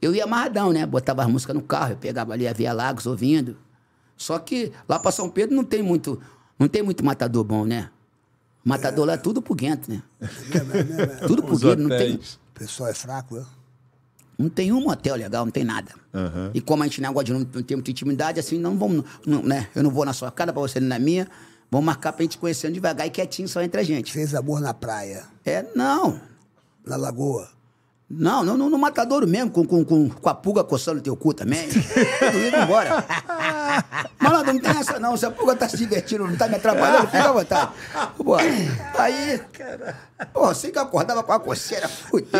eu ia amarradão, né? Botava as músicas no carro, eu pegava ali a Via Lagos ouvindo. Só que lá pra São Pedro não tem muito, não tem muito matador bom, né? Matador lá é tudo pro guento, né? tudo pro guento, não tem. O pessoal é fraco, né? Não tem um motel legal, não tem nada. E como a gente não gosta de não, não ter muita intimidade, assim, não vamos, não, né? Eu não vou na sua casa pra você na minha. Vamos marcar pra gente conhecendo devagar e quietinho só entre a gente. Fez amor na praia, É, não. na lagoa. Não, não, no, matadouro mesmo, com, com, com, com a pulga coçando teu cu também. Tudo indo embora. Malandro, não tem essa não. Se a pulga tá se divertindo, não tá me atrapalhando, fica à vontade. Pô, aí. Pô, assim que eu acordava com a coceira fudida.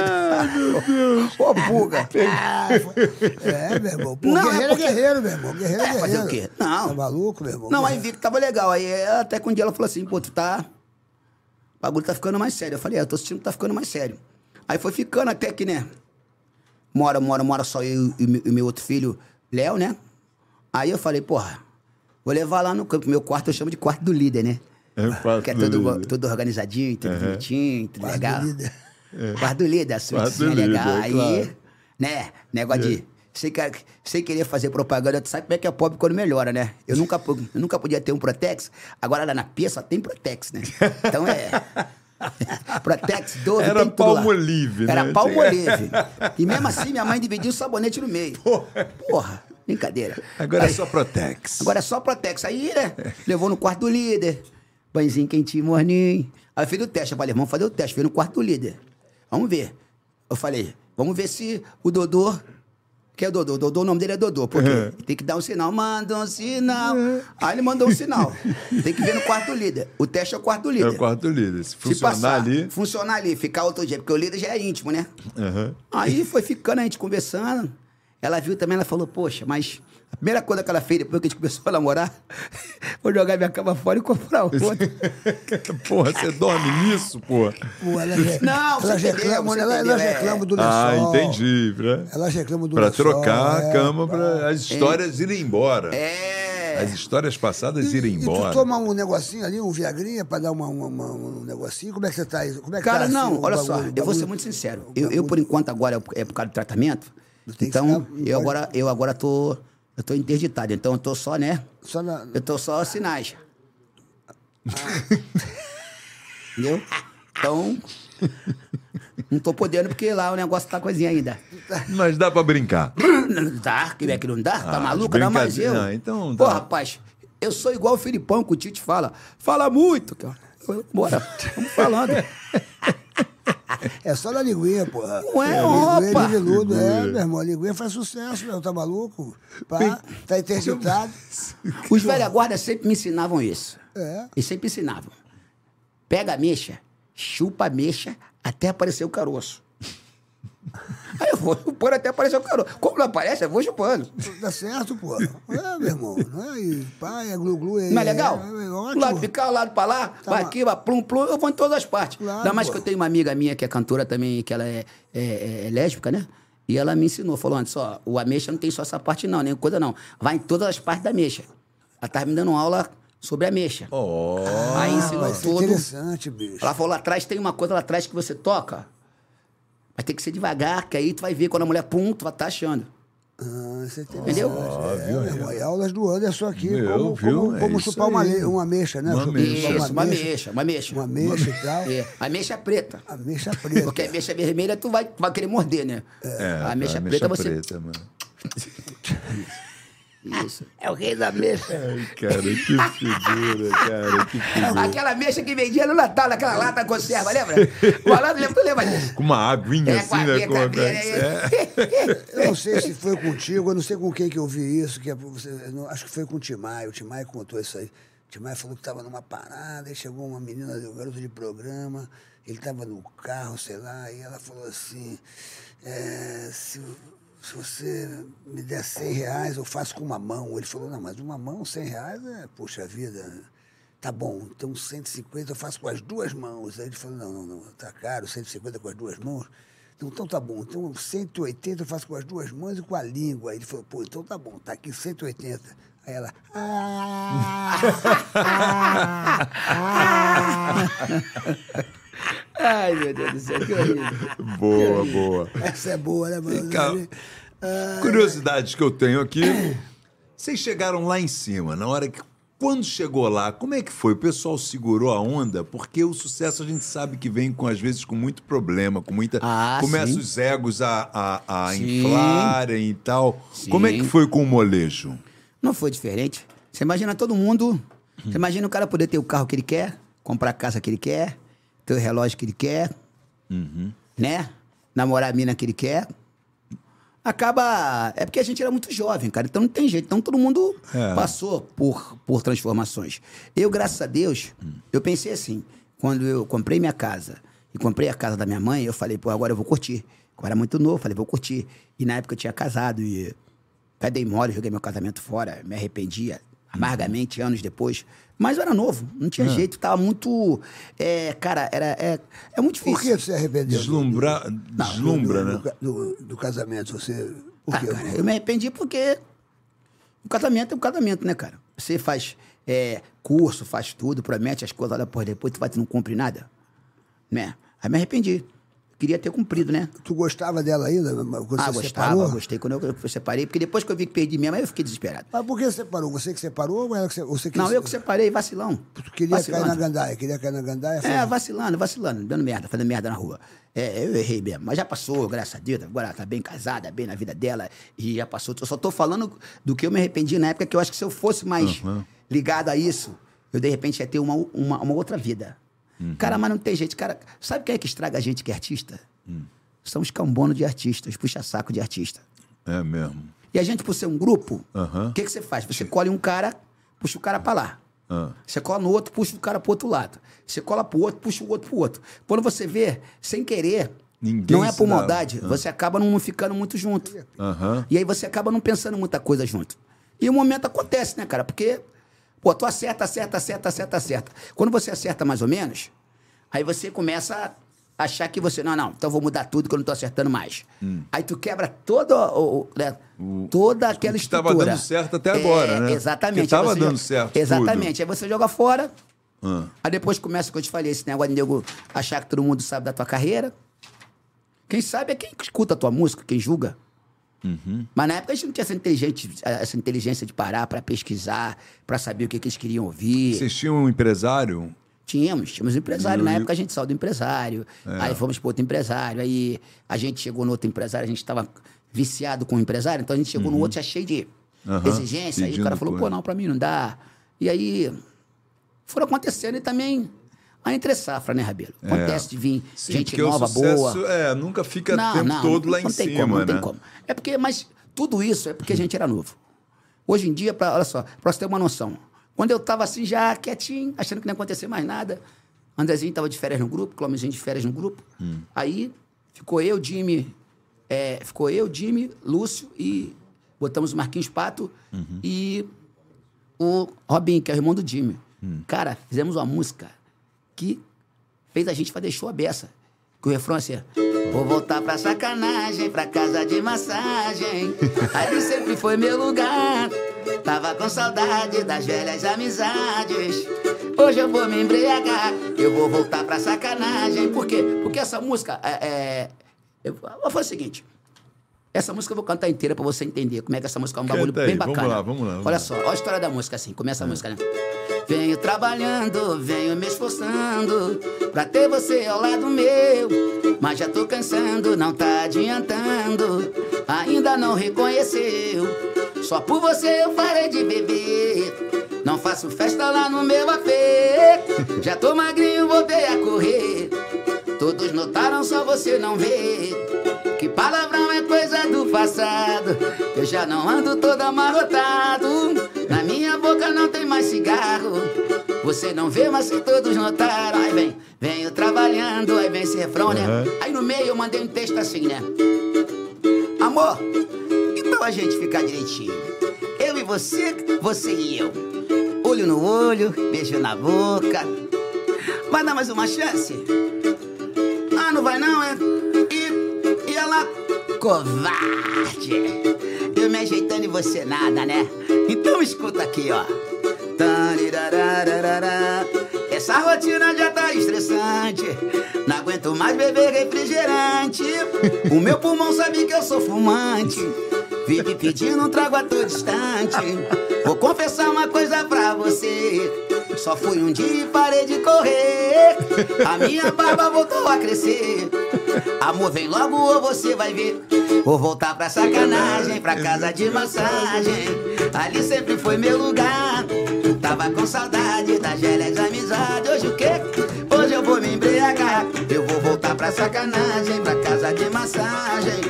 Ô, pulga. É, meu irmão. Pô, Não, é guerreiro é, porque- guerreiro, meu irmão. Guerreiro é, É, guerreiro. fazer o quê? Não. Tá maluco, meu irmão? Não, aí vi que tava legal. Aí é, até que um dia ela falou assim, pô, tu tá. O bagulho tá ficando mais sério. Eu falei, é, eu tô sentindo que tá ficando mais sério. Aí foi ficando até que, né? Mora, mora, mora só eu e meu, e meu outro filho, Léo, né? Aí eu falei, porra, vou levar lá no campo. Meu quarto eu chamo de quarto do líder, né? É o quarto que é do tudo, líder. tudo organizadinho, tudo bonitinho, tudo Quarto do legal. líder. Quarto do líder, a É. Quarto do líder, legal. é Aí, claro. né, negócio de. Sem, sem querer fazer propaganda, tu sabe como é que é pobre quando melhora, né? Eu nunca, eu nunca podia ter um Protex, agora lá na pia só tem Protex, né? Então é. Protex, Dove, Era tem tudo lá. Palmolive, né? Era Palmolive. E mesmo assim, minha mãe dividiu o sabonete no meio. Porra, brincadeira. Agora é Aí- só Protex. Agora é só Protex. Aí, né? Levou no quarto do líder. Banhozinho quentinho, morninho. Aí eu fiz o teste. Eu falei, vamos fazer o teste. Fui no quarto do líder. Vamos ver. Eu falei, vamos ver se o Dodô. Que é Dodô? Dodô, o nome dele é Dodô. Por quê? Tem que dar um sinal. Manda um sinal. Aí ele mandou um sinal. Tem que ver no quarto líder. O teste é o quarto do É líder. o quarto líder. Se Se funcionar passar, ali. Funcionar ali, ficar outro dia. Porque o líder já é íntimo, né? Aham. Aí foi ficando, a gente conversando. Ela viu também, ela falou, poxa, mas a primeira coisa que ela fez depois que a gente começou a namorar foi jogar minha cama fora e comprar outra. Porra, você dorme nisso, porra? Pô, ela já, Não, reclamam, você ela, entendeu, elas é. reclamam do lençol. Ah, entendi. Pra, Elas reclamam do pra lençol. trocar é. a cama, pra as histórias irem embora. É. As histórias passadas irem E tu embora. toma um negocinho ali, um viagrinha, pra dar uma, uma- uma- um negocinho? Como é que você tá aí? Como é que Cara, tá, assim, não, o olha bagulho- só, o eu vou bagulho- ser muito sincero. Eu, eu, por enquanto, agora, é por causa do tratamento, Então, eu agora, eu agora tô. Eu tô interditado. Então eu tô só, né? Só na... Eu tô só sinais. Entendeu? Então. Não tô podendo porque lá o negócio tá coisinha ainda. Mas dá pra brincar. Não dá, que é que não dá? Tá Ah, maluco? Não, mas eu. brincadeira. Ah, então Pô, tá. rapaz, eu sou igual o Filipão que o Tite fala. Fala muito. Bora, vamos falando. É só na linguinha, porra. Ué, é, opa! linguinha de veludo, é, meu irmão. A linguinha faz sucesso, meu. Tá maluco? Pá, tá interditado. Os velha guarda sempre me ensinavam isso. É. E sempre ensinavam. Pega a mecha, chupa a mecha até aparecer o caroço. Aí eu vou chupando até aparecer o caroço. Como não aparece, eu vou chupando. Dá certo, pô. É, meu irmão. Não é, e pá, é glu-glu. É, Não é legal? É, é ótimo. lado pra cá, lado pra lá, Tá vai aqui, vai plum, plum, eu vou em todas as partes. Claro, Ainda mais pô. que eu tenho uma amiga minha que é cantora também, que ela é, é- é lésbica, né? E ela me ensinou, falou antes, ó, o ameixa não tem só essa parte não, nem coisa não. Vai em todas as partes da mecha. Ela tava me dando aula sobre a mecha. Oh. Aí ensinou ser tudo. interessante, bicho. Ela falou, lá atrás tem uma coisa lá atrás que você toca. Vai ter que ser devagar, que aí tu vai ver quando a mulher pum, tu vai estar achando. Ah, isso é. Entendeu? É, meu irmão, e aulas do Anderson aqui, Meu, como, viu? como, É como isso chupar uma, uma mecha, né? Uma mecha. Isso, uma mecha, uma mecha. Uma mecha e tal. É, a mecha preta. A mecha preta. Porque a mecha vermelha tu vai, vai querer morder, né? É, a mecha a preta você. preta, mano. Isso. É o rei da mecha. Ai, cara, que figura, cara, que figura. Aquela mecha que vendia no Natal, naquela lata conserva, lembra? O lembra, tu lembra disso? Com uma aguinha É, assim, com a né? Com uma... cabelo, é. Eu não sei se foi contigo, eu não sei com quem que eu vi isso, que é, não- acho que foi com o Timai. O Timai contou isso aí. O Timai falou que estava numa parada, aí chegou uma menina, um garoto de programa, ele estava no carro, sei lá, e ela falou assim, é, se, se você me der 100 reais, eu faço com uma mão. Ele falou, não, mas uma mão, 100 reais, é, puxa vida, tá bom, então 150 eu faço com as duas mãos. Aí ele falou, não, não, não, tá caro, 150 com as duas mãos. Então, então tá bom, então 180 eu faço com as duas mãos e com a língua. Aí ele falou, pô, então tá bom, tá aqui 180. Aí ela. "Ah, ah, ah." Ai, meu Deus do céu, que horrível. Boa, boa. Essa é boa, né, mano? cá. Curiosidades que eu tenho aqui. Vocês chegaram lá em cima, na hora que. Quando chegou lá, como é que foi? O pessoal segurou a onda? Porque o sucesso a gente sabe que vem, com, às vezes, com muito problema, com muita. Ah, começa sim. os egos a, a, a Sim. inflarem e tal. Como é que Sim. foi com o molejo? Não foi diferente. Você imagina todo mundo. Você imagina o cara poder ter o carro que ele quer, comprar a casa que ele quer, ter o relógio que ele quer, né? Namorar a mina que ele quer. Acaba. É porque a gente era muito jovem, cara. Então não tem jeito. Então todo mundo É. passou por, por transformações. Eu, graças a Deus, eu pensei assim: quando eu comprei minha casa e comprei a casa da minha mãe, eu falei, pô, agora eu vou curtir. Eu era muito novo, falei, vou curtir. E na época eu tinha casado e Até dei mole, joguei meu casamento fora, me arrependia amargamente anos depois. Mas eu era novo, não tinha jeito, tava muito. é, cara, era, é, é muito difícil. Por que você arrependeu? do- Deslumbra, do- deslumbra, do, né? Do, do- do casamento, você. Por Ah, quê? cara, eu me arrependi porque o casamento é um casamento, né, cara? Você faz é, curso, faz tudo, promete as coisas, olha, pô, depois tu vai, tu não cumpre nada. Né? Aí me arrependi. Queria ter cumprido, né? Tu gostava dela ainda? Quando ah, você gostava, separou? gostei quando eu, eu separei, porque depois que eu vi que perdi mesmo, aí eu fiquei desesperado. Mas por que você separou? Você que separou ou ela que você, que Não, eu que separei, vacilão. Tu queria Vacilando. cair na gandaia, queria cair na gandaia. É, foi- vacilando, vacilando, dando merda, fazendo merda na rua. É, eu errei mesmo, mas já passou, graças a Deus. Agora ela tá bem casada, bem na vida dela, e já passou. Eu só tô falando do que eu me arrependi na época, que eu acho que se eu fosse mais ligado a isso, eu de repente ia ter uma, uma, uma outra vida. Cara, mas não tem jeito. Cara, sabe quem é que estraga a gente que é artista? São os cambonos de artistas, puxa-saco de artista. É mesmo. E a gente, por ser um grupo, o Aham. que, que você faz? Você colhe um cara, puxa o cara pra lá. Ah. Você cola no outro, puxa o cara pro outro lado. Você cola pro outro, puxa o outro pro outro. Quando você vê, sem querer, Ninguém não é por maldade, Ah. você acaba não ficando muito junto. E aí você acaba não pensando muita coisa junto. E o momento acontece, né, cara? Porque, pô, tu acerta, acerta, acerta, acerta, acerta. Quando você acerta mais ou menos, aí você começa a achar que você, não, não, então eu vou mudar tudo que eu não tô acertando mais. Hum. Aí tu quebra toda, o, o- né, toda aquela que tava estrutura. dando certo até agora, né? Exatamente. Que Aí tava você dando joga- certo Exatamente. Aí você joga fora, Ah. Aí depois começa o que eu te falei, esse negócio de nego achar que todo mundo sabe da tua carreira. Quem sabe é quem escuta a tua música, quem julga. Mas na época a gente não tinha essa inteligência, essa inteligência de parar pra pesquisar, pra saber o que, que eles queriam ouvir. Vocês tinham um empresário? Tínhamos, tínhamos um empresário. E Na época a gente saiu do empresário, É. aí fomos para outro empresário, aí a gente chegou no outro empresário, a gente estava viciado com o empresário, então a gente chegou no outro já cheio de Uhum. Exigência, aí o pedindo cara falou, coisa. pô, não, para mim não dá. E aí foram acontecendo e também a entre safra, né, Rabelo? Acontece de vir É. Sim, gente nova, sucesso, boa. É, nunca fica o tempo todo lá em não tem cima, como, não né? tem como. É porque, mas tudo isso é porque a gente era novo. Hoje em dia, pra, olha só, pra você ter uma noção. Quando eu tava assim, já quietinho, achando que não ia acontecer mais nada, Andrezinho tava de férias no grupo, Clomezinho de férias no grupo. Hum. Aí ficou eu, Jimmy, é, ficou eu, Jimmy, Lúcio e botamos o Marquinhos Pato Uhum. e o Robin, que é o irmão do Jimmy. Hum. Cara, fizemos uma música que fez a gente fazer show a beça. Que o refrão é assim, Vou voltar pra sacanagem, pra casa de massagem. Ali sempre foi meu lugar. Tava com saudade das velhas amizades. Hoje eu vou me embriagar. Eu vou voltar pra sacanagem. Por quê? Porque essa música é. é- eu vou fazer o seguinte. Essa música eu vou cantar inteira pra você entender como é que essa música é um Canta bagulho aí, bem vamos bacana. lá, vamos lá, vamos Olha lá. só, olha a história da música assim. Começa a música, né? Venho trabalhando, venho me esforçando pra ter você ao lado meu. Mas já tô cansando, não tá adiantando. Ainda não reconheceu. Só por você eu parei de beber. Não faço festa lá no meu AP. Já tô magrinho, voltei a correr. Todos notaram, só você não vê. Que palavrão é coisa do passado. Eu já não ando todo amarrotado. Mais cigarro. Você não vê, mas se todos notaram. Aí vem, venho trabalhando, aí vem esse refrão, né? Aí no meio eu mandei um texto assim, né? Amor, então a gente ficar direitinho. Eu e você, você e eu. Olho no olho, beijo na boca. Vai dar mais uma chance? Ah, não vai não, é? E, e ela, covarde. Eu me ajeitando e você nada, né? Então escuta aqui, ó. Essa rotina já tá estressante. Não aguento mais beber refrigerante. O meu pulmão sabe que eu sou fumante. Vive pedindo um trago a todo instante. Vou confessar uma coisa pra você. Só fui um dia e parei de correr. A minha barba voltou a crescer. Amor, vem logo ou você vai ver. Vou voltar pra sacanagem, pra casa de massagem. Ali sempre foi meu lugar. Tava com saudade das velhas amizades. Hoje o quê? Hoje eu vou me embriagar. Eu vou voltar pra sacanagem, pra casa de massagem.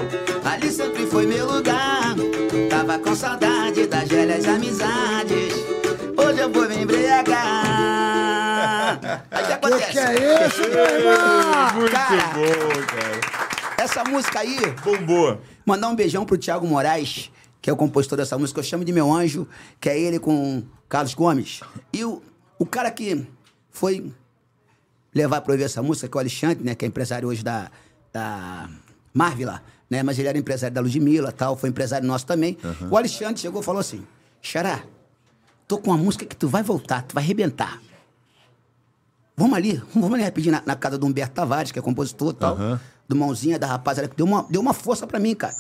Ali sempre foi meu lugar. Tava com saudade das velhas amizades. Hoje eu vou me embriagar. Aí o que Que acontece? que é isso, meu irmão? Muito Cara. bom, cara. Essa música aí, Bombou. mandar um beijão pro Thiago Moraes, que é o compositor dessa música. Eu chamo de meu anjo, que é ele com Carlos Gomes. E o, o cara que foi levar pra ouvir essa música, que é o Alexandre, né? Que é empresário hoje da, da Marvila, né? Mas ele era empresário da Ludmilla tal, foi empresário nosso também. O Alexandre chegou e falou assim: Xará, tô com uma música que tu vai voltar, tu vai arrebentar. Vamos ali, vamos ali rapidinho na, na casa do Humberto Tavares, que é compositor e tal. Do Mãozinha, da rapaziada, que deu uma, deu uma força pra mim, cara.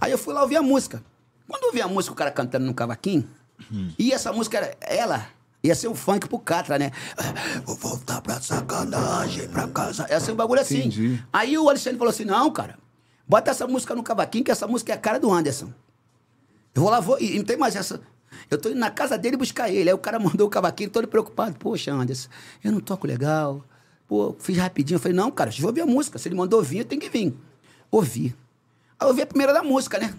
Aí eu fui lá ouvir a música. Quando eu ouvi a música, o cara cantando no cavaquinho, e essa música, era, ela, ia ser um funk pro Catra, né? Vou voltar pra sacanagem, pra casa. Ia ser um bagulho assim. Entendi. Aí o Alexandre falou assim: não, cara, bota essa música no cavaquinho, que essa música é a cara do Anderson. Eu vou lá, vou. E não tem mais essa. Eu tô indo na casa dele buscar ele. Aí o cara mandou o cavaquinho todo preocupado. Poxa, Anderson, eu não toco legal. Pô, fiz rapidinho. Eu falei, não, cara, deixa eu ouvir a música. Se ele mandou vir, eu tenho que vir. Ouvi. Aí eu ouvi a primeira da música, né?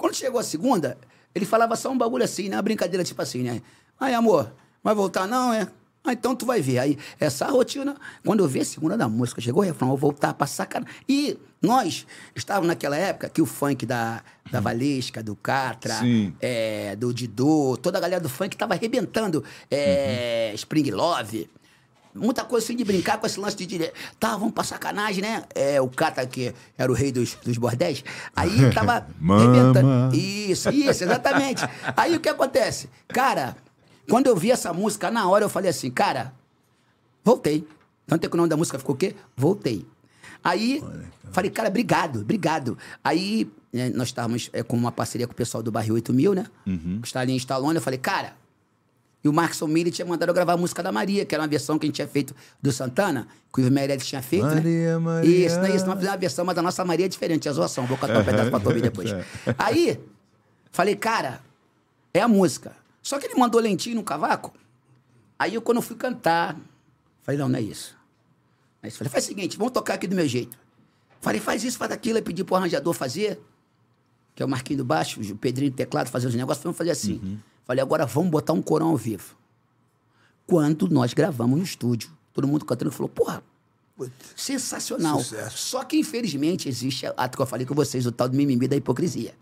Quando chegou a segunda, ele falava só um bagulho assim, né? Uma brincadeira tipo assim, né? Aí, amor, vai voltar não, é? Ah, então tu vai ver. Aí, essa rotina, quando eu vi a segunda da música, chegou o refrão, eu vou voltar pra sacanagem. E nós estávamos naquela época que o funk da, da Valesca, do Catra, é, do Didô, toda a galera do funk tava arrebentando. É, Spring Love. Muita coisa assim de brincar com esse lance de dizer, tá, vamos pra sacanagem, né? É, o Cata, que era o rei dos, dos bordéis, aí tava arrebentando. Isso, isso, exatamente. Aí o que acontece? Cara, quando eu vi essa música, na hora eu falei assim, cara, voltei. Tanto é que o nome da música ficou o quê? Voltei. Aí, falei, cara, obrigado, obrigado. Aí né, nós estávamos é, com uma parceria com o pessoal do Barril 8000, né? Uhum. O Stalin Stallone. Eu falei, cara. E o Marcos Miller tinha mandado eu gravar a música da Maria, que era uma versão que a gente tinha feito do Santana, que o Meirelles tinha feito. Maria, né? Maria. Isso, não é isso. Nós fizemos uma versão, mas a nossa Maria é diferente, é zoação. Vou cantar um pedaço pra tu ouvir depois. Aí, falei, cara, é a música. Só que ele mandou lentinho no cavaco. Aí eu, quando eu fui cantar, falei, não, não é isso. Eu falei, faz o seguinte, vamos tocar aqui do meu jeito. Falei, faz isso, faz aquilo. Aí pedi pro arranjador fazer, que é o Marquinho do baixo, o Pedrinho do teclado, fazer os negócios. Vamos fazer assim. Falei, agora vamos botar um corão ao vivo. Quando nós gravamos no estúdio, todo mundo cantando, falou, porra, sensacional. Sucesso. Só que, infelizmente, existe a que eu falei com vocês, o tal do mimimi da hipocrisia.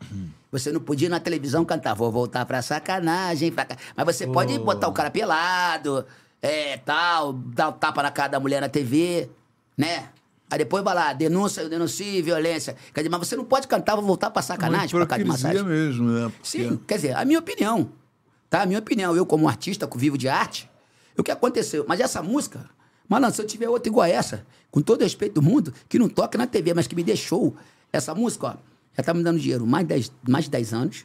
Você não podia ir na televisão cantar, vou voltar pra sacanagem, pra. Mas você pode botar o cara pelado, é, tal, dar um tapa na cara da mulher na TV, né? Aí depois vai lá, denúncia, eu denuncie violência. Quer dizer, mas você não pode cantar, vou voltar pra sacanagem, pra cá de massagem. mesmo, né? Porque- Sim, quer dizer, a minha opinião. Tá? A minha opinião. Eu, como artista, vivo de arte, o que aconteceu? Mas essa música, malandro, se eu tiver outra igual a essa, com todo o respeito do mundo, que não toca na TV, mas que me deixou essa música, ó, já tá me dando dinheiro mais de 10, mais de 10 anos.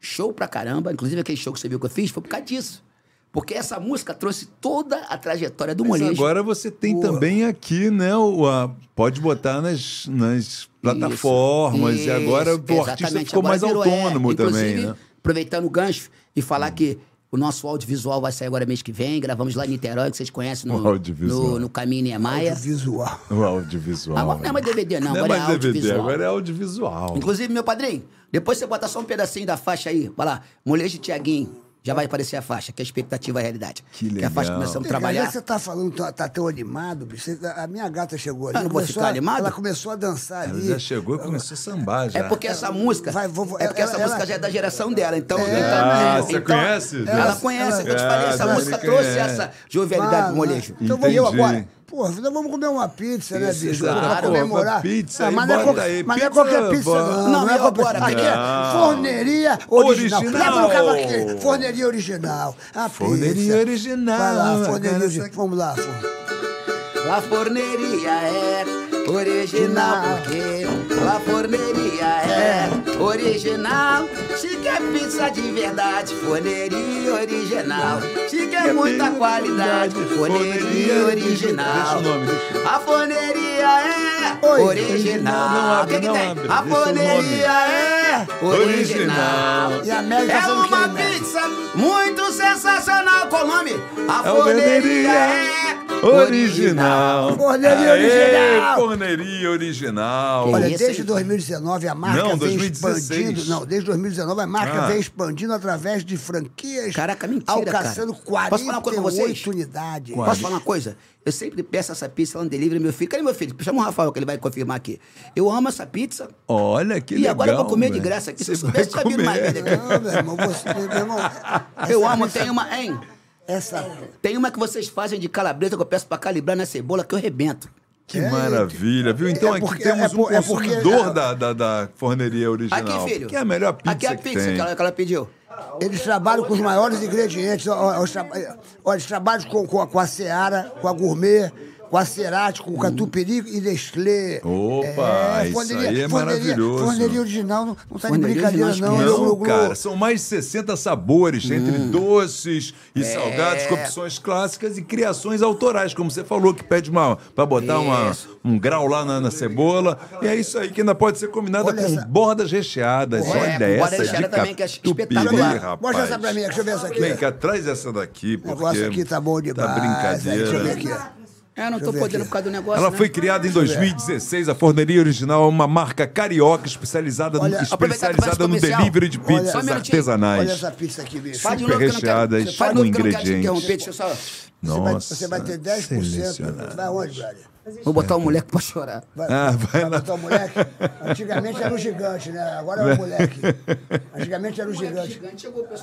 Show pra caramba. Inclusive, aquele show que você viu que eu fiz foi por causa disso. Porque essa música trouxe toda a trajetória do Mas molejo. agora você tem também aqui, né? O, a- pode botar nas, nas plataformas. e agora Isso, o artista ficou Agora mais é, autônomo também, inclusive, né? Aproveitando o gancho e falar que o nosso audiovisual vai sair agora mês que vem. Gravamos lá em Niterói, que vocês conhecem, O no, audiovisual. no, no Caminho Niemeyer. Visual. O audiovisual. Agora não é mais DVD, não. Não é agora é, mais DVD, audiovisual. agora é audiovisual. Inclusive, meu padrinho, depois você bota só um pedacinho da faixa aí. Vai lá, molejo Tiaguinho. Já vai aparecer a faixa, que é a expectativa e a realidade. Que Que é a faixa que legal. começamos a trabalhar. que você tá falando, tá, tá tão animado, bicho. você- a minha gata chegou ali. Ah, não vou começou ficar a- animado? Ela começou a dançar Ela ali. já chegou e começou a sambar já. É porque essa música. Vai, vou- vou- é porque ela- essa ela- música já é da geração dela. Então. Ah, então- você então- conhece? Ela, Ela- conhece, ela- eu te falei, essa Ah, música trouxe conhece. essa jovialidade Ah, do molejo. Então vamos eu agora. Pô, então vamos comer uma pizza, né, bicho? exato. Pra comemorar. pizza Ah, mas não é, aí. mas não é Pizza, qualquer pizza, não. Não, Não, é qualquer agora, Aqui é forneria original. Original. Leva no cavaquinho. Forneria original. A Forneria pizza. original. Vai lá, forneria original. aqui. Vamos lá, for. La forneria é original, porque La forneria é original. Se quer pizza de verdade, forneria original. Se quer muita qualidade, forneria original. Deixa o nome, deixa. A forneria é original. O que que tem? A forneria é original. A América É uma pizza muito sensacional. Qual o nome? A É forneria é Original. Forneria original. Forneria original. Olha, desde aí. 2019 a marca Não, vem 2016. expandindo. Não, desde 2019 a marca Ah. vem expandindo através de franquias. Caraca, mentira, Alcançando cara. Posso falar uma coisa com 48 vocês? unidades. Posso falar uma coisa? Eu sempre peço essa pizza lá no delivery, meu filho. Cadê meu filho? Chama o Rafael que ele vai confirmar aqui. Eu amo essa pizza. Olha que e legal. agora eu vou comer de velho. graça aqui. Se eu Você soubesse, vai eu mais comer. vezes aqui. Não, meu irmão, você, meu irmão. Eu amo, pizza- tem uma, hein? Essa. Tem uma que vocês fazem de calabresa que eu peço pra calibrar na cebola que eu rebento. Que maravilha, viu? Então É aqui porque- temos é por- um é porque- consumidor é- da, da, da forneria original. Aqui, filho. Que é a melhor pizza Aqui é a que pizza tem. que ela, que ela pediu. Eles trabalham com os maiores ingredientes. Eles trabalham com, com, a, com a Seara, com a Gourmet, com a Cerati, com o Catupiry e Nestlé. Opa, isso aí é maravilhoso. Forneria original não, não tá de brincadeira, original, não. Não, cara, são mais de 60 sabores, entre doces e salgados, com opções clássicas e criações autorais, como você falou, que pede uma para botar uma, um grau lá na, na cebola. E é isso aí que ainda pode ser combinada Olha com essa- bordas recheadas. É, Olha essa de também, que é catupiry, espetacular. rapaz. Mostra essa pra mim, deixa eu ver essa aqui. Vem cá, traz essa daqui, porque negócio aqui tá bom demais. Tá brincadeira. Deixa eu ver aqui. É, não eu ver podendo aqui. por causa do negócio. Ela né? foi criada em 2016, a Forneria Original é uma marca carioca especializada, Olha, no, especializada no delivery de Olha- pizzas um minutinho. artesanais. Olha essa pizza aqui, bicho. Super não recheadas com novo que eu não quero te ingredientes. vai, Nossa, você vai ter 10%. selecionado. Vai onde, brother? Vou botar o moleque pra chorar. Vai, Ah, vai lá. botar o moleque? Antigamente era o gigante, né? Agora é o moleque. Antigamente era o gigante.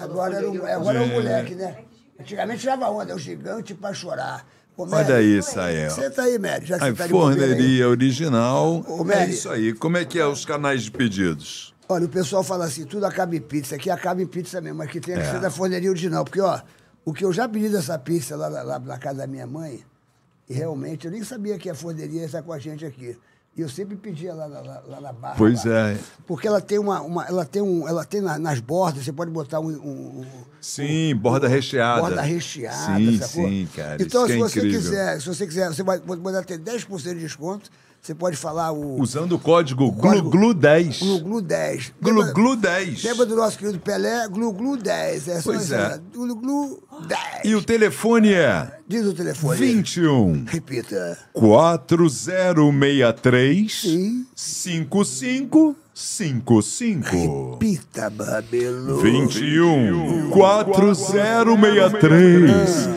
Agora, era o, agora é o moleque, né? Antigamente tirava onda, é o gigante pra chorar. Ô, Olha Mary, isso aí, ó. Senta aí, Médio, já que A tá forneria original. Ô, é Mary. isso aí. Como é que é os canais de pedidos? Olha, o pessoal fala assim, tudo acaba em pizza. Aqui acaba em pizza mesmo, aqui tem que É. ser da forneria original. Porque, ó, o que eu já pedi dessa pizza lá, lá, lá na casa da minha mãe, e realmente eu nem sabia que a forneria ia estar com a gente aqui. E eu sempre pedia lá, na- lá, lá na barra. Pois lá. é. Porque ela tem uma, uma- ela tem um, ela tem na- nas bordas, você pode botar um, um- um- Sim, borda recheada. borda recheada, Sim, sim, cara. Então, se é você incrível. quiser, se você quiser, você vai poder ter 10% de desconto. Você pode falar o Usando o código código GLUGLU10. Glu-Glu 10. Lembra- GLUGLU10. Lembra do nosso querido Pelé? Glu-Glu 10. É só Pois é. né? Glu-Glu 10. E o telefone é Diz o telefone. 21 Repita. 4063 Sim. 5555. Repita, Babelo. 21 4063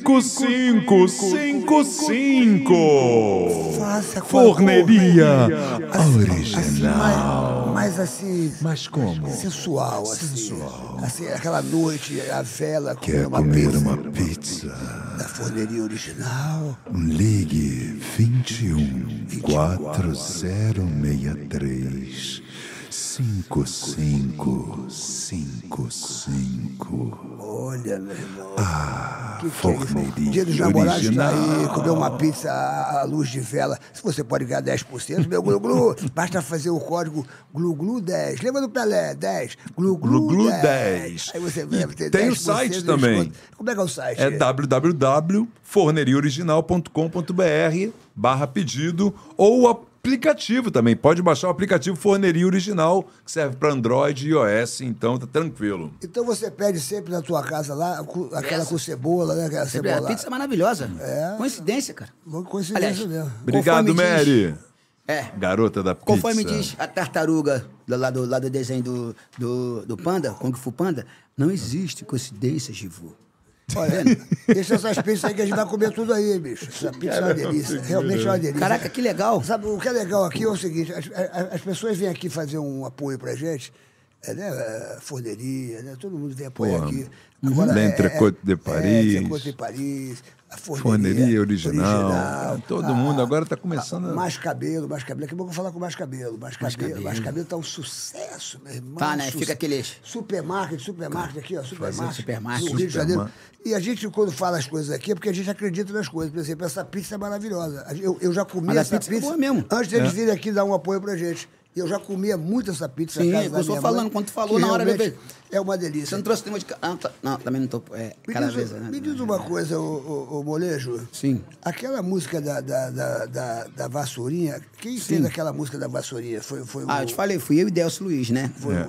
5555. Faça com a Forneria Assim, original. mais, mais assim. Mas como? Sensual, assim. Assim, aquela noite, a vela, Quer uma comer pizza uma pizza? da forneria original. Ligue 21 4063 5555. Olha, meu irmão. Ah, Que é forneria Dia dos namorados tá aí, comer uma pizza à luz de vela. Se você pode ganhar 10%, meu glu-glu, basta fazer o código glu-glu10. Lembra do Pelé? 10. Glu-glu Glu-glu 10. 10. Aí você deve ter tem o 10% site também. desconto. Como é que é o site? É www.forneriaoriginal.com.br barra pedido ou o aplicativo também. Pode baixar o aplicativo Forneria Original, que serve para Android e iOS, então tá tranquilo. Então você pede sempre na tua casa lá, aquela Essa. com cebola, né? Aquela Sempre, a cebola. pizza é maravilhosa. Coincidência, cara. Coincidência Aliás, mesmo. Obrigado, diz- Mary. É. Garota da pizza. Conforme diz a tartaruga do, lá, do, lá do desenho do, do, do Panda, Kung Fu Panda, não existe coincidência, Givu. Olha, deixa essas pizzas aí que a gente vai comer tudo aí, bicho. Essa pizza é uma delícia. Realmente é uma delícia. Caraca, que legal. Sabe, o que é legal aqui é o seguinte: as, as- as pessoas vêm aqui fazer um apoio pra gente, né? é, Forneria, né? Todo mundo vem apoiar aqui. L'Entrecôte de Paris. É, Entrecôte de Paris. A forneria, Forneria original. Todo a- mundo agora tá começando a- Mais cabelo, mais cabelo. Daqui a pouco eu vou falar com mais cabelo. Mais cabelo, mais cabelo tá um sucesso, meu irmão. Tá, né? Suce- Fica aqueles- Supermarket, supermarket aqui, ó. Supermarket. supermarket. No Rio de Janeiro. E a gente, quando fala as coisas aqui, é porque a gente acredita nas coisas. Por exemplo, essa pizza é maravilhosa. Eu, eu já comi Mas a essa pizza é boa mesmo. Antes deles virem aqui dar um apoio pra gente. E eu já comia muito essa pizza Sim, na casa eu da estou falando, mãe, quando tu falou na hora, bebê. É uma Você delícia. não trouxe nenhuma de... Ah, tá- não, também não tô... É, Me diz, vez... me diz uma coisa, ô, ô, ô, Molejo. Sim. Aquela música da, da, da, da, da Vassourinha, quem fez aquela música da Vassourinha? Foi, foi Ah, o, eu te falei, fui eu e Delcio Luiz, né? Foi, É.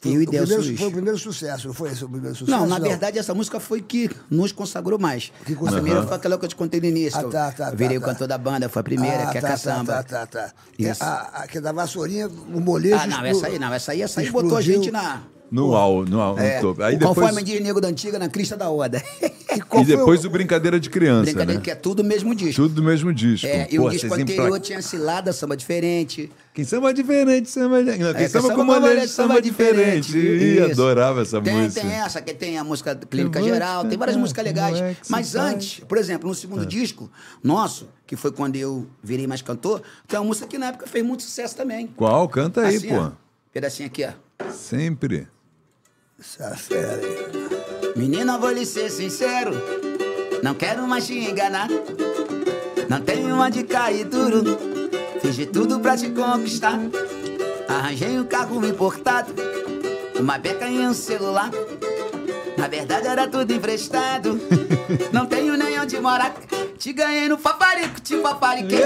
foi, e o Delcio primeiro, foi o primeiro sucesso, não foi esse o primeiro sucesso? Não, na verdade, essa música foi que nos consagrou mais. Que A consagrou. primeira foi aquela que eu te contei no início. Ah, eu tá, tá, virei tá, o tá. cantor da banda, foi a primeira, Ah, que é tá, caçamba. Tá, tá, tá. tá. É, Isso. a, a, que é da Vassourinha, o molejo... Ah, não, essa aí não, essa aí, essa aí botou a explodiu. gente na. No al, no, al, no É, topo. Aí conforme depois, diz nego da antiga, na crista da Oda. E e depois o- o Brincadeira de Criança, Brincadeira né? que é tudo o mesmo disco. Tudo do mesmo disco. É, e Pô, o disco anterior empla- tinha cilada, samba diferente. Quem samba diferente, samba... Não, quem É, samba com uma malete, samba diferente. Ih, Isso. adorava essa tem, música. Tem essa, que tem a música Clínica Geral, tem te várias músicas legais. é Mas faz. antes, por exemplo, no segundo disco nosso, que foi quando eu virei mais cantor, tem uma música que na época fez muito sucesso também. Qual? Canta aí, Assim, pô. ó, pedacinho aqui, ó. Sempre. Menina, vou lhe ser sincero, não quero mais te enganar. Não tenho uma de cair duro, fiz de tudo pra te conquistar. Arranjei um carro importado, uma beca e um celular. Na verdade era tudo emprestado, não tenho nem onde morar. Te ganhei no paparico, te papariquei.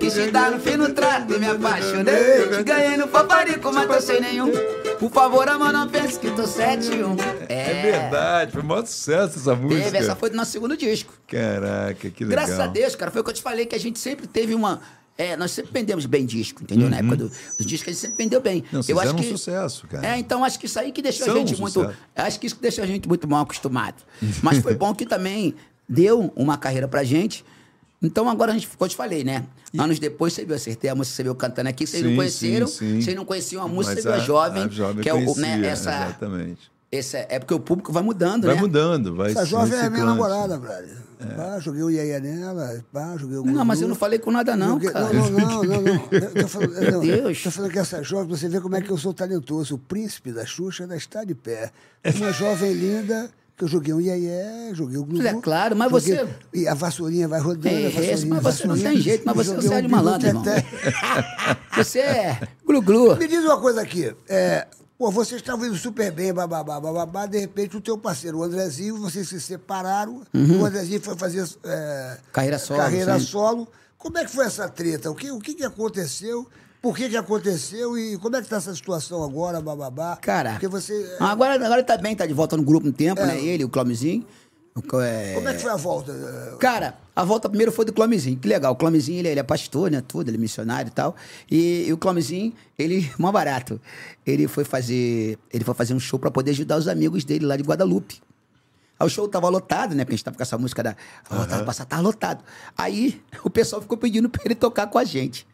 Quis te dar no fim no trato e me apaixonei. Te ganhei no paparico, mas tô sem nenhum. Por favor, amor, não pense que tô 7-1. É, verdade, foi um maior sucesso essa música. Teve, essa foi do nosso segundo disco. Caraca, que legal. Graças a Deus, cara, foi o que eu te falei, que a gente sempre teve uma. É, nós sempre vendemos bem disco, entendeu? Na época do, dos discos, a gente sempre vendeu bem. Não, eu acho um que, sucesso, cara. É, então acho que isso aí que deixou São a gente um muito. Acho que isso que deixou a gente muito mal acostumado. Mas foi bom que também deu uma carreira pra gente. Então agora a gente, como eu te falei, né? Anos depois você viu, acertei a música, você viu cantando aqui, vocês Sim, não conheceram, sim, sim. vocês não conheciam a música, Mas você viu a jovem, a jovem que é o, conhecia, né, essa, Exatamente. essa. É porque o público vai mudando, Vai né? mudando, vai Essa jovem é minha namorada, brother. Pá, joguei o Iaia nela, pá, joguei o Não, mas eu não falei com nada, não, Joguei- cara. Não, não, não, não. não. Eu tô falando, não, Deus. tô falando que essa jovem, você vê como é que eu sou talentoso. O príncipe da Xuxa ainda está de pé. Uma jovem linda Que eu joguei um iê joguei o Glu É claro, mas joguei- você- E a vassourinha vai rodando, É, a esse, mas você não tem jeito, mas você não sai de um malandro, irmão. Você é glu-glu. Me diz uma coisa aqui. É, pô, vocês estavam indo super bem, bababá, bababá. De repente, o teu parceiro, o Andrezinho, vocês se separaram. O Andrezinho foi fazer é, Uhum. Carreira solo, Carreira sim. solo. Como é que foi essa treta? O que, o que, que aconteceu? Por que, que aconteceu? E como é que tá essa situação agora, bababá? Cara, Porque você. Ah, agora, agora ele tá bem, tá de volta no grupo um tempo, É. né? Ele, o Clomezinho. É- Como é que foi a volta? Cara, a volta primeiro foi do Clomezinho. Que legal. O Clomezinho, ele, ele é pastor, né? Tudo, ele é missionário e tal. E, e o Clomezinho, ele, mó barato. Ele foi fazer. Ele foi fazer um show pra poder ajudar os amigos dele lá de Guadalupe. Aí o show tava lotado, né? Porque a gente tava com essa música da. Oh, tava passando, tava lotado. Aí o pessoal ficou pedindo pra ele tocar com a gente.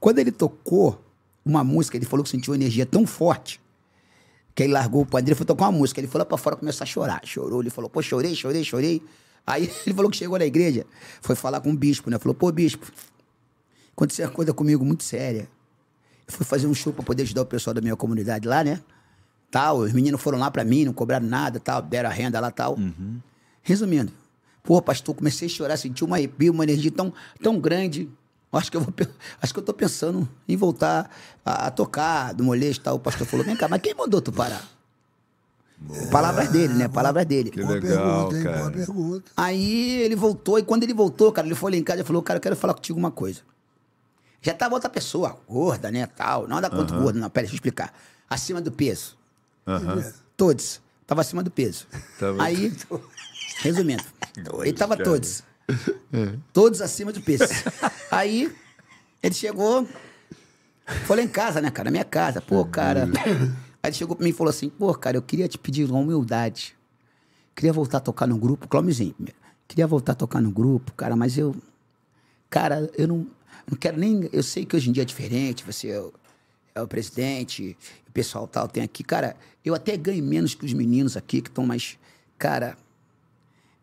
Quando ele tocou uma música, ele falou que sentiu uma energia tão forte que ele largou o pandeiro e foi tocar uma música. Ele foi lá pra fora começou a chorar. Chorou, ele falou, pô, chorei, chorei, chorei. Aí ele falou que chegou na igreja, foi falar com o bispo, né? Falou, pô, bispo, aconteceu uma coisa comigo muito séria. Eu fui fazer um show pra poder ajudar o pessoal da minha comunidade lá, né? Tal, os meninos foram lá pra mim, não cobraram nada, tal, deram a renda lá, tal. Resumindo, pô, pastor, comecei a chorar, senti um arrepio, uma energia tão, tão grande. Acho que eu vou, acho que eu tô pensando em voltar a, a tocar do molejo e tal. O pastor falou: vem cá, mas quem mandou tu parar? Palavras dele, né? Palavras dele. Que boa legal, pergunta, hein? cara. Boa pergunta. Aí ele voltou, e quando ele voltou, cara, ele foi lá em casa e falou, cara, eu quero falar contigo uma coisa. Já tava outra pessoa, gorda, né, tal. Não dá conta gorda, não, pera, deixa eu explicar. Acima do peso. Todos. Tava acima do peso. Tava- Aí, resumindo, ele tava cara. todos. Todos acima do peso. Aí, ele chegou, foi lá em casa, né, cara, na minha casa. Pô, cara... Aí ele chegou pra mim e falou assim, pô, cara, eu queria te pedir uma humildade. Queria voltar a tocar no grupo, Clomezinho primeiro. Queria voltar a tocar no grupo, cara, mas eu. Cara, eu não, não quero nem. Eu sei que hoje em dia é diferente, você é o, é o presidente, o pessoal tal tem aqui. Cara, eu até ganho menos que os meninos aqui que estão mais. Cara,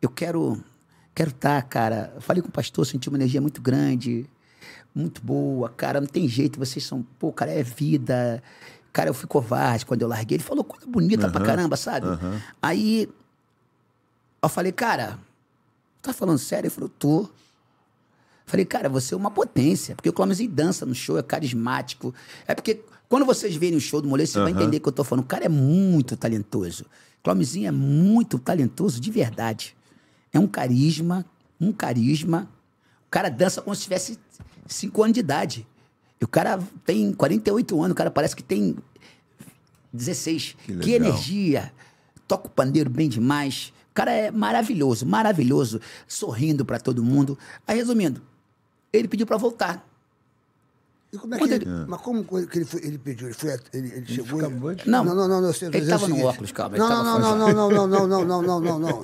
eu quero. Quero estar, cara. Eu falei com o pastor, senti uma energia muito grande, muito boa, cara. Não tem jeito, vocês são. Pô, cara, é vida. Cara, eu fui covarde quando eu larguei. Ele falou coisa bonita pra caramba, sabe? Aí eu falei, cara, tá falando sério? Ele falou, tô. Falei, cara, você é uma potência, porque o Clóvis dança no show, é carismático. É porque quando vocês verem o show do Molejo, você vai entender que eu tô falando. O cara é muito talentoso. O Clóvisinho é muito talentoso de verdade. É um carisma, um carisma. O cara dança como se tivesse 5 anos de idade. E o cara tem 48 anos, o cara parece que tem 16. Que Que, energia. Toca o pandeiro bem demais. O cara é maravilhoso, maravilhoso. Sorrindo pra todo mundo. Aí, resumindo, ele pediu pra voltar. E como é que ele, ele- Mas como que ele, foi, ele pediu? Ele, foi, ele, ele chegou. de- Não, não, não, não, não, ele dizendo tava o no óculos, calma, ele Não, não, não, não, não, não, não, não, não, não, não, não.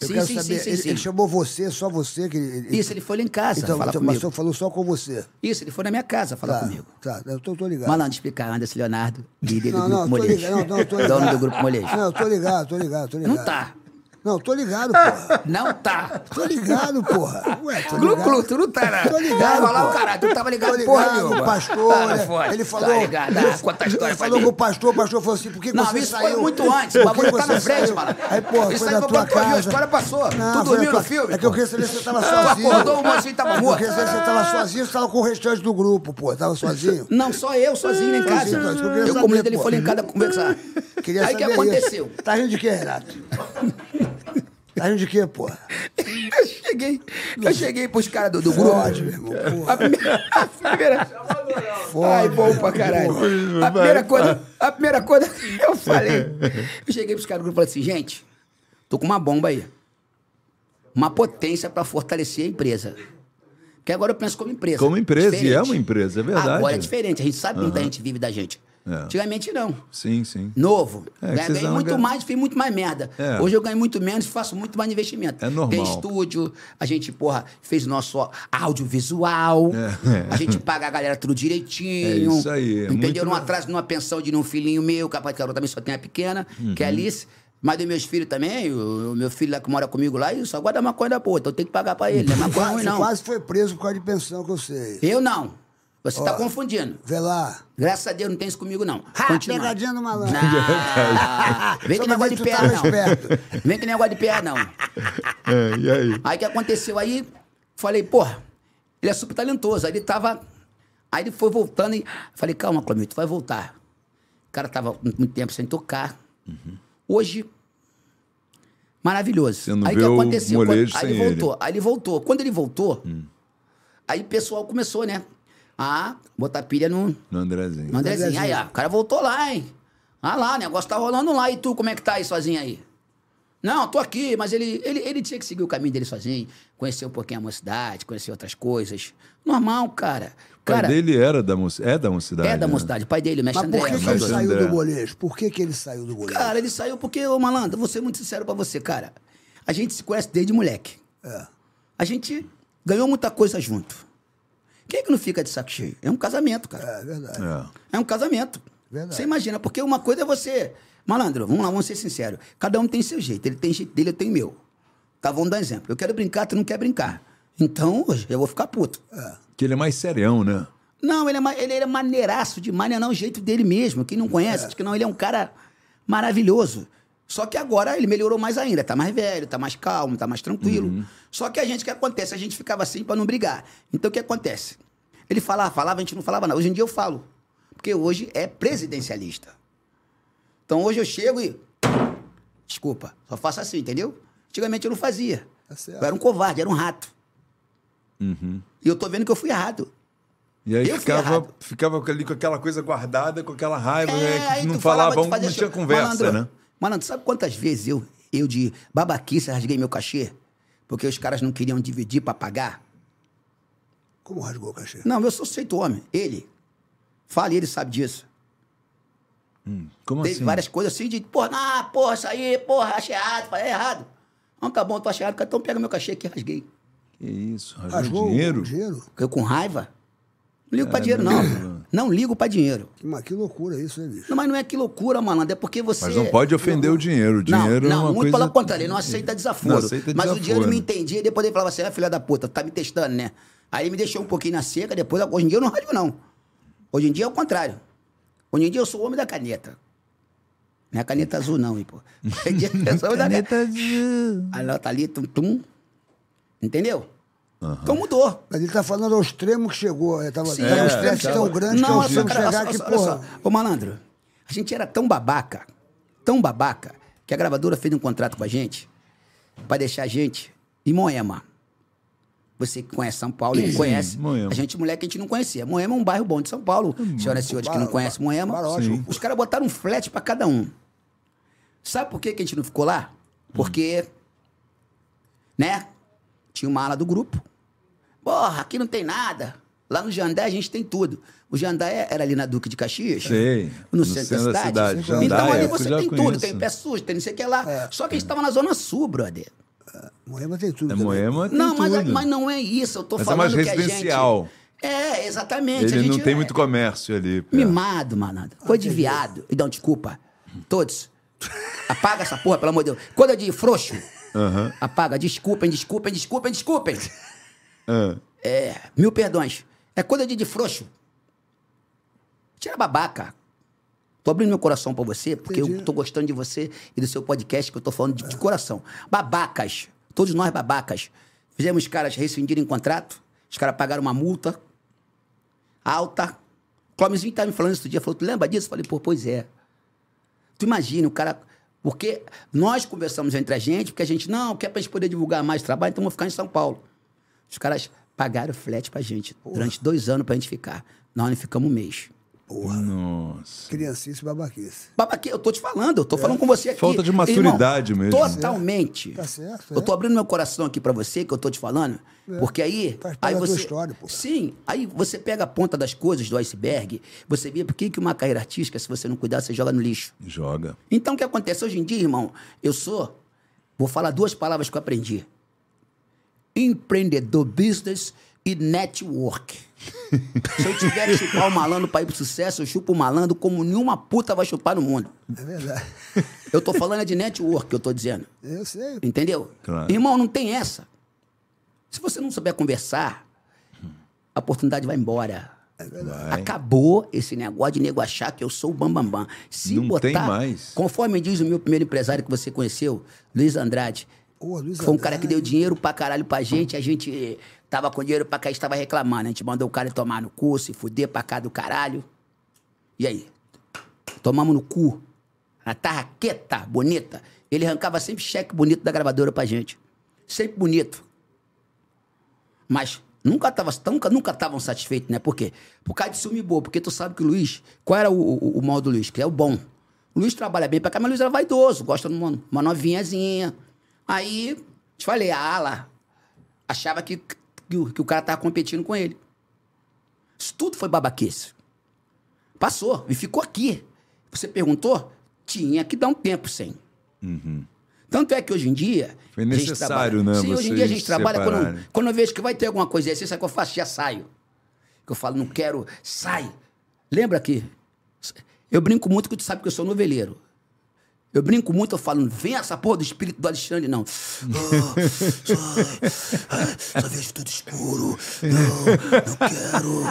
Eu Sim, quero sim, saber. sim, sim, ele, sim. ele chamou você, só você que ele. Isso, ele foi lá em casa então, falar então, comigo. Mas só falou só com você. Isso, ele foi na minha casa falar Tá, comigo. tá, eu tô, tô ligado. Malandro explicar, Anderson Leonardo, líder Não, do não, Grupo ligado. Não, não, tô ligado. Dono do Grupo Molejo. Não, eu tô ligado, tô ligado, tô ligado. Não tá. Não, tô ligado, porra. Não tá. Tô ligado, porra. Ué, tô Glu, ligado. glu, tu não tá, né? Tô ligado, Vai falar o caralho, tu tava ligado, Tô porra ligado, nenhuma. o pastor, Tá, né? ele falou. Tá ligado, ah, conta a história ele falou com o pastor, o pastor falou assim, por que Não, você isso saiu? foi muito antes. O bagulho tá na frente, mano. Aí, porra, Isso foi foi tua pra tu ouvir, a casa. história passou. Tu foi dormiu no filme, É que eu queria saber se você tava Tu sozinho. acordou, o mocinho tava Eu morto. queria saber se você tava sozinho ou tava com o restante do grupo, pô. Tava sozinho? Não, só eu, sozinho em casa. Isso eu Eu líder, ele foi em casa conversar. Aí o que aconteceu? Isso. Tá rindo de quê, Renato? Tá de quê, porra? Eu cheguei, eu cheguei pros caras do, do grupo. Fode, meu irmão, porra. A primeira. A primeira Fode. Ai, bom pra caralho. A primeira coisa, a primeira coisa que eu falei. Eu cheguei pros caras do grupo e falei assim, gente, tô com uma bomba aí. Uma potência pra fortalecer a empresa. Porque agora eu penso como empresa. Como empresa, e Diferente. é uma empresa, é verdade. Agora é diferente. A gente sabe que muita gente vive da gente. É. Antigamente não. Sim, sim. Novo. É, Ganhei- muito ganham- mais, fiz muito mais merda. É. Hoje eu ganho muito menos e faço muito mais investimento. É normal. Tem estúdio, a gente, porra, fez nosso audiovisual. É. A gente paga a galera tudo direitinho. É isso aí, é Entendeu? Não atraso numa pensão de um filhinho meu, capaz que eu também só tenho a pequena, que é a Uhum. Alice. Mas dos meus filhos também, o, meu filho lá que mora comigo lá, ele só guarda maconha da porra, então eu tenho que pagar pra ele, não é maconha ruim não. quase foi preso por causa de pensão, que eu sei. Eu não. Você tá confundindo. Vê lá. Graças a Deus não tem isso comigo, não. Ha, Continua. pegadinha do malandro. Não. Vem Só que negócio de tu pé, não. esperto. Vem que negócio de pé, não. É, e aí? Aí o que aconteceu aí? Falei, porra, ele é super talentoso. Aí ele tava. Aí ele foi voltando e. Falei, calma, Clomito, vai voltar. O cara tava muito tempo sem tocar. Hoje. Maravilhoso. Você não aí que aconteceu? molejo aí sem ele ele. voltou. Aí ele voltou. Quando ele voltou, aí o pessoal começou, né? Ah, botar pilha no, No Andrezinho. no Andrezinho. Andrezinho. Aí, ó, o cara voltou lá, hein? Ah lá, o negócio tá rolando lá. E tu, como é que tá aí sozinho aí? Não, tô aqui, mas ele, ele, ele tinha que seguir o caminho dele sozinho, conhecer um pouquinho a mocidade, conhecer outras coisas. Normal, cara. O pai Cara, dele era da, é da mocidade. é da né? mocidade. O pai dele, o mestre Mas por André. que, que ele saiu André. do molejo? Por que, que ele saiu do molejo? Cara, ele saiu porque, ô malandro, vou ser muito sincero pra você, cara. A gente se conhece desde moleque. É. A gente ganhou muita coisa junto. Quem é que não fica de saco cheio? É um casamento, cara. É verdade. É. É um casamento. Verdade. Você imagina, porque uma coisa é você. Malandro, vamos lá, vamos ser sinceros. Cada um tem seu jeito. Ele tem jeito dele, eu tenho meu. Tá, vamos dar um exemplo. Eu quero brincar, tu não quer brincar. Então, hoje, eu vou ficar puto. Que ele é mais serião, né? Não, ele é, ele é maneiraço demais, não é o jeito dele mesmo. Quem não conhece, diz que não, ele é um cara maravilhoso. Só que agora ele melhorou mais ainda, tá mais velho, tá mais calmo, tá mais tranquilo. Só que a gente, o que acontece? A gente ficava assim pra não brigar. Então o que acontece? Ele falava, falava, a gente não falava nada. Hoje em dia eu falo. Porque hoje é presidencialista. Então hoje eu chego e. Desculpa, só faço assim, entendeu? Antigamente eu não fazia. Certo. eu era um covarde, era um rato. E eu tô vendo que eu fui errado. E aí Eu fui ficava, errado. ficava ali com aquela coisa guardada, com aquela raiva, É, né, que não falava, falava, não tinha show. conversa, Malandro, né? Malandro, sabe quantas vezes eu, eu de babaquice rasguei meu cachê? Porque os caras não queriam dividir pra pagar? Como rasgou o cachê? Não, eu sou feito homem. Ele. Fala, e ele sabe disso. Como Teve assim? várias coisas assim de, porra, ah, porra, isso aí, porra, achei errado. Falei, é errado. Não, tá bom, tu acha errado, então pega meu cachê aqui, rasguei. Que isso? Rasgou, Rasgou dinheiro? o dinheiro? Eu com raiva. Não ligo pra dinheiro, não. Não ligo pra dinheiro. Que, mas que loucura isso, hein, bicho? Não, mas não é que loucura, malandro. É porque você. Mas não pode ofender o dinheiro. O dinheiro não, é não, uma muito coisa... pelo contrário, ele não aceita desaforo. Não aceita mas o desaforo, dinheiro me né? entendia e depois ele falava assim: ah, filha da puta, tu tá me testando, né? Aí ele me deixou um pouquinho na seca, depois, hoje em dia eu não rasgo, não. Hoje em dia é o contrário. Hoje em dia eu sou o homem da caneta. Não é caneta azul, não, hein, pô. Hoje em dia eu sou o homem da caneta. Aí ela tá ali, tum, tum. Entendeu? Então mudou. Mas ele tá falando ao extremo que chegou. Ele tava, Sim, tava um é, estresse é, tão é. grande que Não, só, extremo cara, chegar que, olha porra. só. Ô, malandro, a gente era tão babaca, tão babaca, que a gravadora fez um contrato com a gente pra deixar a gente em Moema. Você que conhece São Paulo, e conhece. Moema. A gente, moleque, a gente não conhecia. Moema é um bairro bom de São Paulo. Senhoras e senhores que não Bar- conhecem Moema, Bar- Sim. os caras botaram um flat pra cada um. Sabe por que, que a gente não ficou lá? Porque, né? Tinha uma ala do grupo. Porra, aqui não tem nada. Lá no Jandé a gente tem tudo. O Jandé era ali na Duque de Caxias. Sei, No, no centro, centro da da cidade. cidade. então Jandai, ali eu você tem tudo. conheço. Tem pé sujo, tem não sei o que lá. É. Só que a gente tava na Zona Sul, brother. Moema tem tudo. É. Moema, tem Não, mas, tudo. mas não é isso. Eu tô Mas é falando mais que a residencial. gente... É, exatamente. a Ele não gente tem é muito comércio ali. Mimado, malandro. Coisa de viado. Então, desculpa. Todos. Apaga essa porra, pelo amor de Deus. Coisa de frouxo. Aham. Apaga. Desculpem, desculpem, desculpem, desculpem. Ah. É, mil perdões. É coisa de, de frouxo. Tira babaca. Tô abrindo meu coração pra você, porque eu tô gostando de você e do seu podcast, que eu tô falando de, de coração. Babacas. Todos nós babacas. Fizemos os caras rescindirem contrato, os caras pagaram uma multa alta. O Clóvis tá me falando isso outro dia, falou, tu lembra disso? Eu falei, pô, pois é. Tu imagina, o cara. Porque nós conversamos entre a gente, porque a gente, não, quer pra gente poder divulgar mais trabalho, então vamos ficar em São Paulo. Os caras pagaram flat pra gente durante dois anos pra gente ficar. Nós não ficamos um mês. Nossa. Criancice e babaquice. Babaque, eu tô te falando, eu tô falando com você aqui. Falta de maturidade Irmão, mesmo. Totalmente. Tá certo, Eu é. tô abrindo meu coração aqui pra você, que eu tô te falando, porque aí. Faz parte aí você, história, pô. Sim, aí você pega a ponta das coisas do iceberg, você vê por que que uma carreira artística, se você não cuidar, você joga no lixo. Joga. Então, o que acontece hoje em dia, irmão? Eu sou. Vou falar duas palavras que eu aprendi: empreendedor, business e network. Se eu tiver que chupar o malandro pra ir pro sucesso, eu chupo o malandro como nenhuma puta vai chupar no mundo. É verdade. Eu tô falando é de network que eu tô dizendo. Eu sei. Entendeu? Claro. Irmão, não tem essa. Se você não souber conversar, a oportunidade vai embora. É Acabou esse negócio de nego achar que eu sou o bambambam. Bam, bam. Se Não botar, tem mais. Conforme diz o meu primeiro empresário que você conheceu, Luiz Andrade. Luiz foi um cara que deu dinheiro pra caralho pra gente, a gente tava com dinheiro pra cá e estava reclamando. A gente mandou o cara tomar no cu, se fuder pra cá do caralho. E aí? Tomamos no cu. Na tarraqueta bonita. Ele arrancava sempre cheque bonito da gravadora pra gente. Sempre bonito. Mas nunca tava, nunca, nunca estavam satisfeitos, né? Por quê? Por causa de ciúme boa. Porque tu sabe que o Luiz... Qual era o, o, o mal do Luiz? Que é o bom. O Luiz trabalha bem pra cá, mas o Luiz era vaidoso. Gosta de uma, uma novinhazinha. Aí, te falei, a ala achava que, que, o, que o cara tava competindo com ele. Isso tudo foi babaquice. Passou e ficou aqui. Você perguntou? Tinha que dar um tempo sem. Tanto é que hoje em dia. Foi necessário, né, Sim, hoje em dia a gente trabalha. Quando, separarem. quando eu vejo que vai ter alguma coisa assim, sabe o que eu faço? Já saio. Eu falo, não quero. Sai. Lembra que. Eu brinco muito que tu sabe que eu sou noveleiro. Eu brinco muito, eu falo, vem essa porra do espírito do Alexandre, não. Ah, sai, só vejo tudo escuro. Não, não quero.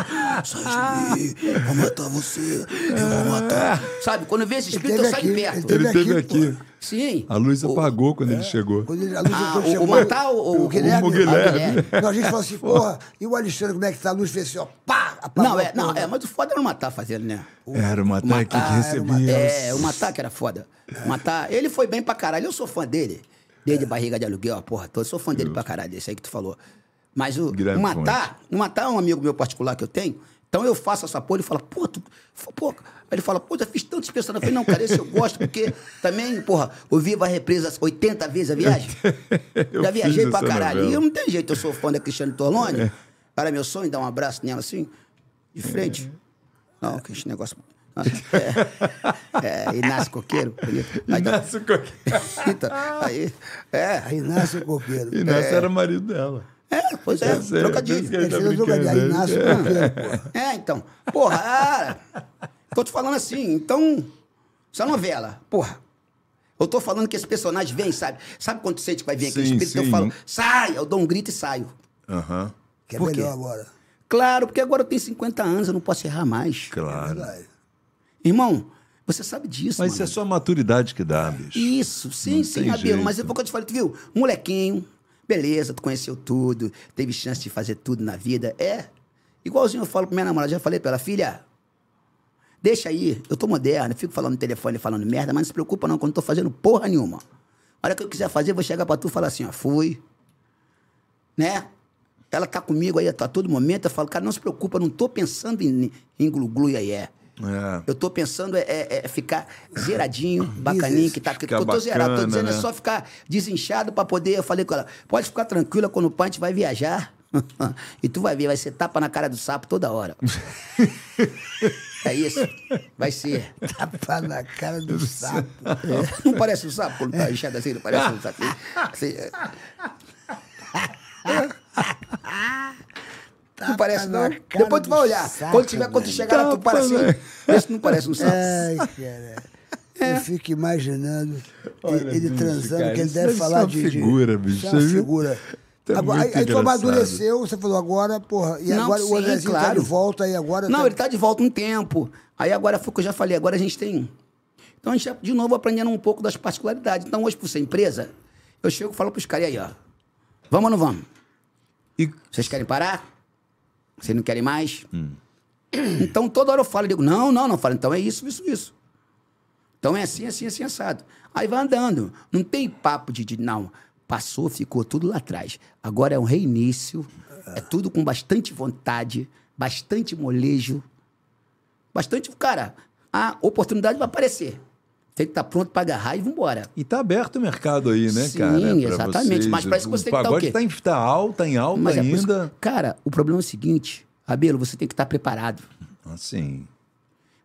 Sai de mim. Vou matar você. Eu vou matar. Sabe, quando eu vejo esse espírito, eu saio aqui, perto. ele Ele teve aqui. Sim. A luz O- apagou quando ele chegou. Quando ele, a luz Ah, o- chegou, o Matar, o- o Guilherme. o Guilherme. Ah, Guilherme. Não, a gente falou assim, porra, e o Alexandre, como é que tá? A luz fez assim, ó, pá, apagou. Não, é, não, é, mas o foda era o Matar fazendo, né? Era uma ataque que era uma recebia. É, o Matar que era foda. O Matar, ele foi bem pra caralho. Eu sou fã dele. Desde barriga de aluguel, a porra toda. Eu sou fã dele pra caralho, esse aí que tu falou. Mas o, Guilherme o Matar, o Matar é um amigo meu particular que eu tenho. Então eu faço essa porra, ele fala, pô, tu. Pô, ele fala, pô, já fiz tantos personagens. Eu falei, não, cara, esse eu gosto, porque também, porra, eu vivo a represa 80 vezes a viagem. Eu já viajei pra caralho. novela. E eu não tenho jeito, eu sou fã da Cristiane Torlone. Era meu sonho dar um abraço nela assim, de frente. Não, que esse negócio. É, é, Inácio Coqueiro. bonito. Aí, Inácio Coqueiro. então, aí, é, Aí nasce o coqueiro. Inácio era marido dela. é, pois é, sei, trocadilho. ele tá Esse é o trocadilho, coqueiro, porra. É, então. Porra, ah, tô te falando assim, então. Essa novela, porra. Eu tô falando que esse personagem vem, sabe? Sabe quando sente que vai vir aquele Sim, espírito? Eu sim. falo, sai! Eu dou um grito e saio. Aham. Que é Por quê? melhor agora. Claro, porque agora eu tenho 50 anos, eu não posso errar mais. Claro. Irmão, você sabe disso. Mas mano. isso é só a maturidade que dá, bicho. Isso, sim, Não sim, Rabelo. Mas é porque eu te falei, tu viu? Molequinho, beleza, tu conheceu tudo, teve chance de fazer tudo na vida. É. Igualzinho eu falo pra minha namorada, já falei pra ela, filha, deixa aí, eu tô moderno, fico falando no telefone, falando merda, mas não se preocupa não, quando eu tô fazendo porra nenhuma. A hora que eu quiser fazer, eu vou chegar pra tu e falar assim, ó, fui. Né? Ela tá comigo aí a todo momento, eu falo, cara, não se preocupa, eu não tô pensando em, em glu-glu e aí é. É. Eu tô pensando é, é- é ficar zeradinho, bacaninho, que tá. Porque eu tô zerado, tô bacana, dizendo é né? só ficar desinchado pra poder. Eu falei com ela, pode ficar tranquila quando o gente vai viajar. e tu vai ver, vai ser tapa na cara do sapo toda hora. é isso. Vai ser. Tapa na cara do sapo. É, Não parece um sapo quando tá inchado assim, não parece um sapo. Assim, é. Não parece, não. Depois tu vai olhar. sapo, quando tiver, quando tu chegar lá, tu para assim. Se não parece um sapo. Ai, cara. Eu fico imaginando Olha, ele bicho, transando, cara, que ele isso deve falar de. de- figura, bicho, Isso é uma viu? figura. Tá Agora, aí, tu amadureceu, você falou agora, porra, e Não, agora sim, o Andrezinho tá claro. de volta aí agora. Não, tá- ele tá de volta um tempo. Aí agora foi o que eu já falei, agora a gente tem. Então a gente, tá, de novo, aprendendo um pouco das particularidades. Então, hoje, por ser empresa, eu chego e falo pros caras aí, ó. Vamos ou não vamos? E Vocês querem parar? Vocês não querem mais? Então, toda hora eu falo, eu digo, não, não, não. Falo, então é isso, isso, isso. Então é assim, assim, assim, assado. Aí vai andando. Não tem papo de, de não. Passou, ficou tudo lá atrás. Agora é um reinício. É tudo com bastante vontade, bastante molejo. Bastante, cara, a oportunidade vai aparecer. Tem que estar pronto para agarrar e vambora. E tá aberto o mercado aí, né, Sim, cara? Pra exatamente. vocês. Mas pra isso você tem que O tá o pagode tá, em- tá alto, tá em alta Mas é ainda. cara, o problema é o seguinte, Rabelo, você tem que estar preparado. Assim.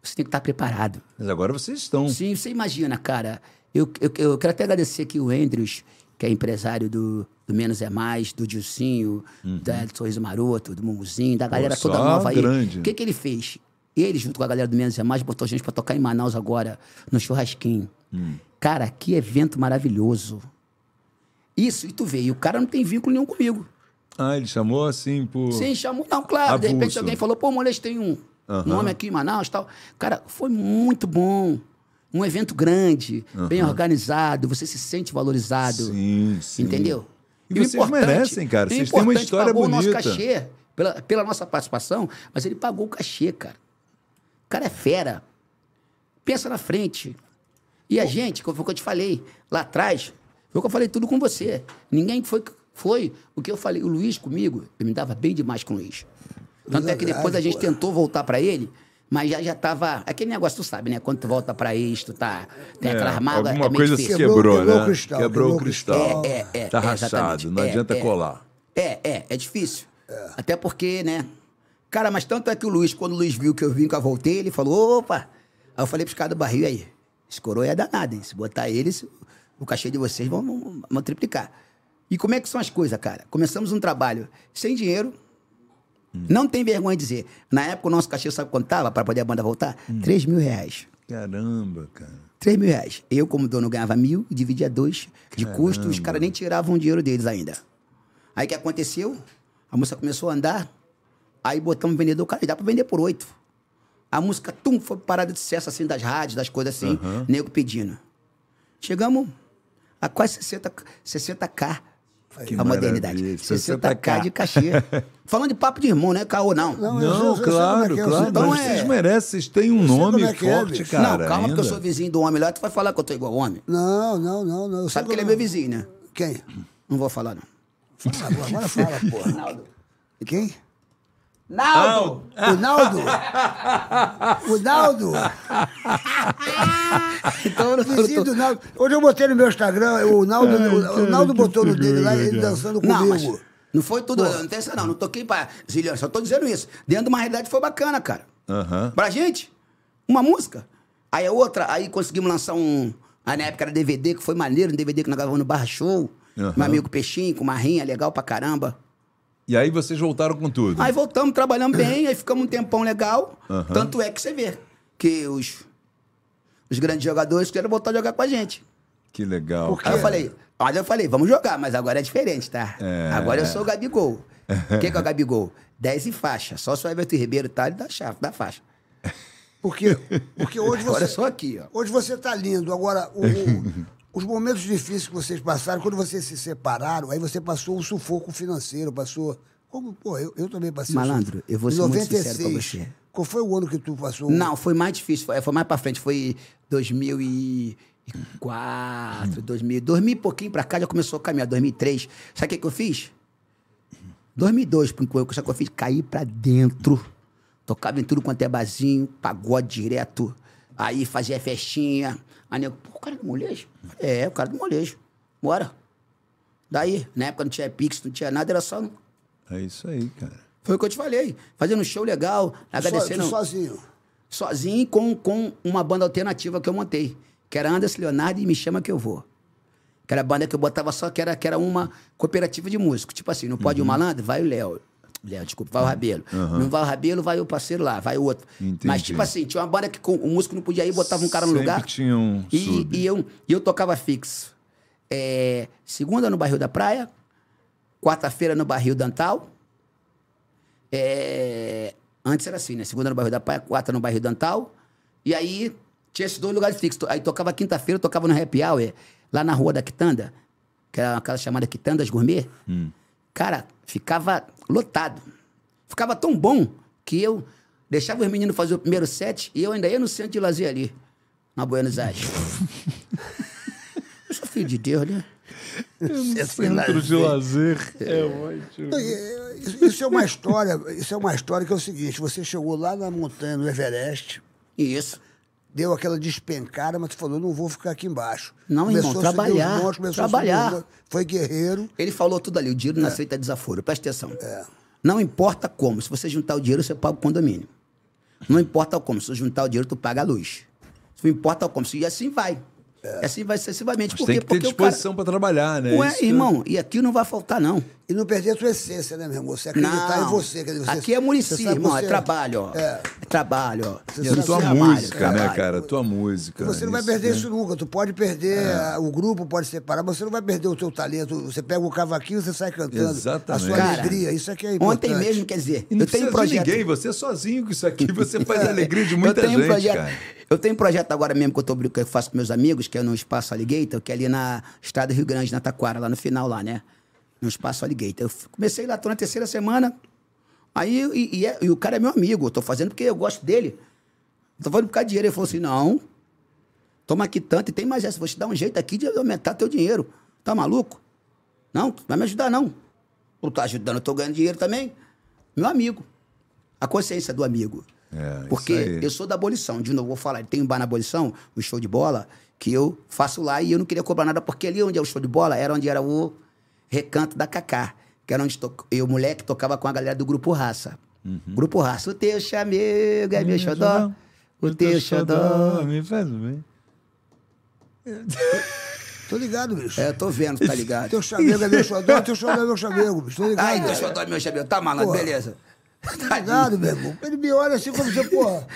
Você tem que estar preparado. Mas agora vocês estão. Sim, você imagina, cara. Eu, eu, eu quero até agradecer aqui o Andrews, que é empresário do, do Menos é Mais, do Dilcinho, da do Sorriso Maroto, do Mumuzinho, da galera toda só nova aí. grande. O que, que ele fez? Ele, junto com a galera do Menos é Mais, botou gente pra tocar em Manaus agora, no churrasquinho. Cara, que evento maravilhoso. Isso, e tu vê, e o cara não tem vínculo nenhum comigo. Ah, ele chamou assim por. Sim, chamou. Não, claro. De repente alguém falou, pô, Molejo tem um, Aham. um homem aqui em Manaus e tal. Cara, foi muito bom. Um evento grande, bem organizado, você se sente valorizado. Sim, sim. Entendeu? E o vocês merecem, cara. e o Vocês têm uma história pagou o bonita. nosso cachê pela, pela nossa participação, mas ele pagou o cachê, cara. O cara é fera. Pensa na frente. E a gente, como foi o que eu te falei lá atrás, foi o que eu falei tudo com você. Ninguém foi, foi o que eu falei. O Luiz comigo, eu me dava bem demais com o Luiz. Tanto é que depois a gente tentou voltar pra ele, mas já já tava. Aquele negócio, tu sabe, né? Quando tu volta pra ex, tu tá. Tem É, aquelas mágoas. alguma é coisa se difícil. quebrou, Quebrou- quebrou né? o cristal, Quebrou quebrou o cristal. É, é, é. Tá é, rachado, não É, adianta é. colar. É, é, é difícil. Até porque, né? Cara, mas tanto é que o Luiz, quando o Luiz viu que eu vim que eu voltei, ele falou, opa! Aí eu falei pros caras do barril "E aí. Esse coroa é danado, hein? Se botar eles, o cachê de vocês vão, vão, vão triplicar. E como é que são as coisas, cara? Começamos um trabalho sem dinheiro. Não tem vergonha de dizer. Na época, o nosso cachê, sabe quanto tava para poder a banda voltar? 3 mil reais. Caramba, cara. 3 mil reais. Eu, como dono, ganhava mil e dividia dois de custo. Os caras nem tiravam o dinheiro deles ainda. Aí o que aconteceu? A música começou a andar. Aí botamos o vendedor, cara, dá pra vender por oito. A música, tum, foi parada de sucesso assim das rádios, das coisas assim, nego pedindo. Chegamos a quase 60, 60k. Que a modernidade. maravilha, 60k de cachê. Falando de papo de irmão, né, Caô? Não. Não, Não, sei- é claro, é, eu claro. Então mas é. é- vocês merecem, vocês têm um nome é é, forte, bicho. cara. não, calma, porque eu ainda. sou vizinho do homem lá, tu vai falar que eu tô igual homem. Não, não, não, não. Sabe que ele é meu vizinho, né? Quem? Não vou falar, não. Fala agora, fala, porra. Quem? Naldo! O Naldo? O Naldo? Então eu não Vizinho tô- do Naldo. Hoje eu botei no meu Instagram, o Naldo, o, o Naldo botou no dele lá, ele dançando Não, mas comigo. não foi tudo, não tem essa não, não toquei pra Ziliano, só tô dizendo isso. Dentro de uma realidade foi bacana, cara. Aham. Pra gente, uma música. Aí a outra, aí conseguimos lançar um, aí na época era DVD, que foi maneiro, um DVD que nós gravamos no Barra Show. Aham. Meu amigo Peixinho, com uma rinha legal pra caramba. E aí vocês voltaram com tudo. Aí voltamos, trabalhamos bem, aí ficamos um tempão legal. Aham. Tanto é que você vê que os, os grandes jogadores querem voltar a jogar com a gente. Que legal. Por quê? Aí eu falei, olha, eu falei, vamos jogar, mas agora é diferente, tá? É. Agora eu sou o Gabigol. O que, que é o Gabigol? 10 e faixa. Só se o Everton Ribeiro tá, ele dá chave, dá faixa. Porque, porque hoje Agora você. eu sou aqui, ó. Hoje você tá lindo. Agora, o- o- os momentos difíceis que vocês passaram, quando vocês se separaram, aí você passou um sufoco financeiro, passou. Como, pô, eu, eu também passei. Malandro, eu vou ser muito sincero com você. Qual foi o ano que tu passou? Não, foi mais difícil, foi, foi mais pra frente, foi 2004, 2000, 2000 e pouquinho pra cá já começou a caminhar, 2003. Sabe o que, que eu fiz? 2002, por enquanto, sabe o que eu fiz? Caí pra dentro. Tocava em tudo quanto é barzinho, pagode direto. Aí fazia festinha. Aí nego, pô, o cara do molejo? É, o cara do molejo. Bora. Daí, na época não tinha Pix, não tinha nada, era só. É isso aí, cara. Foi o que eu te falei. Fazendo um show legal, agradecendo tu sozinho. sozinho com, com uma banda alternativa que eu montei. Que era Anderson Leonardo e Me Chama Que Eu Vou. Que era a banda que eu botava só, que era, que era uma cooperativa de músico. Tipo assim, não pode Uhum. o malandro? Vai o Léo. Léo, desculpa, vai o Rabelo. Não vai o Rabelo, vai o parceiro lá, vai o outro. Entendi. Mas, tipo assim, tinha uma banda que o músico não podia ir, botava um cara no Sempre lugar. tinha um e, sub. e eu, e eu tocava fixo. É, segunda no Barril da Praia, quarta-feira no Barril Dantal. É, antes era assim, né? Segunda no Barril da Praia, quarta no Barril Dantal. E aí tinha esses dois lugares fixos. Aí tocava quinta-feira, tocava no Happy Hour, lá na rua da Quitanda, que era aquela chamada Quitandas Gourmet. Cara, ficava lotado. Ficava tão bom que eu deixava os meninos fazer o primeiro set e eu ainda ia no centro de lazer ali, na Buenos Aires. eu sou filho de Deus, né? Centro de lazer. É ótimo. E- Isso, isso é uma história, isso é uma história que é o seguinte, você chegou lá na montanha, no Everest, Isso. Deu aquela despencada, mas tu falou, não vou ficar aqui embaixo. Não, irmão, a subir os trabalhar, começou subir trabalhar. os montes, Foi guerreiro. Ele falou tudo ali, o dinheiro não aceita desaforo. Presta atenção. Não importa como, se você juntar o dinheiro, você paga o condomínio. Não importa como, se você juntar o dinheiro, tu paga a luz. Não importa como, e assim vai. E assim vai sucessivamente. Mas Por tem quê? que ter Porque disposição pra trabalhar, né? Ué, Isso irmão, e aqui não vai faltar, não. E não perder a tua essência, né, meu irmão? Você acreditar Não. em você. Quer dizer, você aqui é você sabe irmão, você- é trabalho, ó. É. Aqui trabalho, ó. E a tua Trabalho, música, né, trabalho. cara? A tua música. Você não vai isso, perder né? isso nunca. Tu pode perder, ah, o grupo pode separar, mas você não vai perder o teu talento. Você pega o cavaquinho, você sai cantando. Exatamente. A sua Cara, alegria, isso aqui é importante. Ontem mesmo, quer dizer, E não eu tenho um projeto. de ninguém, você é sozinho com isso aqui, você faz a alegria de muita eu tenho gente, um projeto, cara. Eu tenho um projeto agora mesmo que eu, tô, que eu faço com meus amigos, que é no Espaço Alligator, que é ali na Estrada Rio Grande, na Taquara, lá no final lá, né? No Espaço Alligator. Eu comecei lá, tô na terceira semana. Aí, e, e é- e o cara é meu amigo, eu tô fazendo porque eu gosto dele. Não tô fazendo por causa de dinheiro. Ele falou assim, não, toma aqui tanto e tem mais essa. Vou te dar um jeito aqui de aumentar teu dinheiro. Tá maluco? Não, não vai me ajudar, não. Tu tá ajudando, eu tô ganhando dinheiro também. Meu amigo. A consciência do amigo. É, Porque eu sou da abolição, de novo vou falar, tem um bar na abolição, o show de bola, que eu faço lá e eu não queria cobrar nada, porque ali onde é o show de bola era onde era o recanto da Cacá, que era onde to... eu, moleque, tocava com a galera do Grupo Raça. Uhum. Grupo Raça, o teu chamego é meu xodó, o teu xodó. Me faz bem. Tô ligado, bicho. É, eu tô vendo, tá ligado? Teu chamego é meu xodó, teu xodó é meu chamego, bicho. Tô ligado. Ai, teu xodó é meu chamego, tá malandro, beleza. Tô ligado, meu irmão. Ele me olha assim como você, porra.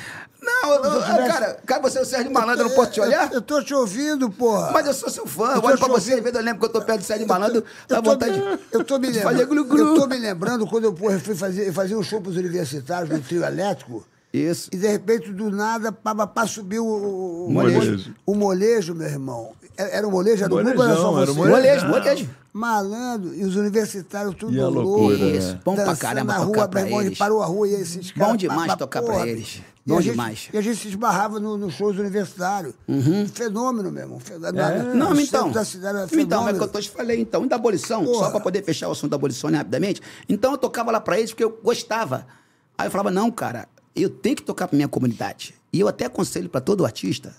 Não, eu- eu- cara, cara, você é o Sérgio Malandro, eu não posso te olhar? Eu, tô te ouvindo, porra. Mas eu sou seu fã, Eu eu olho pra você, às vezes eu lembro que eu tô perto do Sérgio Malandro, dá Eu tô, vontade eu tô me lembrando. Eu tô me lembrando quando eu porra, fui fazer, fazer um show pros universitários no trio elétrico. Isso. E de repente, do nada, pá, pá, pá, subiu o, o, Molejo. o molejo, meu irmão. Era era o molejo? Era o grupo? Era Molejão, só era o você? Molejo, molejo. Malandro. E os universitários tudo E a louco. loucura, né? Isso, bom pra caramba na tocar rua, pra irmão, eles. ele parou a rua e esses caras... Bom demais tocar pra porra, eles. e Bom gente- demais. E a gente se esbarrava no- nos shows universitários. Um fenômeno, meu irmão. Fen- na- Uhum. Não, no então. da cidade era Então, é fenômeno. que eu tô te falei, então. E da abolição, Porra. só pra poder fechar o assunto da abolição né, rapidamente. Então eu tocava lá pra eles porque eu gostava. Aí eu falava, não, cara, eu tenho que tocar pra minha comunidade. E eu até aconselho pra todo artista.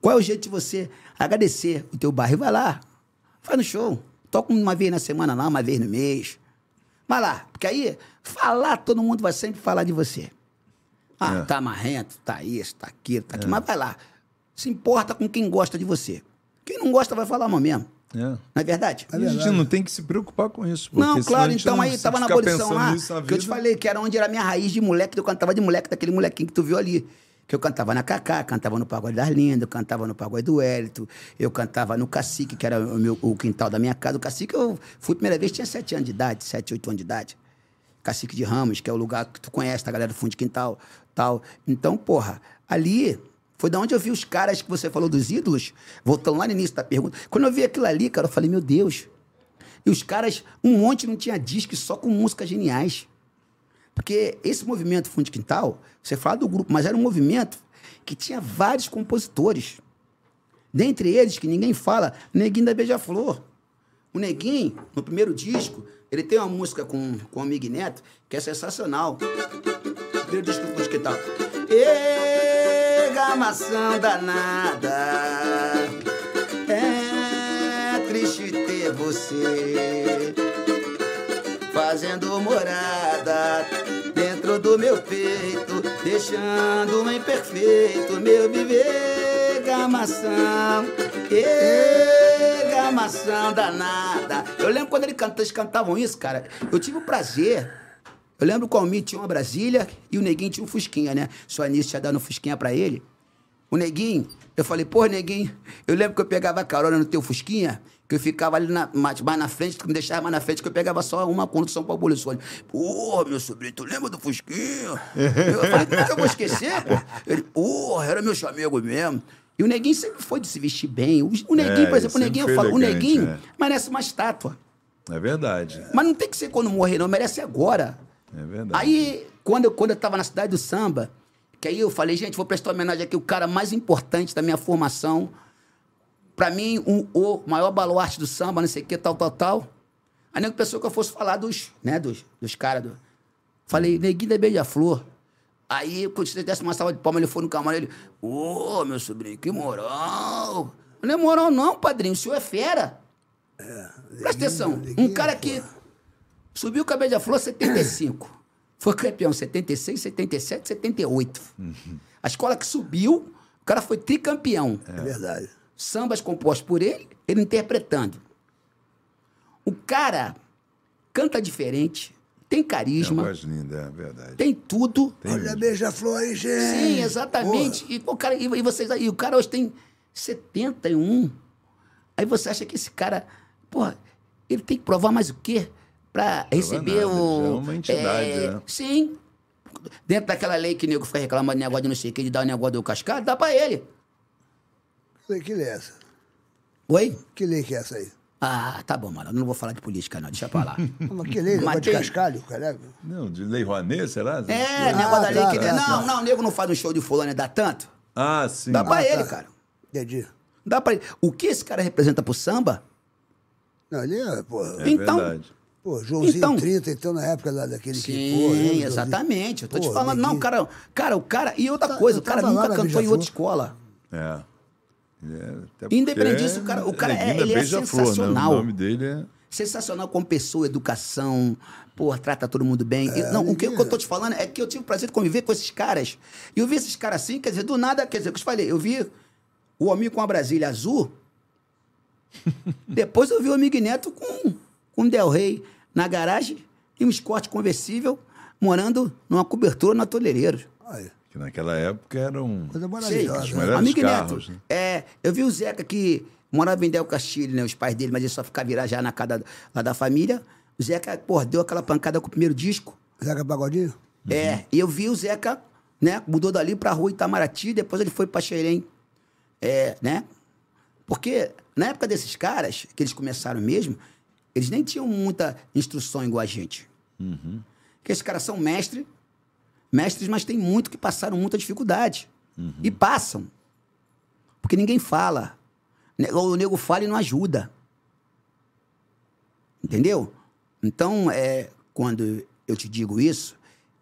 Qual é o jeito de você agradecer o teu bairro? Vai lá, faz no show. Toca uma vez na semana lá, uma vez no mês. Vai lá, porque aí, falar, todo mundo vai sempre falar de você. Ah, É. tá marrento, tá isso, tá aquilo, tá aquilo. Mas vai lá. Se importa com quem gosta de você. Quem não gosta vai falar mal mesmo. É. Não é verdade? E a gente não tem que se preocupar com isso. Não, claro, então não aí tava na pensando lá, na que eu te falei, que era onde era a minha raiz de moleque, que eu cantava de moleque, daquele molequinho que tu viu ali. Que eu cantava na Cacá, cantava no Pagode das Lindas, cantava no Pagode do Hélito, eu cantava no Cacique, que era o, meu, o quintal da minha casa. O Cacique eu fui a primeira vez, tinha sete anos de idade, sete, oito anos de idade. Cacique de Ramos, que é o lugar que tu conhece, da galera do fundo de quintal, tal. Então, porra, ali foi da onde eu vi os caras que você falou dos ídolos, voltando lá no início da pergunta. Quando eu vi aquilo ali, cara, eu falei, meu Deus. E os caras, um monte não tinha disco só com músicas geniais. Porque esse movimento Fundo de Quintal, você fala do grupo, mas era um movimento que tinha vários compositores. Dentre eles, que ninguém fala, Neguinho da Beija-Flor. O Neguinho, no primeiro disco, ele tem uma música com, com o Amigo Neto que é sensacional. Primeiro disco do Fundo de Quintal. Egamação danada, é triste ter você fazendo morada do meu peito, deixando imperfeito meu viver gamação, gamação danada. Eu lembro quando ele canta, eles cantavam isso, cara. Eu tive o prazer. Eu lembro que o Almir tinha uma Brasília e o Neguinho tinha um Fusquinha, né? Sua Anísio tinha dado um Fusquinha pra ele. O Neguinho, eu falei, pô, Neguinho, eu lembro que eu pegava carona no teu Fusquinha, que eu ficava ali na, mais, mais na frente, tu me deixava mais na frente, que eu pegava só uma condução pra abolição. Ele, Pô, meu sobrinho, tu lembra do Fusquinha? Eu falei, como é que eu vou esquecer, pô? Ele, pô, era meu chamego mesmo. E o Neguinho sempre foi de se vestir bem. O, o Neguinho, É, por exemplo, o Neguinho, eu falo, foi o elegante, Neguinho é. merece uma estátua. É verdade. Mas não tem que ser quando morrer, não, merece agora. É verdade. Aí, quando eu, quando eu tava na cidade do samba, que aí eu falei, gente, vou prestar homenagem aqui, o cara mais importante da minha formação. Pra mim, um, o maior baluarte do samba, não sei o que, tal, tal, tal. Aí nego pensou que eu fosse falar dos, né, dos, dos caras do... Falei, neguinho da Beija-Flor. Aí, quando você desse uma salva de palmas, ele foi no camarim, ele... Ô, meu sobrinho, que moral! Não é moral não, padrinho, o senhor é fera. Presta atenção, um cara que subiu o cabelo de flor 75. Foi campeão 76, 77, 78. A escola que subiu, o cara foi tricampeão. É verdade. Sambas compostos por ele, ele interpretando. O cara canta diferente, tem É carisma, voz linda, é verdade. tem tudo. Olha, beija-flor aí, gente. Sim, exatamente. E, pô, cara, e, e vocês aí, o cara hoje tem 71. Aí você acha que esse cara, porra, ele tem que provar mais o quê? Pra receber nada, o. é uma entidade, é, né? Sim. Dentro daquela lei que o nego fica reclamando de negócio de não sei o que, de dar o negócio do cascado, dá pra ele. Que lei que lei é essa? Oi? Que lei que é essa aí? Ah, tá bom, mano. Eu não vou falar de política, não. Deixa pra lá. Mas que lei? De cascalho, caralho? Não, de Lei Rouanet, será? É, Ah, negócio da lei tá, que. tá, não, tá. não, o nego não faz um show de fulano e dá tanto. Ah, sim. Dá pra Ah, ele, tá. cara. Entendi. Dá pra ele. O que esse cara representa pro samba? Não, ele é, pô, É Então- verdade. pô Joãozinho Então- 30, então, na época lá daquele que, pô, Sim, lembra, Joãozinho? exatamente. Eu tô te Pô, falando, não, neguinho. cara, cara, o cara. E outra Tá- coisa, o cara nunca cantou em outra escola. É. É- Independente disso, o cara- o cara é- ele é Beija-Flor, né? sensacional. O nome dele é... Sensacional como pessoa, educação, porra, trata todo mundo bem. E, não, o que, o que eu tô te falando é que eu tive o prazer de conviver com esses caras. E eu vi esses caras assim, quer dizer, do nada, quer dizer, o que eu te falei, eu vi o homem com a Brasília azul. Depois eu vi o amigo Neto com, com um Del Rey na garagem e um Escort conversível, morando numa cobertura na Toleireiros. Aí, Que naquela época era um... coisa maravilhosa. Os né? Amigo carros, Neto, né? é, eu vi o Zeca que morava em Del Castilho, né? Os pais dele, mas ele só ficava virar já na casa lá da família. O Zeca, pô, deu aquela pancada com o primeiro disco. Zeca Pagodinho? É, e eu vi o Zeca, né? Mudou dali pra rua Itamaraty, depois ele foi pra Xerém. É, né? Porque na época desses caras, que eles começaram mesmo, eles nem tinham muita instrução igual a gente. Porque esses caras são mestres, mestres, mas tem muito que passaram muita dificuldade. E passam. Porque ninguém fala. O nego fala e não ajuda. Entendeu? Então, é, quando eu te digo isso,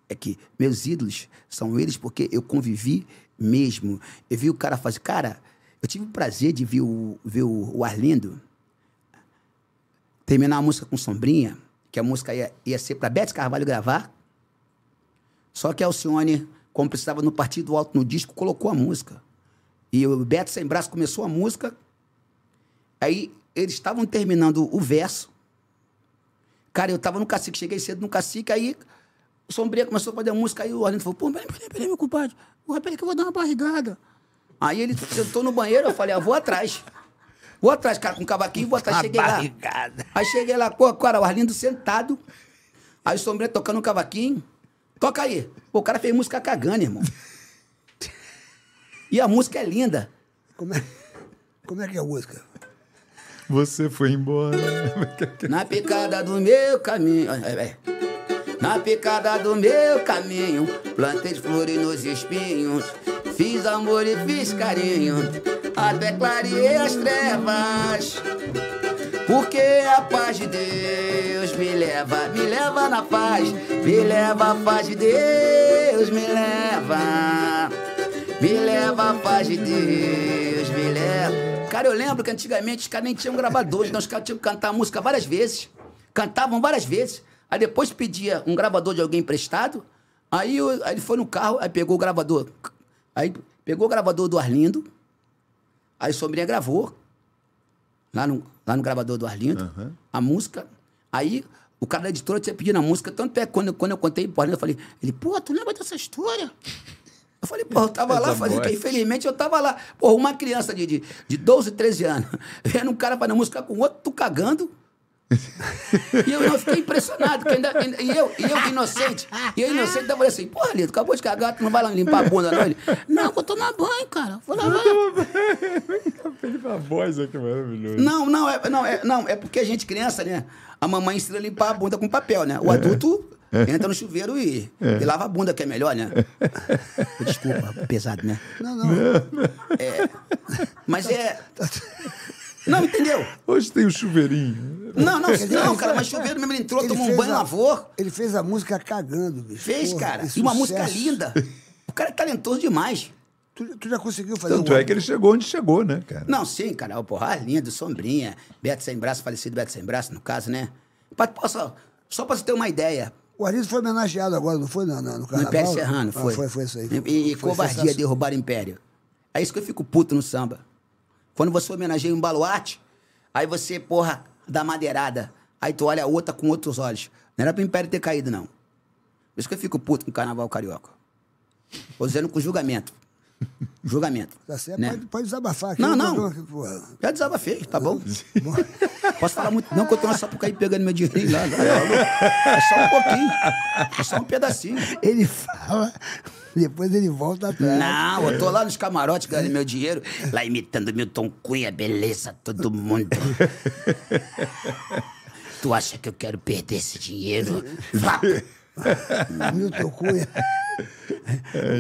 é que meus ídolos são eles porque eu convivi mesmo. Eu vi o cara fazer. Cara, eu tive o prazer de ver o, ver o, o Arlindo terminar a música com Sombrinha, que a música ia, ia ser para Bete Carvalho gravar. Só que a Alcione, como precisava no partido alto no disco, colocou a música. E o Beto Sem Braço começou a música. Aí eles estavam terminando o verso. Cara, eu tava no cacique, cheguei cedo no cacique, aí o Sombrinha começou a fazer a música, aí o Arlindo falou, pô, peraí, peraí, peraí, meu compadre, peraí que eu vou dar uma barrigada. Aí ele sentou no banheiro, eu falei, ah, vou atrás. Vou atrás, cara, com um cavaquinho, vou atrás, cheguei lá. Aí cheguei lá, pô, cara, o Arlindo sentado, aí o Sombrinha tocando um cavaquinho, toca aí. Pô, o cara fez música cagando, irmão. E a música é linda. Como é, como é que é a música? Você foi embora. Na picada do meu caminho. é, é. Na picada do meu caminho, plantei flores nos espinhos. Fiz amor e fiz carinho, até clareei as trevas. Porque a paz de Deus me leva, me leva na paz, me leva a paz de Deus, me leva, me leva a paz de Deus, me leva. Cara, eu lembro que antigamente os caras nem tinham gravadores, então os caras tinham que cantar a música várias vezes, cantavam várias vezes, aí depois pedia um gravador de alguém emprestado, aí, eu- aí ele foi no carro, aí pegou o gravador, aí pegou o gravador do Arlindo, aí Sombrinha gravou, lá no, lá no gravador do Arlindo, a música. Aí o cara da editora tinha pedido a música, tanto é que quando, eu- quando eu contei pro Arlindo, eu falei, ele, pô, tu lembra dessa história? Eu falei, pô, eu tava lá, fazendo, infelizmente eu tava lá. Pô, uma criança de, de, de 12, 13 anos, vendo um cara fazendo música com o outro, tu cagando. E eu, eu fiquei impressionado, que ainda, ainda- e, eu, e eu inocente, e eu inocente, ainda falei assim, porra, Lito, acabou de cagar, tu não vai lá limpar a bunda, não? Ele, não, vou tomar banho, cara, vou lavar. Felipe a voz aqui maravilhoso. Não, não, é, não, é, não, é porque a gente, criança, né? A mamãe ensina a limpar a bunda com papel, né? O adulto entra no chuveiro e, e lava a bunda, que é melhor, né? Desculpa, pesado, né? Não, não. É, mas é. Não, entendeu? Hoje tem o chuveirinho. Não, não, Ele- não, cara, mas chuveiro mesmo ele entrou, Ele tomou um fez banho, a- lavou, Ele fez a música cagando, bicho. fez, Porra, cara. E uma música linda. O cara é talentoso demais. Tu, tu já conseguiu fazer Tanto um- é que ele chegou onde chegou, né, cara? Não, sim, cara. Porra, lindo, sombrinha. Beto Sem Braço, falecido Beto Sem Braço, no caso, né? Pra, posso, só pra você ter uma ideia. O Arlindo foi homenageado agora, não foi? No, no, no No? Império Serrano, Ah, foi. foi, foi isso aí. E, e Foi covardia derrubar o Império. É isso que eu fico puto no samba. Quando você homenageia um baluarte, aí você, porra, dá madeirada. Aí tu olha a outra com outros olhos. Não era pro Império ter caído, não. Por isso que eu fico puto com o carnaval carioca. Tô dizendo com julgamento. Julgamento. Tá certo? né? Pode, pode desabafar aqui. Não, não. problema. Já desabafei, tá bom? Posso falar muito. Não, que eu tô na Sapucaí pegando meu dinheirinho lá. É só um pouquinho. É só um pedacinho. Ele fala, depois ele volta atrás. Não, eu tô lá nos camarotes ganhando meu dinheiro, lá imitando Milton Cunha, beleza, todo mundo. tu acha que eu quero perder esse dinheiro? Vá. Milton Cunha.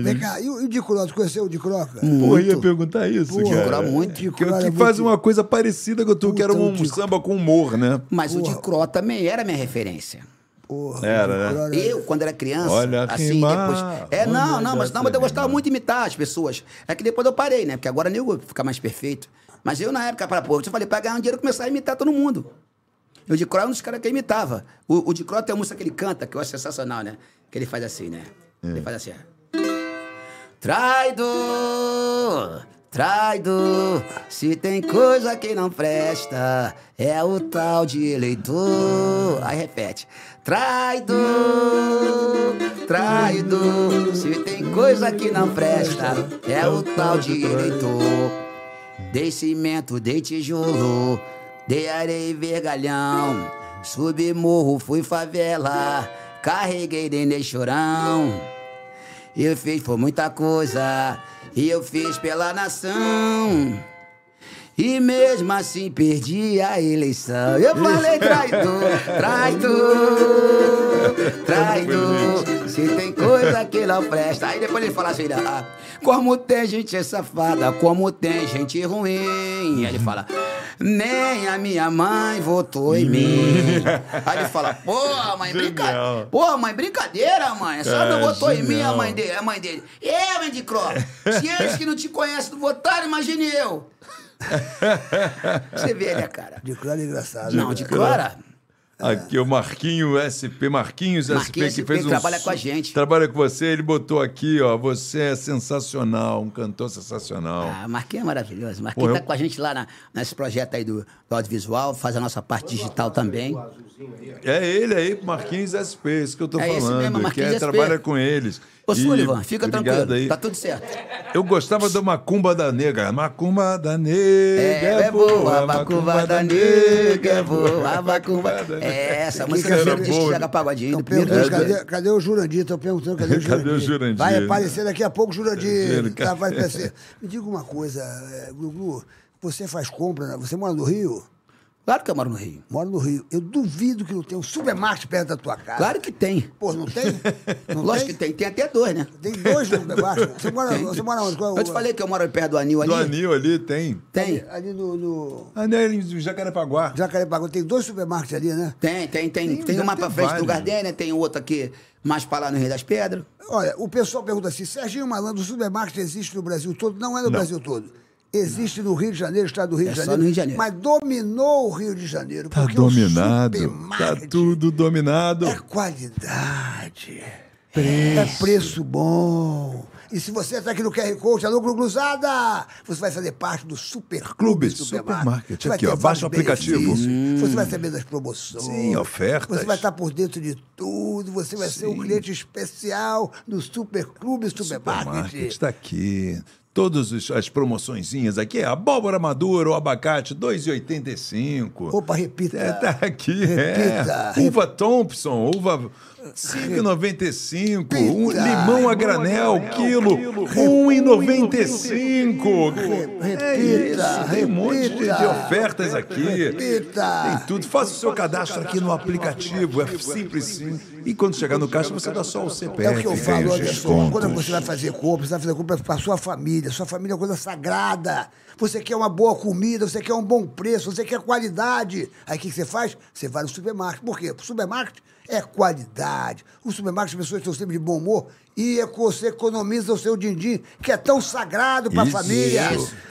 Vem cá, e o, e o Dicroca? Tu conheceu o Dicroca? Pô, eu ia perguntar isso, Pô, cara. Procura muito. Que, Cara, que é faz muito- uma coisa parecida com tu, que era um o samba com humor, né? Mas o de Cro também era minha referência. Porra, Era, né? Eu, quando era criança, Olha, assim, rimar, depois. É, não, olha, não, mas, não, mas eu gostava muito de imitar as pessoas. É que depois eu parei, né? Porque agora nem eu ficar mais perfeito. Mas eu, na época, para pô, eu falei, pra ganhar um dinheiro, eu começar a imitar todo mundo. E o de Cro é um dos caras que imitava. O, o de Cro tem uma música que ele canta, que eu acho sensacional, né? Que ele faz assim, né? Ele faz assim, ó. Traidor, traidor, se tem coisa que não presta, é o tal de eleitor. Aí repete. Traidor, traidor, se tem coisa que não presta, é o tal de eleitor. Dei cimento, dei tijolo, dei areia e vergalhão. Subi morro, fui favela, carreguei dentro de chorão. Eu fiz por muita coisa, e eu fiz pela nação. E mesmo assim perdi a eleição. Eu falei traidor, traidor, traidor. Se tem coisa que não presta. Aí depois ele fala assim: ah, como tem gente safada, como tem gente ruim. Aí ele fala: nem a minha mãe votou em mim. Aí ele fala: pô, mãe, brincadeira. Pô, mãe, brincadeira, mãe. Só É, não votou em mim a genial. mãe dele. A mãe dele. Eu, hein, de Cro. Se eles que não te conhecem não votaram, imagine eu. Você vê, né, cara? Dicroca é engraçado. Não, né? de Cora. Aqui o Marquinho SP, Marquinhos Marquinhos SP, que fez um. trabalha com a gente. Trabalha com você, ele botou aqui, ó. Você é sensacional, um cantor sensacional. Ah, Marquinhos é maravilhoso. Marquinhos Pô, tá eu- com a gente lá na, nesse projeto aí do, do audiovisual, faz a nossa parte digital também. É ele aí, Marquinhos SP, isso que eu tô É esse falando. mesmo, que Marquinhos é, SP. trabalha com eles. Ô, E Sullivan, fica tranquilo, aí. tá tudo certo. Eu gostava da Macumba da Negra. Macumba da Negra É, é boa, a macumba da negra é boa, a macumba... É, essa música é sempre diz que joga pagodinho. Cadê, cadê o Jurandir? Estão perguntando cadê o Jurandir. Cadê o Jurandir? Vai aparecer daqui a pouco o Jurandir. Jurandir, Tá, vai aparecer. Me diga uma coisa, é, Glu, você faz compra, você mora no Rio? Claro que eu moro no Rio. Moro no Rio. Eu duvido que não tenha um supermarket perto da tua casa. Claro que tem. Pô, não tem? Não Lógico que tem. Tem até dois, né? Tem dois supermarkets. Você mora, você mora onde? Qual- Eu te falei que eu moro perto do Anil ali. Do Anil ali tem. Tem. Ali, ali no, no Anil em Jacarepaguá. Jacarepaguá. Tem dois supermarkets ali, né? Tem, tem, tem. Tem, Tem, ter pra frente do vários. Gardênia, tem outro aqui mais pra lá no Rio das Pedras. Olha, o pessoal pergunta assim, Serginho Malandro, o supermarket existe no Brasil todo? Não é no Brasil todo. Existe no Rio de Janeiro, estado do Rio É de só Janeiro. no Rio de Janeiro. Mas dominou o Rio de Janeiro. Tá porque o dominado. Tá supermarket tudo dominado. É qualidade. É preço bom. E se você está aqui no QR Code, alô, Gluzada, você vai fazer parte do Super Clube Supermarket. Aqui, ó, baixa o aplicativo. benefícios, Você vai saber das promoções. Sim, ofertas. Você vai estar por dentro de tudo. Você vai ser um cliente especial do Super Clube Supermarket. Supermarket está aqui. Todas as promoçõezinhas aqui é abóbora madura, o abacate, 2,85. Opa, repita. É, tá aqui, Repita. é. Uva Thompson, uva 5,95. Um limão a granel, quilo, 1,95. Repita, É isso, tem um monte de, de ofertas aqui. Repita. Tem tudo. Faça o seu cadastro aqui no aplicativo, é simples sim. E quando chegar no caixa, você dá só o CPF. É o que eu falo, Anderson. Quando você vai fazer compra, você vai fazer compra para sua família. Sua família é uma coisa sagrada. Você quer uma boa comida, você quer um bom preço, você quer qualidade. Aí o que você faz? Você vai no supermarket. Por quê? O supermarket é qualidade. O supermarket, as pessoas estão sempre de bom humor e é que você economiza o seu din-din, que é tão sagrado para a Isso, família.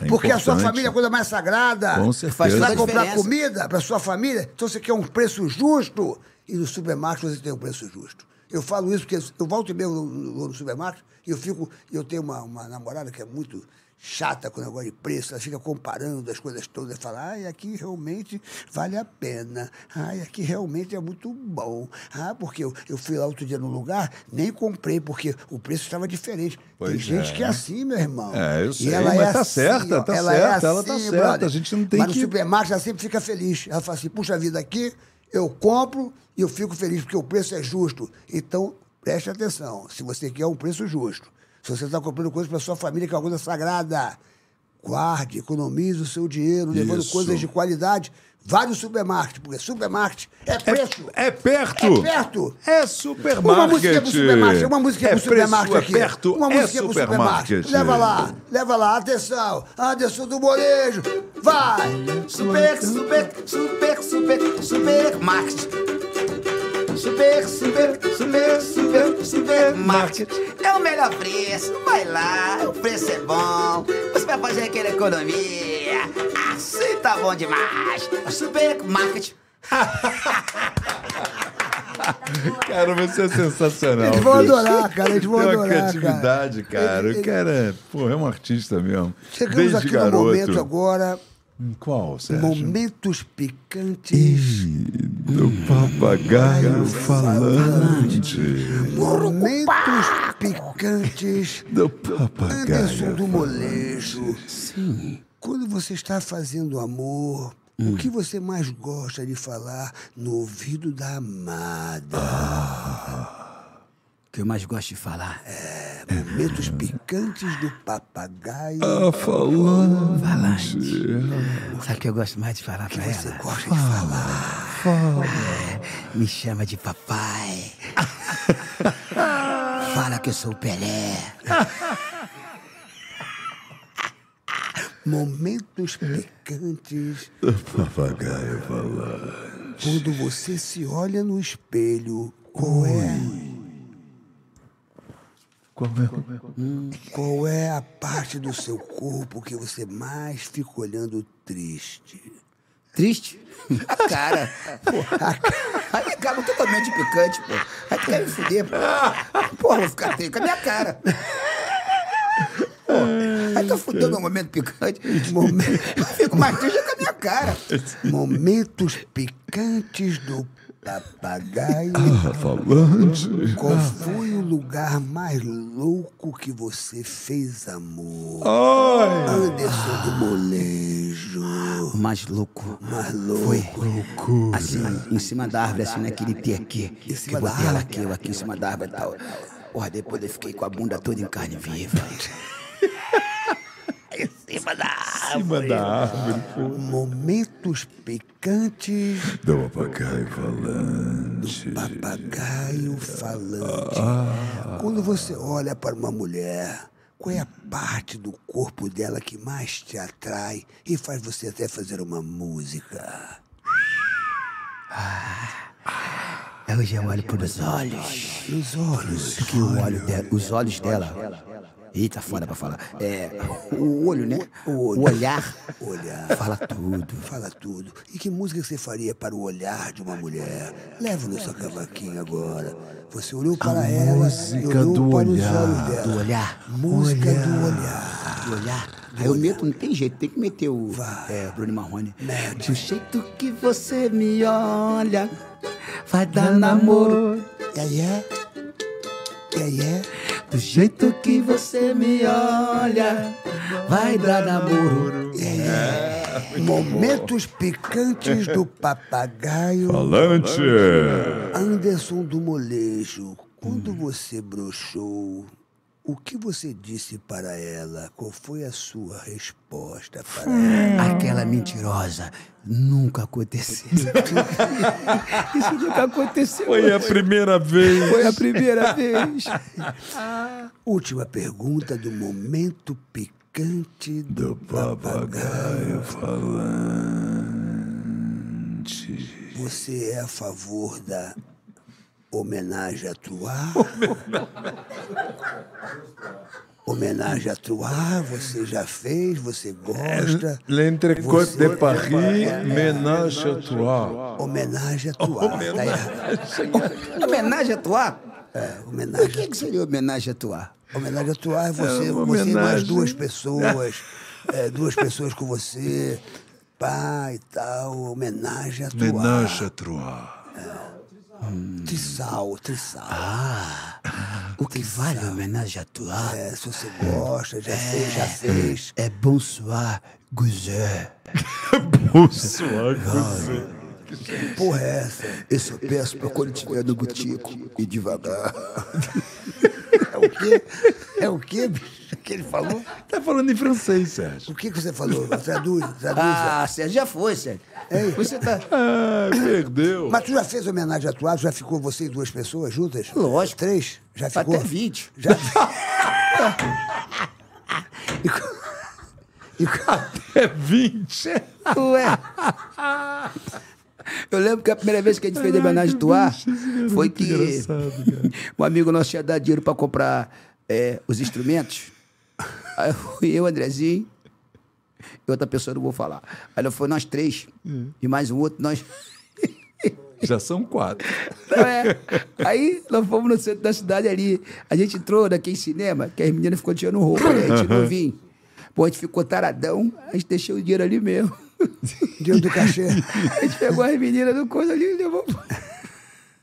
é porque a sua família é a coisa mais sagrada. Com Você certeza. vai Faz toda a comprar diferença. comida para sua família, então você quer um preço justo. E no supermarket você tem um preço justo. Eu falo isso porque eu volto e meio no, no, no supermercado e eu fico. Eu tenho uma, uma namorada que é muito chata com o negócio de preço, ela fica comparando as coisas todas, fala, ai, aqui realmente vale a pena, ai, aqui realmente é muito bom, ah, porque eu, eu fui lá outro dia no lugar, nem comprei, porque o preço estava diferente. Tem Pois gente é. que é assim, meu irmão. É, eu sei, E ela mas é tá assim, certa, ó, tá ela é certa, ela tá assim, certa, brother. a gente não tem Mas que- no supermercado ela sempre fica feliz. Ela fala assim, puxa vida, aqui eu compro e eu fico feliz, porque o preço é justo. Então, preste atenção, se você quer um preço justo, se você está comprando coisa para sua família, que é uma coisa sagrada, guarde, economize o seu dinheiro, levando Isso. coisas de qualidade. Vá no supermarket, porque supermarket é preço. É perto. É perto. É supermarket. Uma música pro supermarket, uma música é pro supermarket preço, aqui. É perto, uma é música pro supermarket. Leva lá, leva lá, atenção. Anderson do Molejo, vai. Super, super, super, super, supermarket. Super, super, super, super, supermarket. É o melhor preço. Vai lá, o preço é bom. Você vai fazer aquela economia. Assim tá bom demais. Supermarket. Cara, você é sensacional. Eles vão bicho. adorar, cara, eles vão Tem uma adorar, cara. criatividade, cara. Ele- O cara, pô, é um artista mesmo. Chegamos Desde aqui garoto. no momento agora, Qual, Sérgio? momentos picantes. Do papagaio falante. Momentos picantes Do Anderson papagaio. do Molejo. Sim. Quando você está fazendo amor, o que você mais gosta de falar no ouvido da amada? O que eu mais gosto de falar É, momentos picantes do papagaio. Ah, falante. Sabe o que eu gosto mais de falar pra Você ela? gosta de falar. Me chama de papai. Fala que eu sou o Pelé. Momentos picantes Do papagaio falante. quando você se olha no espelho. Qual é, Qual é? qual é a parte do seu corpo que você mais fica olhando triste? Triste? A cara. Pô, a cara. Aí acaba totalmente picante, pô. Aí tu quer me fuder, pô. Porra, vou ficar triste com a minha cara. Pô, aí tá fudendo no momento picante. Momento- Eu fico mais triste com a minha cara. Momentos picantes do papagaio. Ah, falante. Qual foi o lugar mais louco que você fez amor? Ai, Anderson do Molejo. Mais louco. Mais louco. Foi assim, em cima da árvore, assim, naquele pé aqui. Que cima eu botei ela aqui, eu aqui em cima da árvore e tal. Porra, depois eu fiquei com a bunda toda em carne viva. em cima da árvore. cima da árvore. Momentos picantes Do papagaio falante. papagaio falante. Quando você olha para uma mulher, qual é a parte do corpo dela que mais te atrai e faz você até fazer uma música? Hoje eu olho pelos olhos. Nos olhos. Porque o olho de- os olhos dela. Eita, foda pra falar. É. O olho, né? O olhar. Olhar. Fala tudo. Fala tudo. E que música você faria para o olhar de uma mulher? Leva no seu cavaquinho agora. Você olhou para ela e música olhou do para olhar. os olhos dela. Do olhar. Música do olhar. Do olhar. Aí eu meto, não tem jeito, tem que meter o é, Bruno Marrone. Mete. Do jeito que você me olha, vai dar namoro. E aí é? E aí é? Do jeito que você me olha, vai dar namoro. Momentos picantes do papagaio Falante. Anderson do Molejo. Quando você broxou, o que você disse para ela? Qual foi a sua resposta para ela? Aquela mentirosa nunca aconteceu. Isso nunca aconteceu. Foi a primeira vez. Foi a primeira vez. Última pergunta do momento picante do, Do papagaio falante. Você é a favor da homenagem a Troar? homenagem a Troar, você já fez, você gosta? L'entrecôte de Paris, ménage à trois. Homenagem a Troar. Tá. Homenagem a tua? É, O homenagem. que, que seria homenagem a atuar? Homenagem a atuar é você, É você e mais homenagem. duas pessoas. é, duas pessoas com você. Pá e tal. Homenagem a atuar. Homenagem a Troar. Trissal, trissal. O que vale a homenagem a atuar É, se você gosta, já fez, já fez. é bonsoir, gozé. Que porra é essa? Eu só peço pra quando estiver no botico e devagar. É o quê? É o quê, bicho? Que ele falou? Tá falando em francês, Sérgio. O que, que você falou? Traduz, traduz. Ah, Sérgio, já foi, Sérgio. Ei. Você tá... Ah, perdeu. Mas tu já fez homenagem a atuar? Já ficou você e duas pessoas juntas? Lógico. Três? Já ficou? Até 20. Já. E e co- É 20. Ué. Eu lembro que a primeira vez que a gente fez homenagem a Tuar foi que um amigo nosso tinha dado dinheiro pra comprar é, os instrumentos. Aí fui eu, Andrezinho, e outra pessoa, não vou falar. Aí nós foi nós três, e mais um outro, nós. Já são quatro. Não é. Aí nós fomos no centro da cidade ali. A gente entrou naquele cinema, que as meninas ficou tirando roupa, né? A gente não vinha. Pô, a gente ficou taradão, a gente deixou o dinheiro ali mesmo. Dinheiro do cachê. A gente pegou as meninas do coisa ali e levou.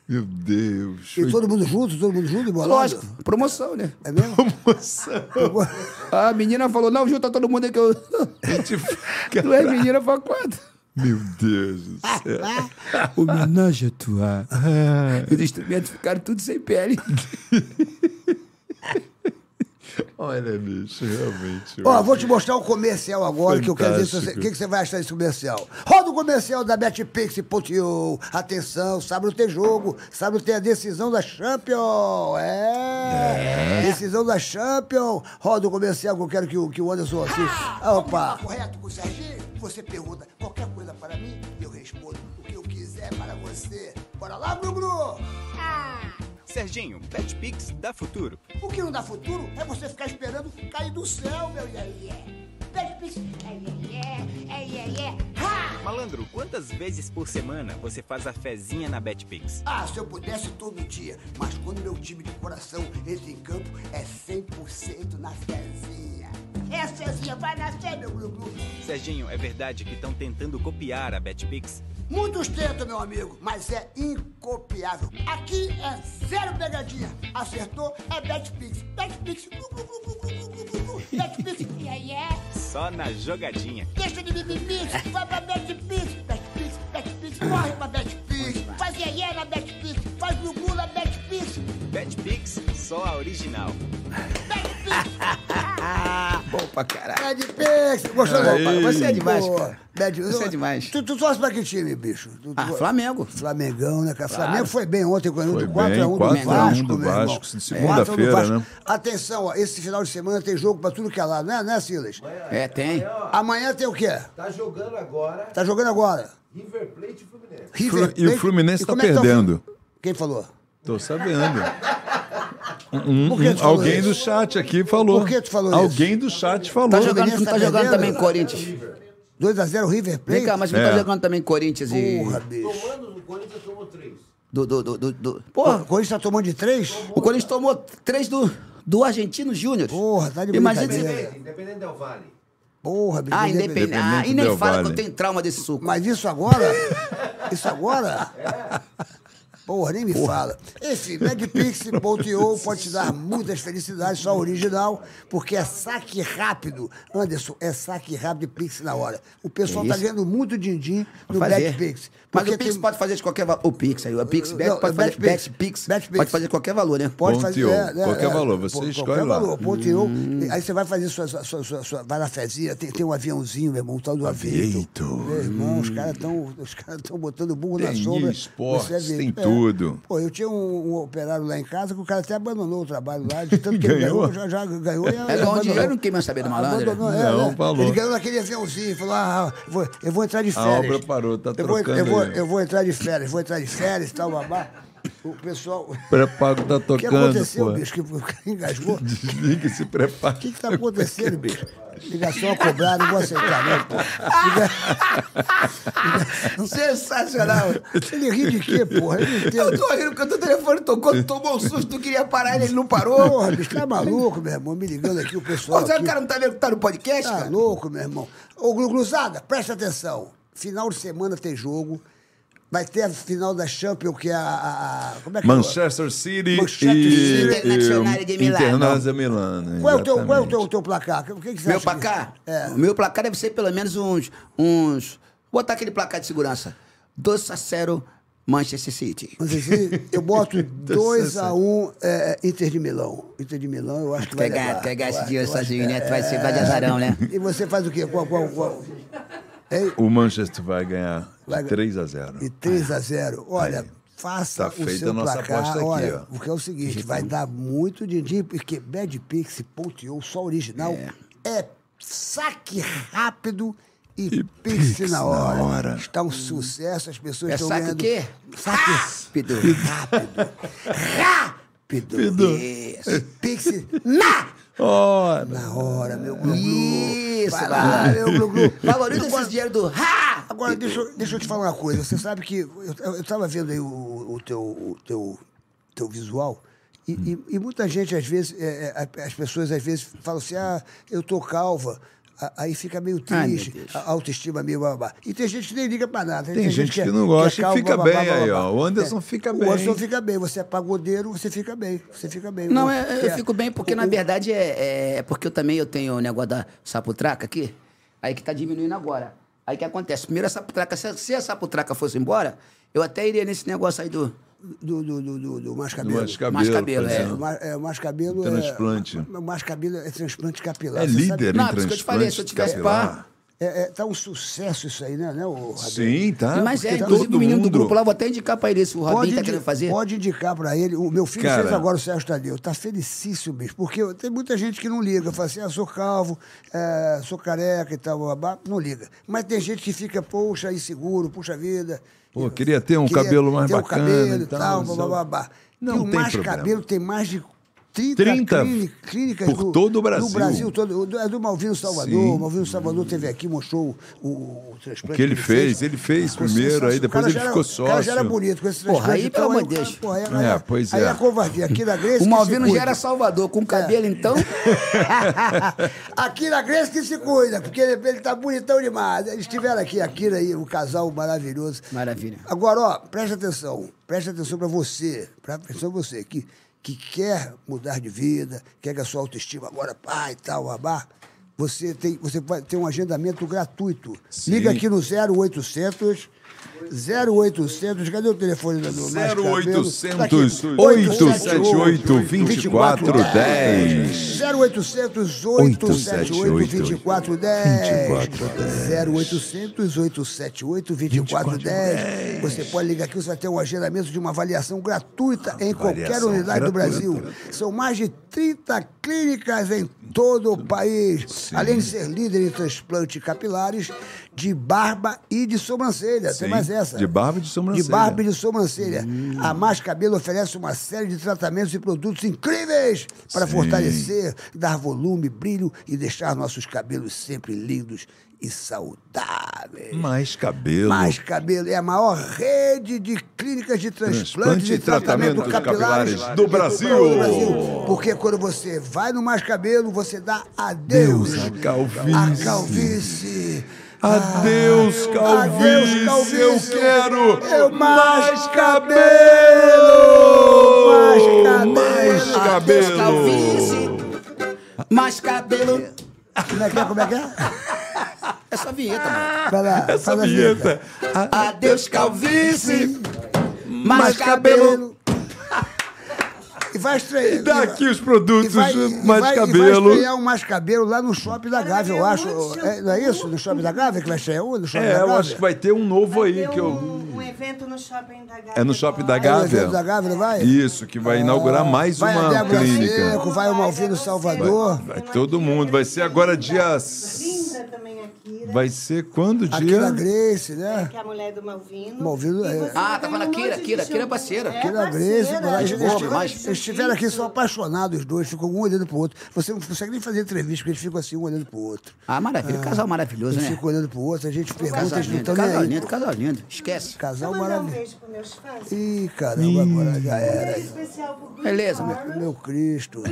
Meu Deus. E todo mundo junto, todo mundo junto, embolado? Lógico, promoção, né? É mesmo? Pegou- A menina falou, não, junta todo mundo aí que eu... Duas meninas pra quatro. Meu Deus do céu. Homenagem a tua. Os instrumentos ficaram tudo sem pele. Olha, bicho, realmente. Ó, vou te mostrar o comercial agora, que eu quero ver se você- o Fantástico. que, que você vai achar desse comercial. Roda o comercial da BetPix.io. Atenção, sábado tem jogo, sábado tem a decisão da Champion. É. Decisão da Champion. Roda o comercial que eu quero que o, que o Anderson assista. Ah, opa. Correto com o Serginho? Você pergunta qualquer coisa para mim e eu respondo o que eu quiser para você. Bora lá, Gru-Gru. Serginho, BetPix dá futuro. O que não dá futuro é você ficar esperando cair do céu, meu iê BetPix. Malandro, quantas vezes por semana você faz a fezinha na BetPix? Ah, se eu pudesse todo dia, mas quando meu time de coração entra em campo, é 100% na Cezinha. É, vai nascer meu glu-glu. Serginho, é verdade que estão tentando copiar a Betpix? Muitos tentam, meu amigo, mas é incopiável. Aqui é zero pegadinha. Acertou, é Betpix. Betpix, glu-glu-glu-glu-glu-glu-glu. Betpix, yeah, yeah. É? Só na jogadinha. Deixa de mimimix, vai pra Betpix. Betpix, Betpix, corre pra Betpix. Faz yeah, yeah na Betpix, faz glu-glu na Betpix. Betpix, só a original. Betpix. Bom pra caralho. Bad Pix, gostou? Aí. Você é demais, Pô, cara. Bad- Você é demais. Tu, tu torce pra que time, bicho? Tu- Ah, tu- Flamengo. Flamengão, né, cara? Flamengo foi bem ontem com Foi o 4 bem, a 1 do 4 a 1 Vasco, do meu irmão. Vasco, de 4 a 1 do segunda-feira, né? Atenção, ó, esse final de semana tem jogo pra tudo que é lado, né, né, Silas? É, tem. Amanhã tem o quê? Tá jogando agora Tá jogando agora? River Plate e Fluminense. River E o Plate. Fluminense E tá como é que o perdendo. Flu- Quem falou? Tô sabendo. Um- um- tu alguém isso? do chat aqui falou. Por que tu falou Alguém do chat falou. Tá jogando, Fluminense não tá tá jogando também Corinthians. 2x0 River Plate? Vem cá, mas não É. tá jogando também Corinthians e... Porra, bicho. Tomando, o Corinthians tomou três. Do, do, do, do, do... O Porra, Corinthians tá tomando de 3? o Corinthians tomou três do, do Argentino Júnior. Porra, tá de Imagina brincadeira. se... Independente, Del Vale. Porra, bicho. Ah, independente. Ah, e nem fala Valle. que eu tenho trauma desse suco. Mas isso agora? Isso agora? Porra, nem me fala. Enfim, MedPix.io pode te dar muitas felicidades, só original, porque é saque rápido. Anderson, é saque rápido e Pix na hora. O pessoal É tá ganhando muito din-din no. MedPix. Mas o Pix tem- pode fazer de qualquer valor. O Pix aí, o Pix, Bet Não, pode fazer, BetPix. BetPix, BetPix. pode fazer de qualquer valor, né? Pode Ponto fazer. é, é, qualquer é, valor, você escolhe qualquer lá. Valor, ponto io. Aí você vai fazer sua, sua, sua, sua, sua- vai na fezinha, tem, tem um aviãozinho, meu irmão, um tal do avião. Aviator. Meu irmão, os caras estão os caras tão botando burro na Tem sombra. esportes, vê. tem tudo. Pô, eu tinha um, um operário lá em casa que o cara até abandonou o trabalho lá, de tanto que ele Ganhou? ganhou, já, já ganhou. e É ganhou dinheiro, não quer mais saber do malandro. Abandonou, é, Não, é. falou. Ele ganhou naquele aviãozinho, falou, ah, eu vou, eu vou entrar de A férias. obra parou, tá eu vou, trocando eu, vou, eu vou entrar de férias, vou entrar de férias e tal, babá. O pessoal... Pré-pago tá O que tocando, aconteceu, pô. bicho? Que o cara engasgou? O Desliga e se prepara. que que tá acontecendo, bicho? Ligação a cobrar, não vou aceitar, não, pô. Liga- Sensacional. Ele ri de quê, porra? Eu Eu tô rindo porque o teu telefone tocou, tomou um susto, tu queria parar ele, ele não parou. Porra, bicho, tá maluco, meu irmão? Me ligando aqui, o pessoal. aqui. o cara não tá vendo que tá no podcast, Tá cara? louco, meu irmão. Ô, Glu- Gluzada, presta atenção. Final de semana tem jogo. Vai ter a final da Champions, que é a. a- a- como é que Manchester City Manchester e, City. Internazionale de Milano. Internazionale Milano. é? Qual é o teu, qual é o teu, teu placar? O que, que você Meu acha que- placar? É. O meu placar deve ser pelo menos uns. uns vou botar aquele placar de segurança. 2 a 0 Manchester City. Mas assim, eu boto 2x1 é, Inter de Milão. Inter de Milão, eu acho que vai Quer ganhar, levar. quer ganhar Eu esse dinheiro sozinho, né? é. Tu vai ser vai de azarão, né? E você faz o quê? Qual, qual, qual? Hein? O Manchester vai ganhar Vai- de 3 a 0. E 3x0. Olha, faça Tá o feita seu a nossa placar. aposta aqui, Olha, ó. porque é o seguinte, vai dar muito din-din, porque Bad Pix ponteou só original. É, saque rápido e, E Pix Pix na na hora. hora. Está um sucesso, as pessoas É estão saque o ganhando... quê? Saque Rápido. rápido. Rápido. Isso. Pix na Ora. na hora, meu glu Isso, Vai lá, vai. meu glu glu. Valoriza esse dinheiro do. Ha! Agora, deixa, eu- deixa eu te falar uma coisa. Você sabe que eu, eu, tava vendo aí o, o teu, o teu, teu visual. E, e- e muita gente, às vezes, é, é, as pessoas às vezes falam assim: ah, eu tô calva. Aí fica meio triste, a autoestima meio babá. E tem gente que nem liga pra nada. Tem gente que não é- gosta e calva, fica babá, bem aí, babá. ó. O Anderson fica O bem. Anderson fica bem. Você é pagodeiro, você fica bem. Você fica bem. Não, O- é- eu é- fico bem porque, o- na o- verdade, é, é porque eu também eu tenho o negócio da saputraca aqui, aí que tá diminuindo agora. Aí o que acontece? Primeiro a saputraca, se, se a saputraca fosse embora, eu até iria nesse negócio aí do. Do, do, do, do, do mais Do cabelo. mais cabelo. Mais cabelo, por é. É, o mais, é, o mais cabelo Transplante. É, o mais cabelo é transplante capilar. É líder sabe- Não, em isso que eu te falei, se eu transplante tivesse capilar. É, é, tá um sucesso isso aí, né, né o Rabelo? Sim, tá. Mas é, inclusive todo o menino do mundo- grupo lá, vou até indicar pra ele se o Robinho tá indi- querendo fazer. pode indicar pra ele. O meu filho Cara. fez agora o Sérgio Tadeu. Tá felicíssimo, bicho. Porque tem muita gente que não liga. Fala assim, ah, sou calvo, é, sou careca e tal, babá. Não liga. Mas tem gente que fica, poxa, inseguro, puxa vida. Pô, queria ter um Queria cabelo mais ter um bacana cabelo e e tal, tal, só- babá, babá. Não e o tem mais problema. cabelo tem mais de 30, 30 clíni- clínicas por do, todo o Brasil. Do Brasil todo. Do- É do Malvino Salvador. Sim. O Malvino Salvador teve aqui, mostrou o, o transplante. O que ele fez, ele fez Ficou primeiro, aí depois ele era- ficou O cara já era sócio. bonito com esse Porra, transplante. aí, então, pelo amor de cara- Deus. porra, aí, É, aí- pois aí é. a covardia. Aqui na Grace. O Malvino já era Salvador, com cabelo então. aqui na Grace que se cuida, porque ele, ele tá bonitão demais. Eles estiveram aqui, aqui aí, um casal maravilhoso. Maravilha. Agora, ó, preste atenção. Preste atenção pra você. Preste atenção pra você que, que quer mudar de vida, quer que a sua autoestima agora, pá e tal, babá. Você tem, você vai ter um agendamento gratuito. Sim. Liga aqui no 0800 0800, cadê o telefone da do Mais Cabelo? 0800 Tá aqui. 878 2410. 0800 878 2410. 0800 878 2410. Você pode ligar aqui, você vai ter um agendamento de uma avaliação gratuita em qualquer unidade do. Brasil. São mais de 30 clínicas em todo o país. Além de ser líder em transplante capilares de barba e de sobrancelha. Tem Sim, mais essa. de barba e de sobrancelha. De barba e de sobrancelha. A Mais Cabelo oferece uma série de tratamentos e produtos incríveis para Sim. fortalecer, dar volume, brilho e deixar nossos cabelos sempre lindos e saudáveis. Mais cabelo. Mais Cabelo é a maior rede de clínicas de transplante Transplante e tratamento tratamentos capilares capilares do de Brasil. todo o Brasil. Porque quando você vai no Mais Cabelo, você dá adeus Deus, a calvície. à calvície. Adeus, calvície. Adeus, calvície. Eu quero Eu mais cabelo. Mais cabelo. Mais Adeus, cabelo. calvície. Mais cabelo. Como é que é? Como é que é? Essa vinheta, mano. Vai lá, Essa faz a vinheta. Adeus, calvície. Mais Mais cabelo. E vai estrear. Dá aqui os produtos E vai, e mais vai- e vai cabelo. estrear um mais cabelo lá no shopping da Gávea, eu acho. É, não é isso? No shopping da Gávea que vai estrear um? No shopping É, da eu acho que vai ter um novo Vai aí ter que eu. um, um evento no shopping da Gávea. É no shopping da. É Gávea. evento da Gávea, não vai? Isso, que vai inaugurar mais vai uma clínica. Seco, vai o Malvino Salvador. Vai todo mundo. Vai ser agora dia. Linda também. Kira. Vai ser quando o dia? na Grace, né? Que é a mulher do Malvino. Malvino, é. Ah, tá falando um Kira, Kira, Kira é parceira. Aqui na Grace, eles, é estiveram aqui só apaixonados, os dois, ficam um olhando pro outro. Você não consegue nem fazer entrevista, porque eles ficam assim, um olhando pro outro. Ah, maravilha. Casal maravilhoso, Eles né? ficam olhando pro outro, a gente pergunta, Casal eles não lindo, estão nem casal lindo, casal lindo. Esquece. Casal Vou mandar um maravilhoso. beijo pros meus fãs. Ih, caramba, agora já Um era. beijo especial pro Beleza, meu-. Meu Cristo.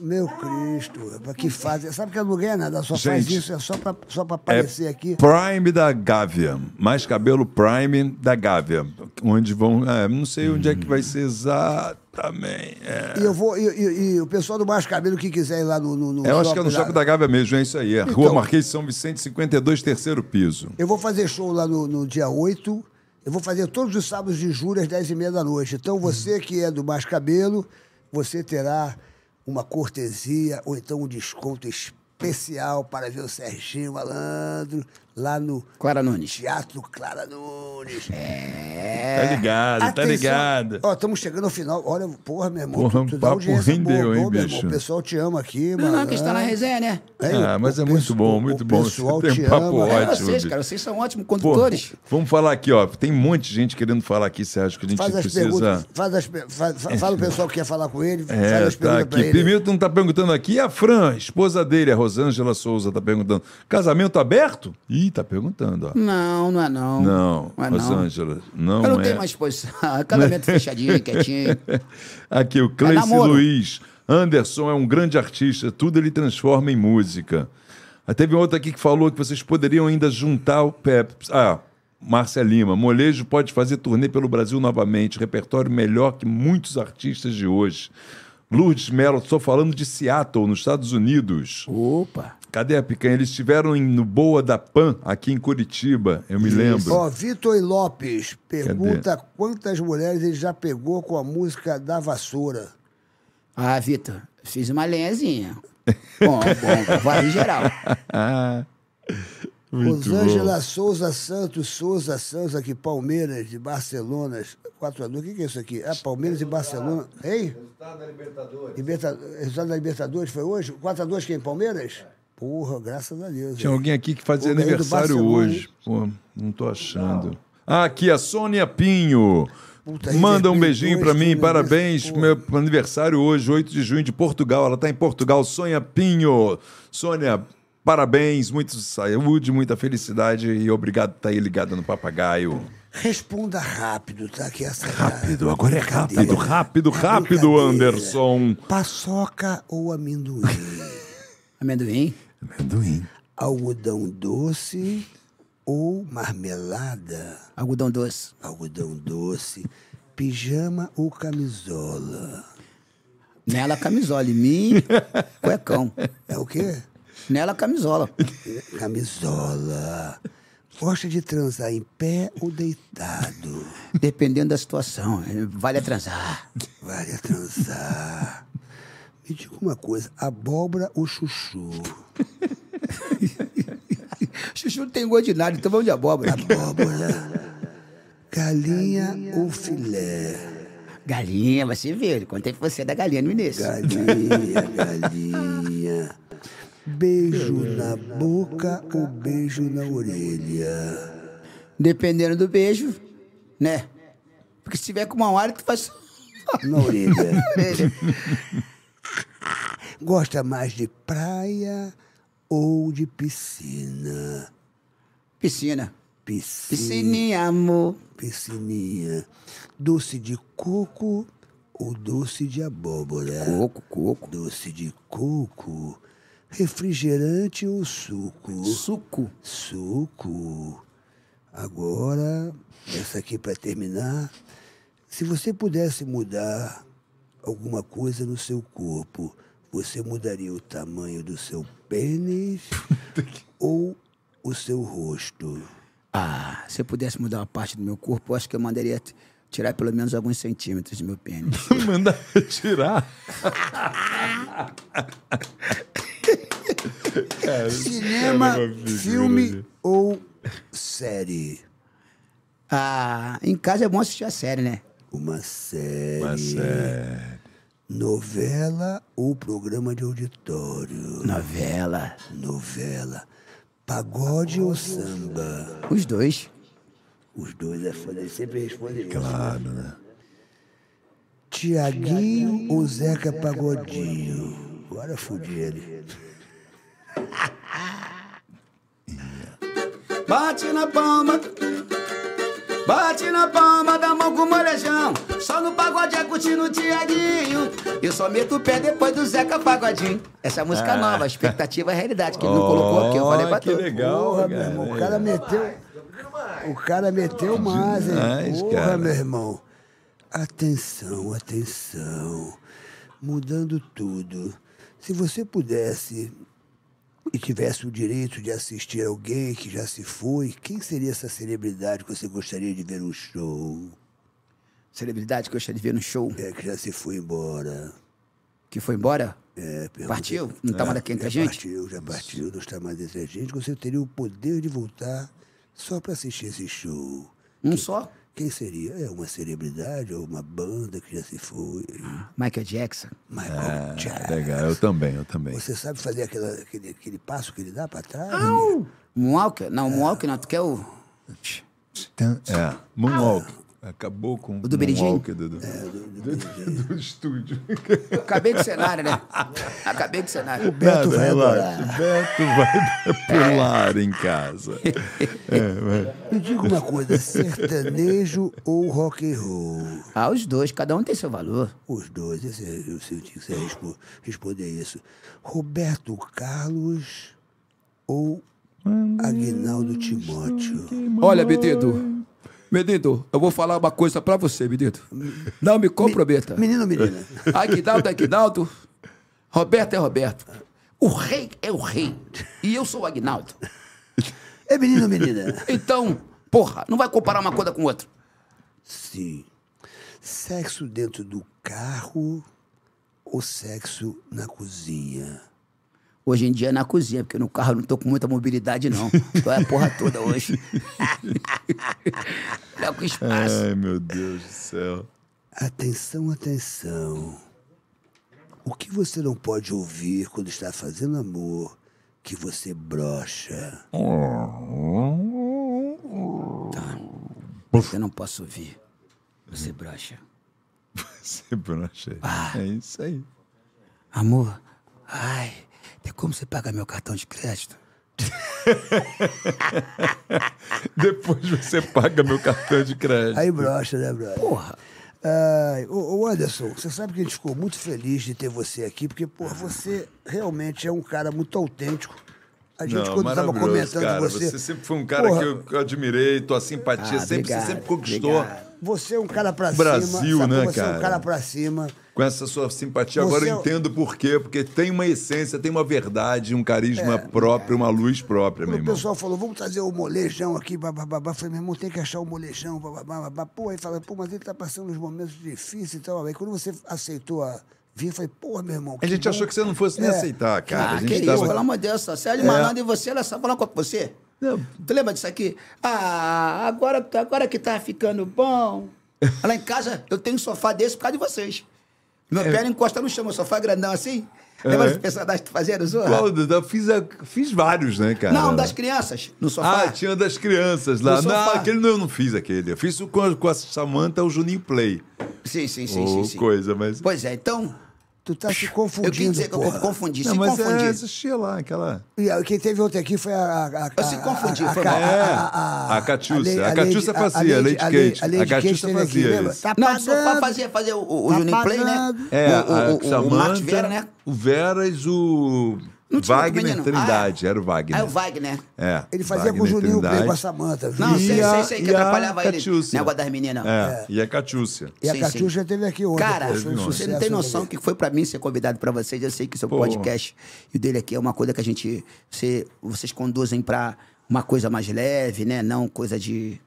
Meu Cristo. Que fazem. Sabe que eu não ganho nada, só faz Gente, isso, é só pra, só pra aparecer aqui. Prime da Gávea. Mais cabelo Prime da Gávea. Onde vão. é, não sei onde é que vai ser exatamente. É. E eu vou. E, e- e o pessoal do Mais Cabelo que quiser ir lá no. no, no Eu acho que é no shopping da Gávea mesmo, é isso aí. É Rua Então- Marquês de São Vicente, 52, terceiro piso. Eu vou fazer show lá no, no dia 8. Eu vou fazer todos os sábados de julho às 10h30 da noite. Então, você que é do Mais Cabelo, você terá uma cortesia ou então um desconto especial para ver o Serginho Malandro lá no Clara Nunes. Teatro Clara Nunes. É. Tá ligado, tá Atenção. ligado. Ó, estamos chegando ao final. Olha, porra, meu irmão. Porra, tu, tu um dá audiência rendeu, boa, hein, meu bicho? irmão. O pessoal te ama aqui, Não, mano. não, que está na resenha, né? É, Ah, o- mas é o muito pessoal- bom, muito o bom. pessoal Você tem te um papo ama. É, ótimo. vocês, cara, vocês são ótimos Pô, condutores. vamos falar aqui, ó. Tem um monte de gente querendo falar aqui, Sérgio, que a gente Faz as precisa. perguntas. Faz as, faz, fa- fala o pessoal que quer falar com ele. faz É, as tá perguntas pra aqui. ele. Primeiro não tá perguntando aqui, e a Fran, esposa dele, a Rosângela Souza, tá perguntando. Casamento aberto? Ih, tá perguntando, ó. Não, não é não. Não, não é não. Rosângela, não Eu não é. tenho mais posição. Casamento fechadinho, quietinho. Aqui, o Cleice namoro. Luiz. Anderson é um grande artista, tudo ele transforma em música. Aí teve outro aqui que falou que vocês poderiam ainda juntar o Pep. Ah, Márcia Lima. Molejo pode fazer turnê pelo Brasil novamente. Repertório melhor que muitos artistas de hoje. Lourdes Mello, estou falando de Seattle, nos Estados Unidos. Opa. Cadê a picanha? Eles estiveram em- no Boa da Pan, aqui em Curitiba, eu me lembro. Ó, Vitor Lopes pergunta quantas mulheres ele já pegou com a música da vassoura. Ah, Vitor, fiz uma lenhazinha. Bom, bom, vai em geral. Ah, muito Rosângela bom. Souza Santos, Souza Santos, aqui, Palmeiras de Barcelona. 4 a 2 o que, que é isso aqui? É Palmeiras e Barcelona. Hein? Resultado da Libertadores. Liberta... Resultado da Libertadores foi hoje? 4 a 2 quem? Palmeiras? Porra, graças a Deus. Tinha alguém aqui que fazia Pô, aniversário hoje. Pô, não tô achando. Ah, aqui, a Sônia Pinho. Puta, Manda um beijinho pra dois, mim, parabéns. pô. Meu aniversário hoje, 8 de junho, de Portugal. Ela tá em Portugal, Sônia Pinho. Sônia, parabéns, muita saúde, muita felicidade e obrigado por estar aí ligada no papagaio. Responda rápido, tá? Que essa Rápido, agora é rápido, rápido, É rápido. Anderson. Paçoca ou amendoim? Amendoim? Amendoim. Algodão doce ou marmelada? Algodão doce. Algodão doce. Pijama ou camisola? Nela, camisola. Em mim, cuecão. É o quê? Nela, camisola. Camisola. Gosta de transar em pé ou deitado? Dependendo da situação. Vale a transar. Vale a transar. Me diga uma coisa, abóbora ou chuchu? Chuchu não tem gosto de nada, então vamos de abóbora. Abóbora. Galinha ou filé? Galinha, você viu. Contei pra você da galinha no início. Galinha, galinha. Beijo na boca ou beijo na orelha? Dependendo do beijo, né? Porque se tiver com uma hora, tu faz. Na orelha. orelha. Gosta mais de praia ou de piscina? Piscina. Piscina. Piscininha, amor. Piscininha. Doce de coco ou doce de abóbora? Coco, coco. Doce de coco. Refrigerante ou suco? Suco. Suco. Agora, essa aqui para terminar. Se você pudesse mudar alguma coisa no seu corpo, você mudaria o tamanho do seu pênis ou o seu rosto? Ah, se eu pudesse mudar uma parte do meu corpo, eu acho que eu mandaria tirar pelo menos alguns centímetros do meu pênis. Mandar tirar. Cinema, Cara, uma figura filme ali. ou série? Ah, em casa é bom assistir a série, né? Uma série. Uma série. Novela ou programa de auditório? Novela. Novela. Pagode ou samba? Os dois. Os dois é foda, ele sempre responde isso. Claro, né? Tiaguinho ou Zeca Pagodinho? Agora fudi ele. Bate na palma. Bate na palma da mão com molejão. Só no pagode é curtindo o Tiaguinho. Eu só meto o pé depois do Zeca Pagodinho. Essa é música nova, expectativa é realidade, que ele não colocou aqui. Eu falei pra que tu. legal, Porra, meu cara. irmão, o cara meteu. O cara meteu mais, hein? Porra, cara. meu irmão. Atenção, atenção. Mudando tudo. Se você pudesse e tivesse o direito de assistir alguém que já se foi, quem seria essa celebridade que você gostaria de ver no show? Celebridade que eu gostaria de ver no show. É, que já se foi embora. Que foi embora? É, pergunta- Partiu? Não tá mais aqui entre a já gente? Partiu, já partiu, não está mais entre a gente. Você teria o poder de voltar só para assistir esse show. Um só? Quem seria? É uma celebridade ou uma banda que já se foi? Michael Jackson. Michael Jackson. É, Legal, eu também, eu também. Você sabe fazer aquela- aquele, aquele passo que ele dá para trás? Moonwalker? Não, Moonwalker não. Tu quer o... É, Moonwalk. Acabou com O do Billie Jean? Moonwalk do, do, do- do estúdio. Acabei com o cenário, né? Acabei com o cenário. Beto Nada, vai adorar. Beto vai pular em casa. É. Me diga uma coisa, sertanejo ou rock and roll? Ah, os dois. Cada um tem seu valor. Os dois, esse, é- eu senti que você responder isso. Roberto Carlos ou Aguinaldo Timóteo? Olha, Benedito. Benedito, eu vou falar uma coisa pra você, Benedito. Não me comprometa. Menino ou menina? Aguinaldo é Aguinaldo. Roberto é Roberto. O rei é o rei. E eu sou o Aguinaldo. É menino ou menina? Então, porra, não vai comparar uma coisa com outra. Sim. Sexo dentro do carro ou sexo na cozinha? Hoje em dia é na cozinha, porque no carro eu não tô com muita mobilidade, não. Tô é a porra toda hoje. Olha com espaço. Ai, meu Deus do céu. Atenção, atenção. O que você não pode ouvir quando está fazendo amor que você brocha? Você não posso ouvir. Você brocha. Você brocha. Ah. É isso aí. Amor, ai, tem como você pagar meu cartão de crédito? Depois você paga meu cartão de crédito. Aí brocha, né, brother? Porra. Ai, ô, ô, Anderson, você sabe que a gente ficou muito feliz de ter você aqui, porque, pô, você realmente é um cara muito autêntico. A gente, Não, quando estava comentando cara. você. Você sempre foi um cara Porra, que eu, que eu admirei, tua simpatia Ah, sempre, obrigado, você sempre conquistou. obrigado. Você é um cara pra Brasil, cima. sabe? né, Você é um cara? cara pra cima. Com essa sua simpatia, Você agora é eu o- entendo por quê. Porque tem uma essência, tem uma verdade, um carisma próprio, uma luz própria, meu Quando o irmão. pessoal falou, vamos trazer o molejão aqui, bababá. Falei, meu irmão, tem que achar o molejão, bababá. babá. Pô, aí fala, pô, mas ele tá passando uns momentos difíceis e tal. Aí quando você aceitou a vir, eu falei, pô, meu irmão. A gente achou que você não fosse nem É. aceitar, cara. Ah, a que gente isso, tava... pelo amor de Deus. Sérgio É. Malandro e você, olha só, falar com você. Tu lembra disso aqui? Ah, agora, agora que tá ficando bom. Lá em casa, eu tenho um sofá desse por causa de vocês. Meu pé não encosta no chão, meu sofá é grandão assim. Lembra É. dos personagens que tu fazia no Zorra? Qual? Eu fiz, a- fiz vários, né, cara? Não, das crianças, no sofá. Ah, tinha das crianças lá. Não, aquele não, eu não fiz aquele. Eu fiz com a, com a Samanta, o Juninho Play. Sim, sim, sim, Ou sim, sim. coisa, mas... Pois é, então, Tu tá se eu confundindo, quis dizer que eu confundi, Não, se mas confundi. é, assistia lá, aquela... E quem teve ontem aqui foi a. a, a Eu se confundi, a, foi a, mal. a, A Catiúcia. Lei- A Catiúcia Lady- fazia, a Lady Kate. A Lady A Catiúcia Kate teve aqui, fazia. Tá Não, o sofá pagando. fazia, fazia o, o Tá Juninho Play, né? É, o, o, a o, o Vera, né? o Veras, o Não tinha outro Wagner menino? Trindade. Era o Wagner. Ah, é o Wagner. É, Ele fazia com o Wagner Juninho Trindade. com a Samanta. Não, sei, a- sei, sei, que e a atrapalhava ele. Catiúcia. Negócio das meninas. É, e a Catiúcia. E a sim. teve aqui ontem. Cara, um você não tem noção que foi pra mim ser convidado pra vocês. Eu sei que seu Pô. podcast e o dele aqui é uma coisa que a gente. Você, vocês conduzem pra uma coisa mais leve, né? Não coisa de.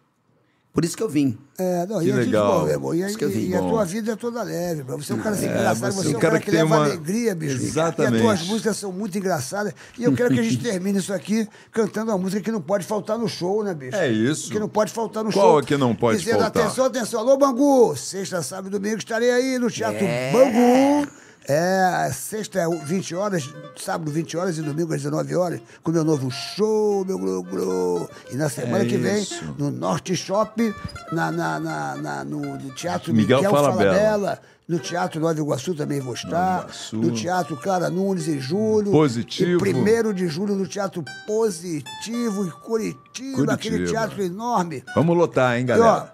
Por isso que eu vim. É, não, Que e a gente, legal. bom, meu irmão, E, a- Isso que eu vi. e a Bom. tua vida é toda leve, bro. Você é um cara assim, É, engraçado, você você é é um cara cara que que tem leva uma- alegria, bicho. Exatamente. E as tuas músicas são muito engraçadas. E eu quero que a gente termine isso aqui cantando uma música que não pode faltar no show, né, bicho? É isso. Que não pode faltar no Qual show. é que não pode Dizendo, faltar? atenção, atenção. Alô, Bangu! Sexta, sábado e domingo estarei aí no Teatro É. Bangu. É, sexta é 20 horas, sábado 20 horas e domingo às 19 horas, com meu novo show, meu glu glu. E na semana É que vem, isso. no Norte Shop, na, na, na- na- no, no Teatro Miguel Miguel, Falabella. Falabella, no Teatro Nova Iguaçu também vou estar, no Teatro Clara Nunes em julho. Positivo. E primeiro de julho no Teatro Positivo em Curitiba, aquele Curitiba. teatro enorme. Vamos lotar, hein, E, ó,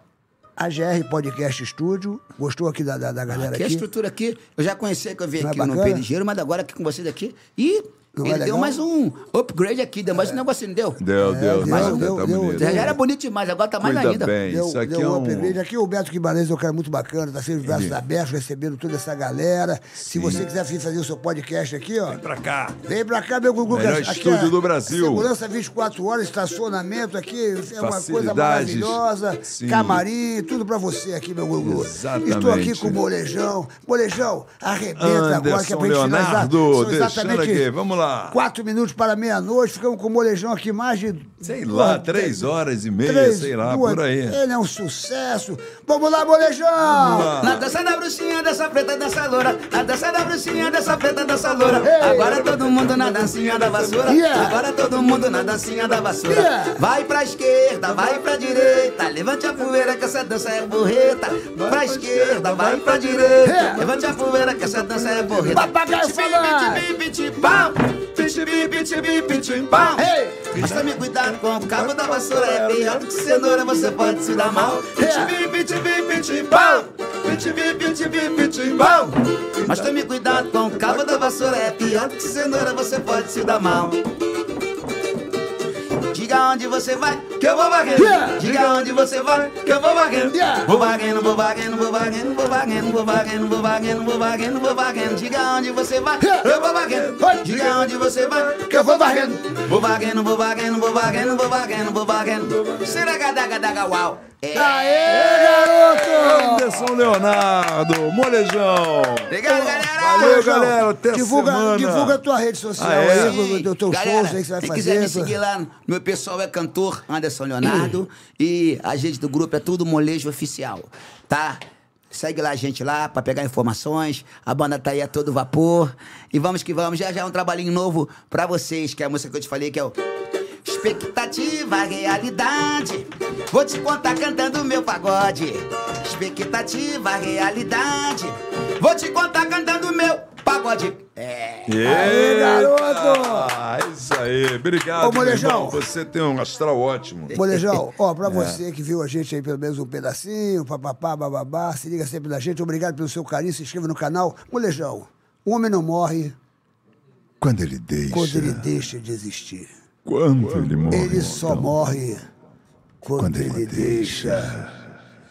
galera? a GR Podcast Studio, gostou aqui da, da, da galera Aqui a aqui? estrutura aqui, eu já conheci que eu vim Não é aqui no bacana? Perigeiro, mas agora aqui com vocês aqui. E Não ele é deu mais um upgrade aqui, deu mais um negocinho, não deu? Deu, deu, deu, tá, deu, tá deu. Já era bonito demais, agora tá mais Cuida ainda. bem, Deu, isso aqui deu é um um... upgrade. Aqui o Beto Guimarães é um cara muito bacana, tá sempre de braços abertos, recebendo toda essa galera. Se você quiser vir fazer o seu podcast aqui, ó. Vem pra cá. Vem pra cá, meu Gugu. Melhor aqui estúdio é do Brasil. Segurança 24 horas, estacionamento aqui, é uma coisa maravilhosa. Sim. camarim, tudo pra você aqui, meu Gugu. Exatamente. Estou aqui com o Molejão. Molejão, arrebenta agora que é Anderson pra gente finalizar. Leonardo, São deixando exatamente aqui, vamos lá. Quatro minutos para meia-noite, ficamos com o Molejão aqui mais de... Sei lá, três horas e meia, três, sei lá, duas- por aí. Ele é um sucesso. Vamos lá, Molejão! Na dança da bruxinha, dessa preta, dessa loura. Na dança da bruxinha, dessa preta, dessa loura. Ei. Agora todo mundo na dancinha da vassoura. Yeah. Agora todo mundo na dancinha da vassoura. Yeah. Vai pra esquerda, vai pra direita. Levante a poeira que essa dança é borreta. Pra esquerda, vai pra direita. Levante a poeira que essa dança é borreta. Papagaio falando. Ei. Mas tome cuidado com o cabo da vassoura É pior do que cenoura, você pode se dar mal. Mas tome cuidado com o cabo da vassoura É pior do que cenoura, você pode se dar mal. Diga onde você vai, que eu vou varrendo. Yeah. Diga onde você vai, que eu vou varrendo. Yeah. Vou varrendo, vou varrendo, vou varrendo, vou varrendo, vou varrendo, vou varrendo, vou varrendo, vou varrendo. Diga onde você vai, que eu vou varrendo. Diga onde você vai, que eu vou varrendo. Vou varrendo, vou varrendo, vou varrendo, vou varrendo, vou varrendo. Seragadaga, uau. É. Aê, garoto! Anderson Leonardo, molejão. Obrigado, galera. Valeu, galera. Até divulga, semana. divulga a tua rede social Ah, é? aí, do teu shows aí que você vai quem fazer. quiser me seguir lá, meu pessoal é cantor Anderson Leonardo e a gente do grupo é tudo Molejo Oficial, tá? Segue lá a gente lá pra pegar informações. A banda tá aí a todo vapor. E vamos que vamos. Já já é um trabalhinho novo pra vocês, que é a música que eu te falei, que é o Expectativa, realidade. Vou te contar cantando meu pagode. Expectativa, realidade. Vou te contar cantando meu pagode. É. Aê, garoto! Ah, isso aí. Obrigado, Ô, molejão. Você tem um astral ótimo. Molejão, ó, É. pra você que viu a gente aí pelo menos um pedacinho, papapá, bababá, se liga sempre na gente. Obrigado pelo seu carinho, se inscreva no canal. Molejão, o homem não morre Quando ele deixa. quando ele deixa de existir. Quando ele morre. Ele só morre quando, Quando ele, ele deixa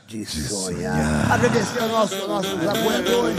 de sonhar. Agradecer aos nossos, nossos apoiadores.